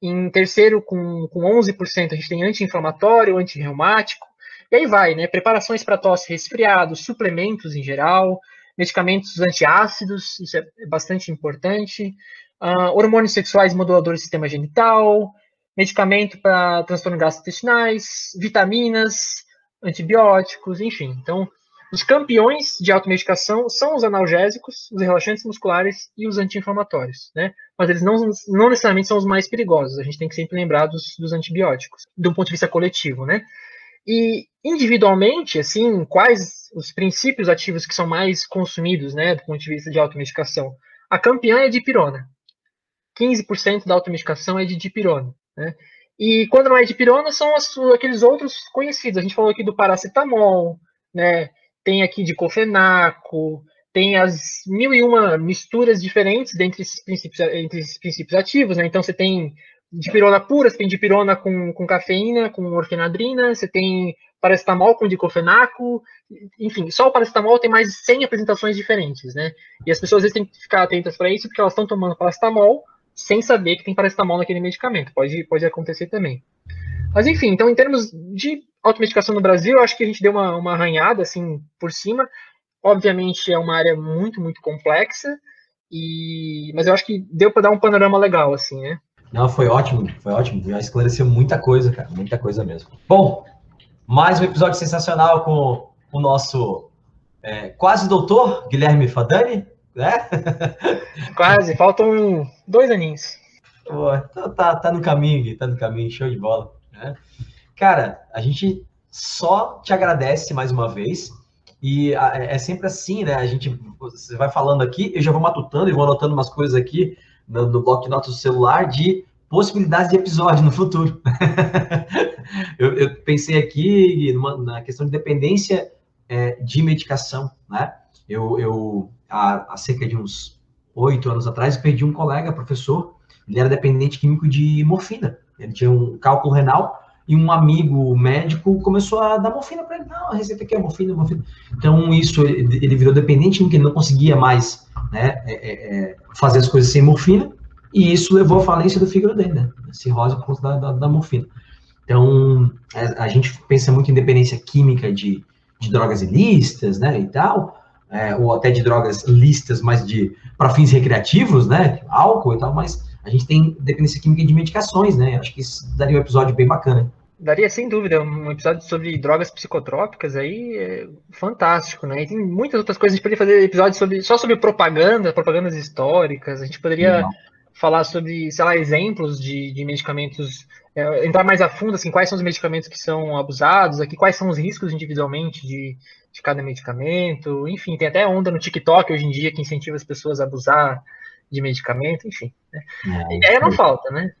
em terceiro com, com 11% a gente tem anti-inflamatório, anti-reumático, e aí vai, né? Preparações para tosse resfriado, suplementos em geral, medicamentos antiácidos, isso é bastante importante, uh, hormônios sexuais moduladores do sistema genital, medicamento para transtornos gastrointestinais, vitaminas, antibióticos, enfim. Então, os campeões de automedicação são os analgésicos, os relaxantes musculares e os anti-inflamatórios, né? Mas eles não, não necessariamente são os mais perigosos. A gente tem que sempre lembrar dos, dos antibióticos, um ponto de vista coletivo, né? E individualmente, assim, quais os princípios ativos que são mais consumidos, né, do ponto de vista de automedicação? A campeã é a dipirona. 15% da automedicação é de dipirona. Né? E quando não é dipirona, são as, aqueles outros conhecidos. A gente falou aqui do paracetamol, né? tem aqui de cofenaco, tem as mil e uma misturas diferentes dentre esses princípios, entre esses princípios ativos. Né? Então, você tem dipirona pura, você tem dipirona com, com cafeína, com orfenadrina, você tem paracetamol com diclofenaco, enfim, só o paracetamol tem mais de 100 apresentações diferentes, né? E as pessoas às vezes têm que ficar atentas para isso, porque elas estão tomando paracetamol sem saber que tem paracetamol naquele medicamento. Pode, pode acontecer também. Mas enfim, então em termos de automedicação no Brasil, eu acho que a gente deu uma, uma arranhada assim por cima. Obviamente é uma área muito, muito complexa, e mas eu acho que deu para dar um panorama legal, assim, né? Não, foi ótimo, foi ótimo. Já esclareceu muita coisa, cara, muita coisa mesmo. Bom, mais um episódio sensacional com o nosso é, quase doutor Guilherme Fadani né? Quase, faltam dois aninhos. Pô, tá, tá, tá no caminho, tá no caminho, show de bola. Né? Cara, a gente só te agradece mais uma vez. E é sempre assim, né? A gente você vai falando aqui, eu já vou matutando e vou anotando umas coisas aqui no, no bloco de notas do celular de possibilidades de episódio no futuro. eu, eu, pensei aqui numa, na questão de dependência é, de medicação, né? Eu, eu há, há cerca de uns oito anos atrás, perdi um colega, professor, ele era dependente químico de morfina. Ele tinha um cálculo renal e um amigo médico começou a dar morfina para ele. Não, a receita aqui é morfina, morfina. Então, isso, ele, virou dependente químico, ele não conseguia mais né, é, é, é, fazer as coisas sem morfina, e isso levou à falência do fígado dele, né? Cirrose por conta da, da, da morfina. Então, a, a, gente pensa muito em dependência química de, de drogas ilícitas, né, e tal, é, ou até de drogas listas, mas de para fins recreativos, né? Álcool e tal, mas a gente tem dependência química de medicações, né? Acho que isso daria um episódio bem bacana. Daria sem dúvida um episódio sobre drogas psicotrópicas aí é fantástico, né? E tem muitas outras coisas. A gente poderia fazer episódios sobre, só sobre propaganda, propagandas históricas. A gente poderia Não. falar sobre, sei lá, exemplos de, de medicamentos, é, entrar mais a fundo, assim, quais são os medicamentos que são abusados aqui, quais são os riscos individualmente de, de cada medicamento. Enfim, tem até onda no TikTok hoje em dia que incentiva as pessoas a abusar de medicamento, enfim. Né? É, Ideia não falta, né?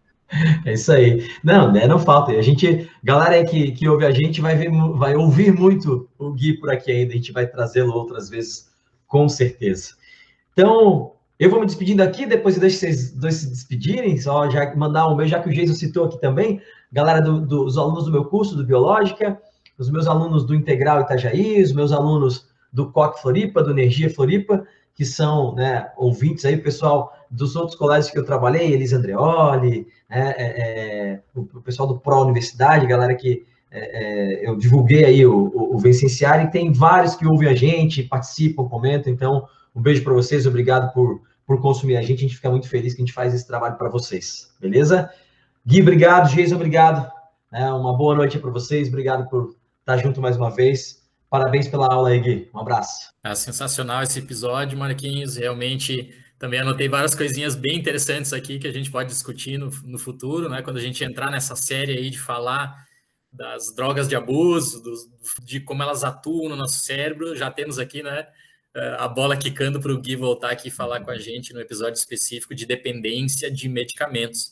É isso aí. Não, né, não falta. A gente, galera aí que, que ouve a gente vai, ver, vai ouvir muito o Gui por aqui ainda. A gente vai trazê-lo outras vezes, com certeza. Então, eu vou me despedindo aqui, depois eu deixo vocês dois se despedirem, só já mandar um beijo, já que o Jason citou aqui também, galera do, dos alunos do meu curso, do Biológica, os meus alunos do Integral Itajaí, os meus alunos do COC Floripa, do Energia Floripa, que são né, ouvintes aí, pessoal dos outros colégios que eu trabalhei, Elis Andreoli, né, é, é, o, pessoal do Pro Universidade, galera que é, é eu divulguei aí o, o, o Vencenciar, e tem vários que ouvem a gente, participam, comentam, então um beijo para vocês, obrigado por, por consumir a gente, a gente fica muito feliz que a gente faz esse trabalho para vocês, beleza? Gui, obrigado, Geis, obrigado, né, uma boa noite para vocês, obrigado por estar junto mais uma vez, Parabéns pela aula aí, Gui. Um abraço. É sensacional esse episódio, Marquinhos. Realmente também anotei várias coisinhas bem interessantes aqui que a gente pode discutir no, no futuro, né? Quando a gente entrar nessa série aí de falar das drogas de abuso, de como elas atuam no nosso cérebro, já temos aqui, né? A bola quicando para o Gui voltar aqui e falar com a gente no episódio específico de dependência de medicamentos.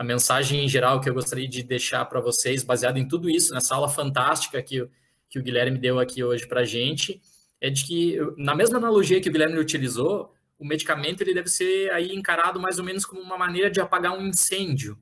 A mensagem em geral que eu gostaria de deixar para vocês, baseado em tudo isso, nessa aula fantástica que, que o Guilherme deu aqui hoje para a gente, é de que, na mesma analogia que o Guilherme utilizou, o medicamento ele deve ser aí encarado mais ou menos como uma maneira de apagar um incêndio.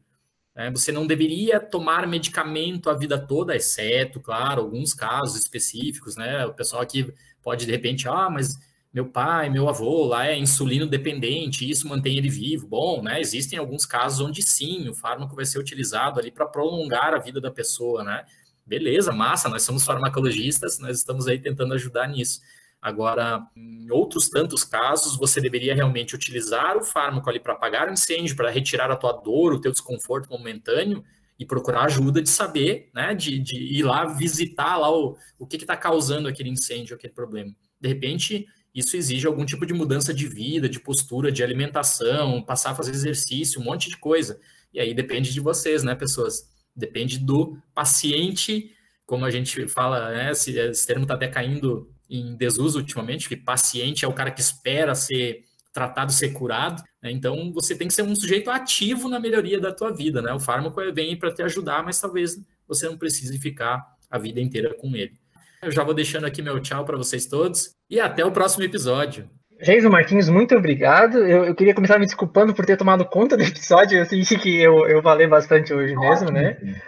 Né? Você não deveria tomar medicamento a vida toda, exceto, claro, alguns casos específicos, né? O pessoal aqui pode de repente, ah, mas meu pai, meu avô lá é insulino dependente, isso mantém ele vivo. Bom, né? Existem alguns casos onde sim, o fármaco vai ser utilizado ali para prolongar a vida da pessoa, né? Beleza, massa, nós somos farmacologistas, nós estamos aí tentando ajudar nisso. Agora, em outros tantos casos, você deveria realmente utilizar o fármaco ali para apagar o incêndio, para retirar a tua dor, o teu desconforto momentâneo e procurar ajuda de saber, né, de, de ir lá visitar lá o, o que está causando aquele incêndio, aquele problema. De repente, isso exige algum tipo de mudança de vida, de postura, de alimentação, passar a fazer exercício, um monte de coisa. E aí depende de vocês, né, pessoas? Depende do paciente, como a gente fala, né, esse, esse termo está até caindo em desuso ultimamente, que paciente é o cara que espera ser tratado, ser curado. Né? Então, você tem que ser um sujeito ativo na melhoria da tua vida. Né? O fármaco vem para te ajudar, mas talvez você não precise ficar a vida inteira com ele. Eu já vou deixando aqui meu tchau para vocês todos e até o próximo episódio. Jason Marquinhos, muito obrigado. Eu, eu, queria começar me desculpando por ter tomado conta do episódio. Eu senti que eu, eu falei bastante hoje mesmo, né?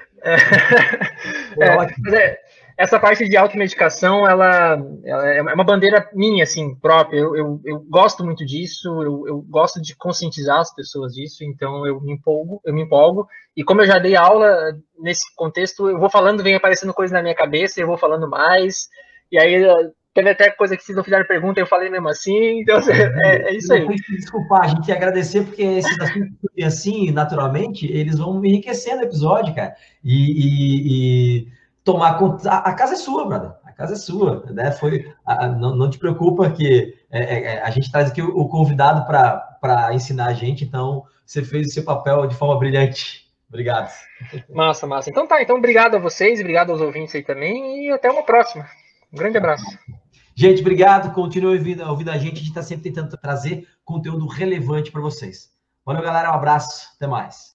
É, é, é, essa parte de automedicação, ela, ela é uma bandeira minha, assim, própria. Eu, eu, eu gosto muito disso, eu, eu, gosto de conscientizar as pessoas disso, então eu me empolgo, eu me empolgo. E como eu já dei aula nesse contexto, eu vou falando, vem aparecendo coisa na minha cabeça, eu vou falando mais. E aí teve até coisa que vocês não fizeram pergunta, eu falei mesmo assim. Então, é, é isso aí. Desculpar, a gente ia agradecer, porque esses assuntos assim, naturalmente, eles vão enriquecendo o episódio, cara. e, e, e tomar conta. A, casa é sua, brother. A casa é sua, né? Foi, a, não, não, te preocupa que é, é, é a gente traz aqui o, o convidado para ensinar a gente, então você fez o seu papel de forma brilhante. Obrigado. Massa, massa. Então tá, então obrigado a vocês, obrigado aos ouvintes aí também e até uma próxima. Um grande abraço. Gente, obrigado. Continue ouvindo, ouvindo a gente. A gente está sempre tentando trazer conteúdo relevante para vocês. Valeu, galera. Um abraço. Até mais.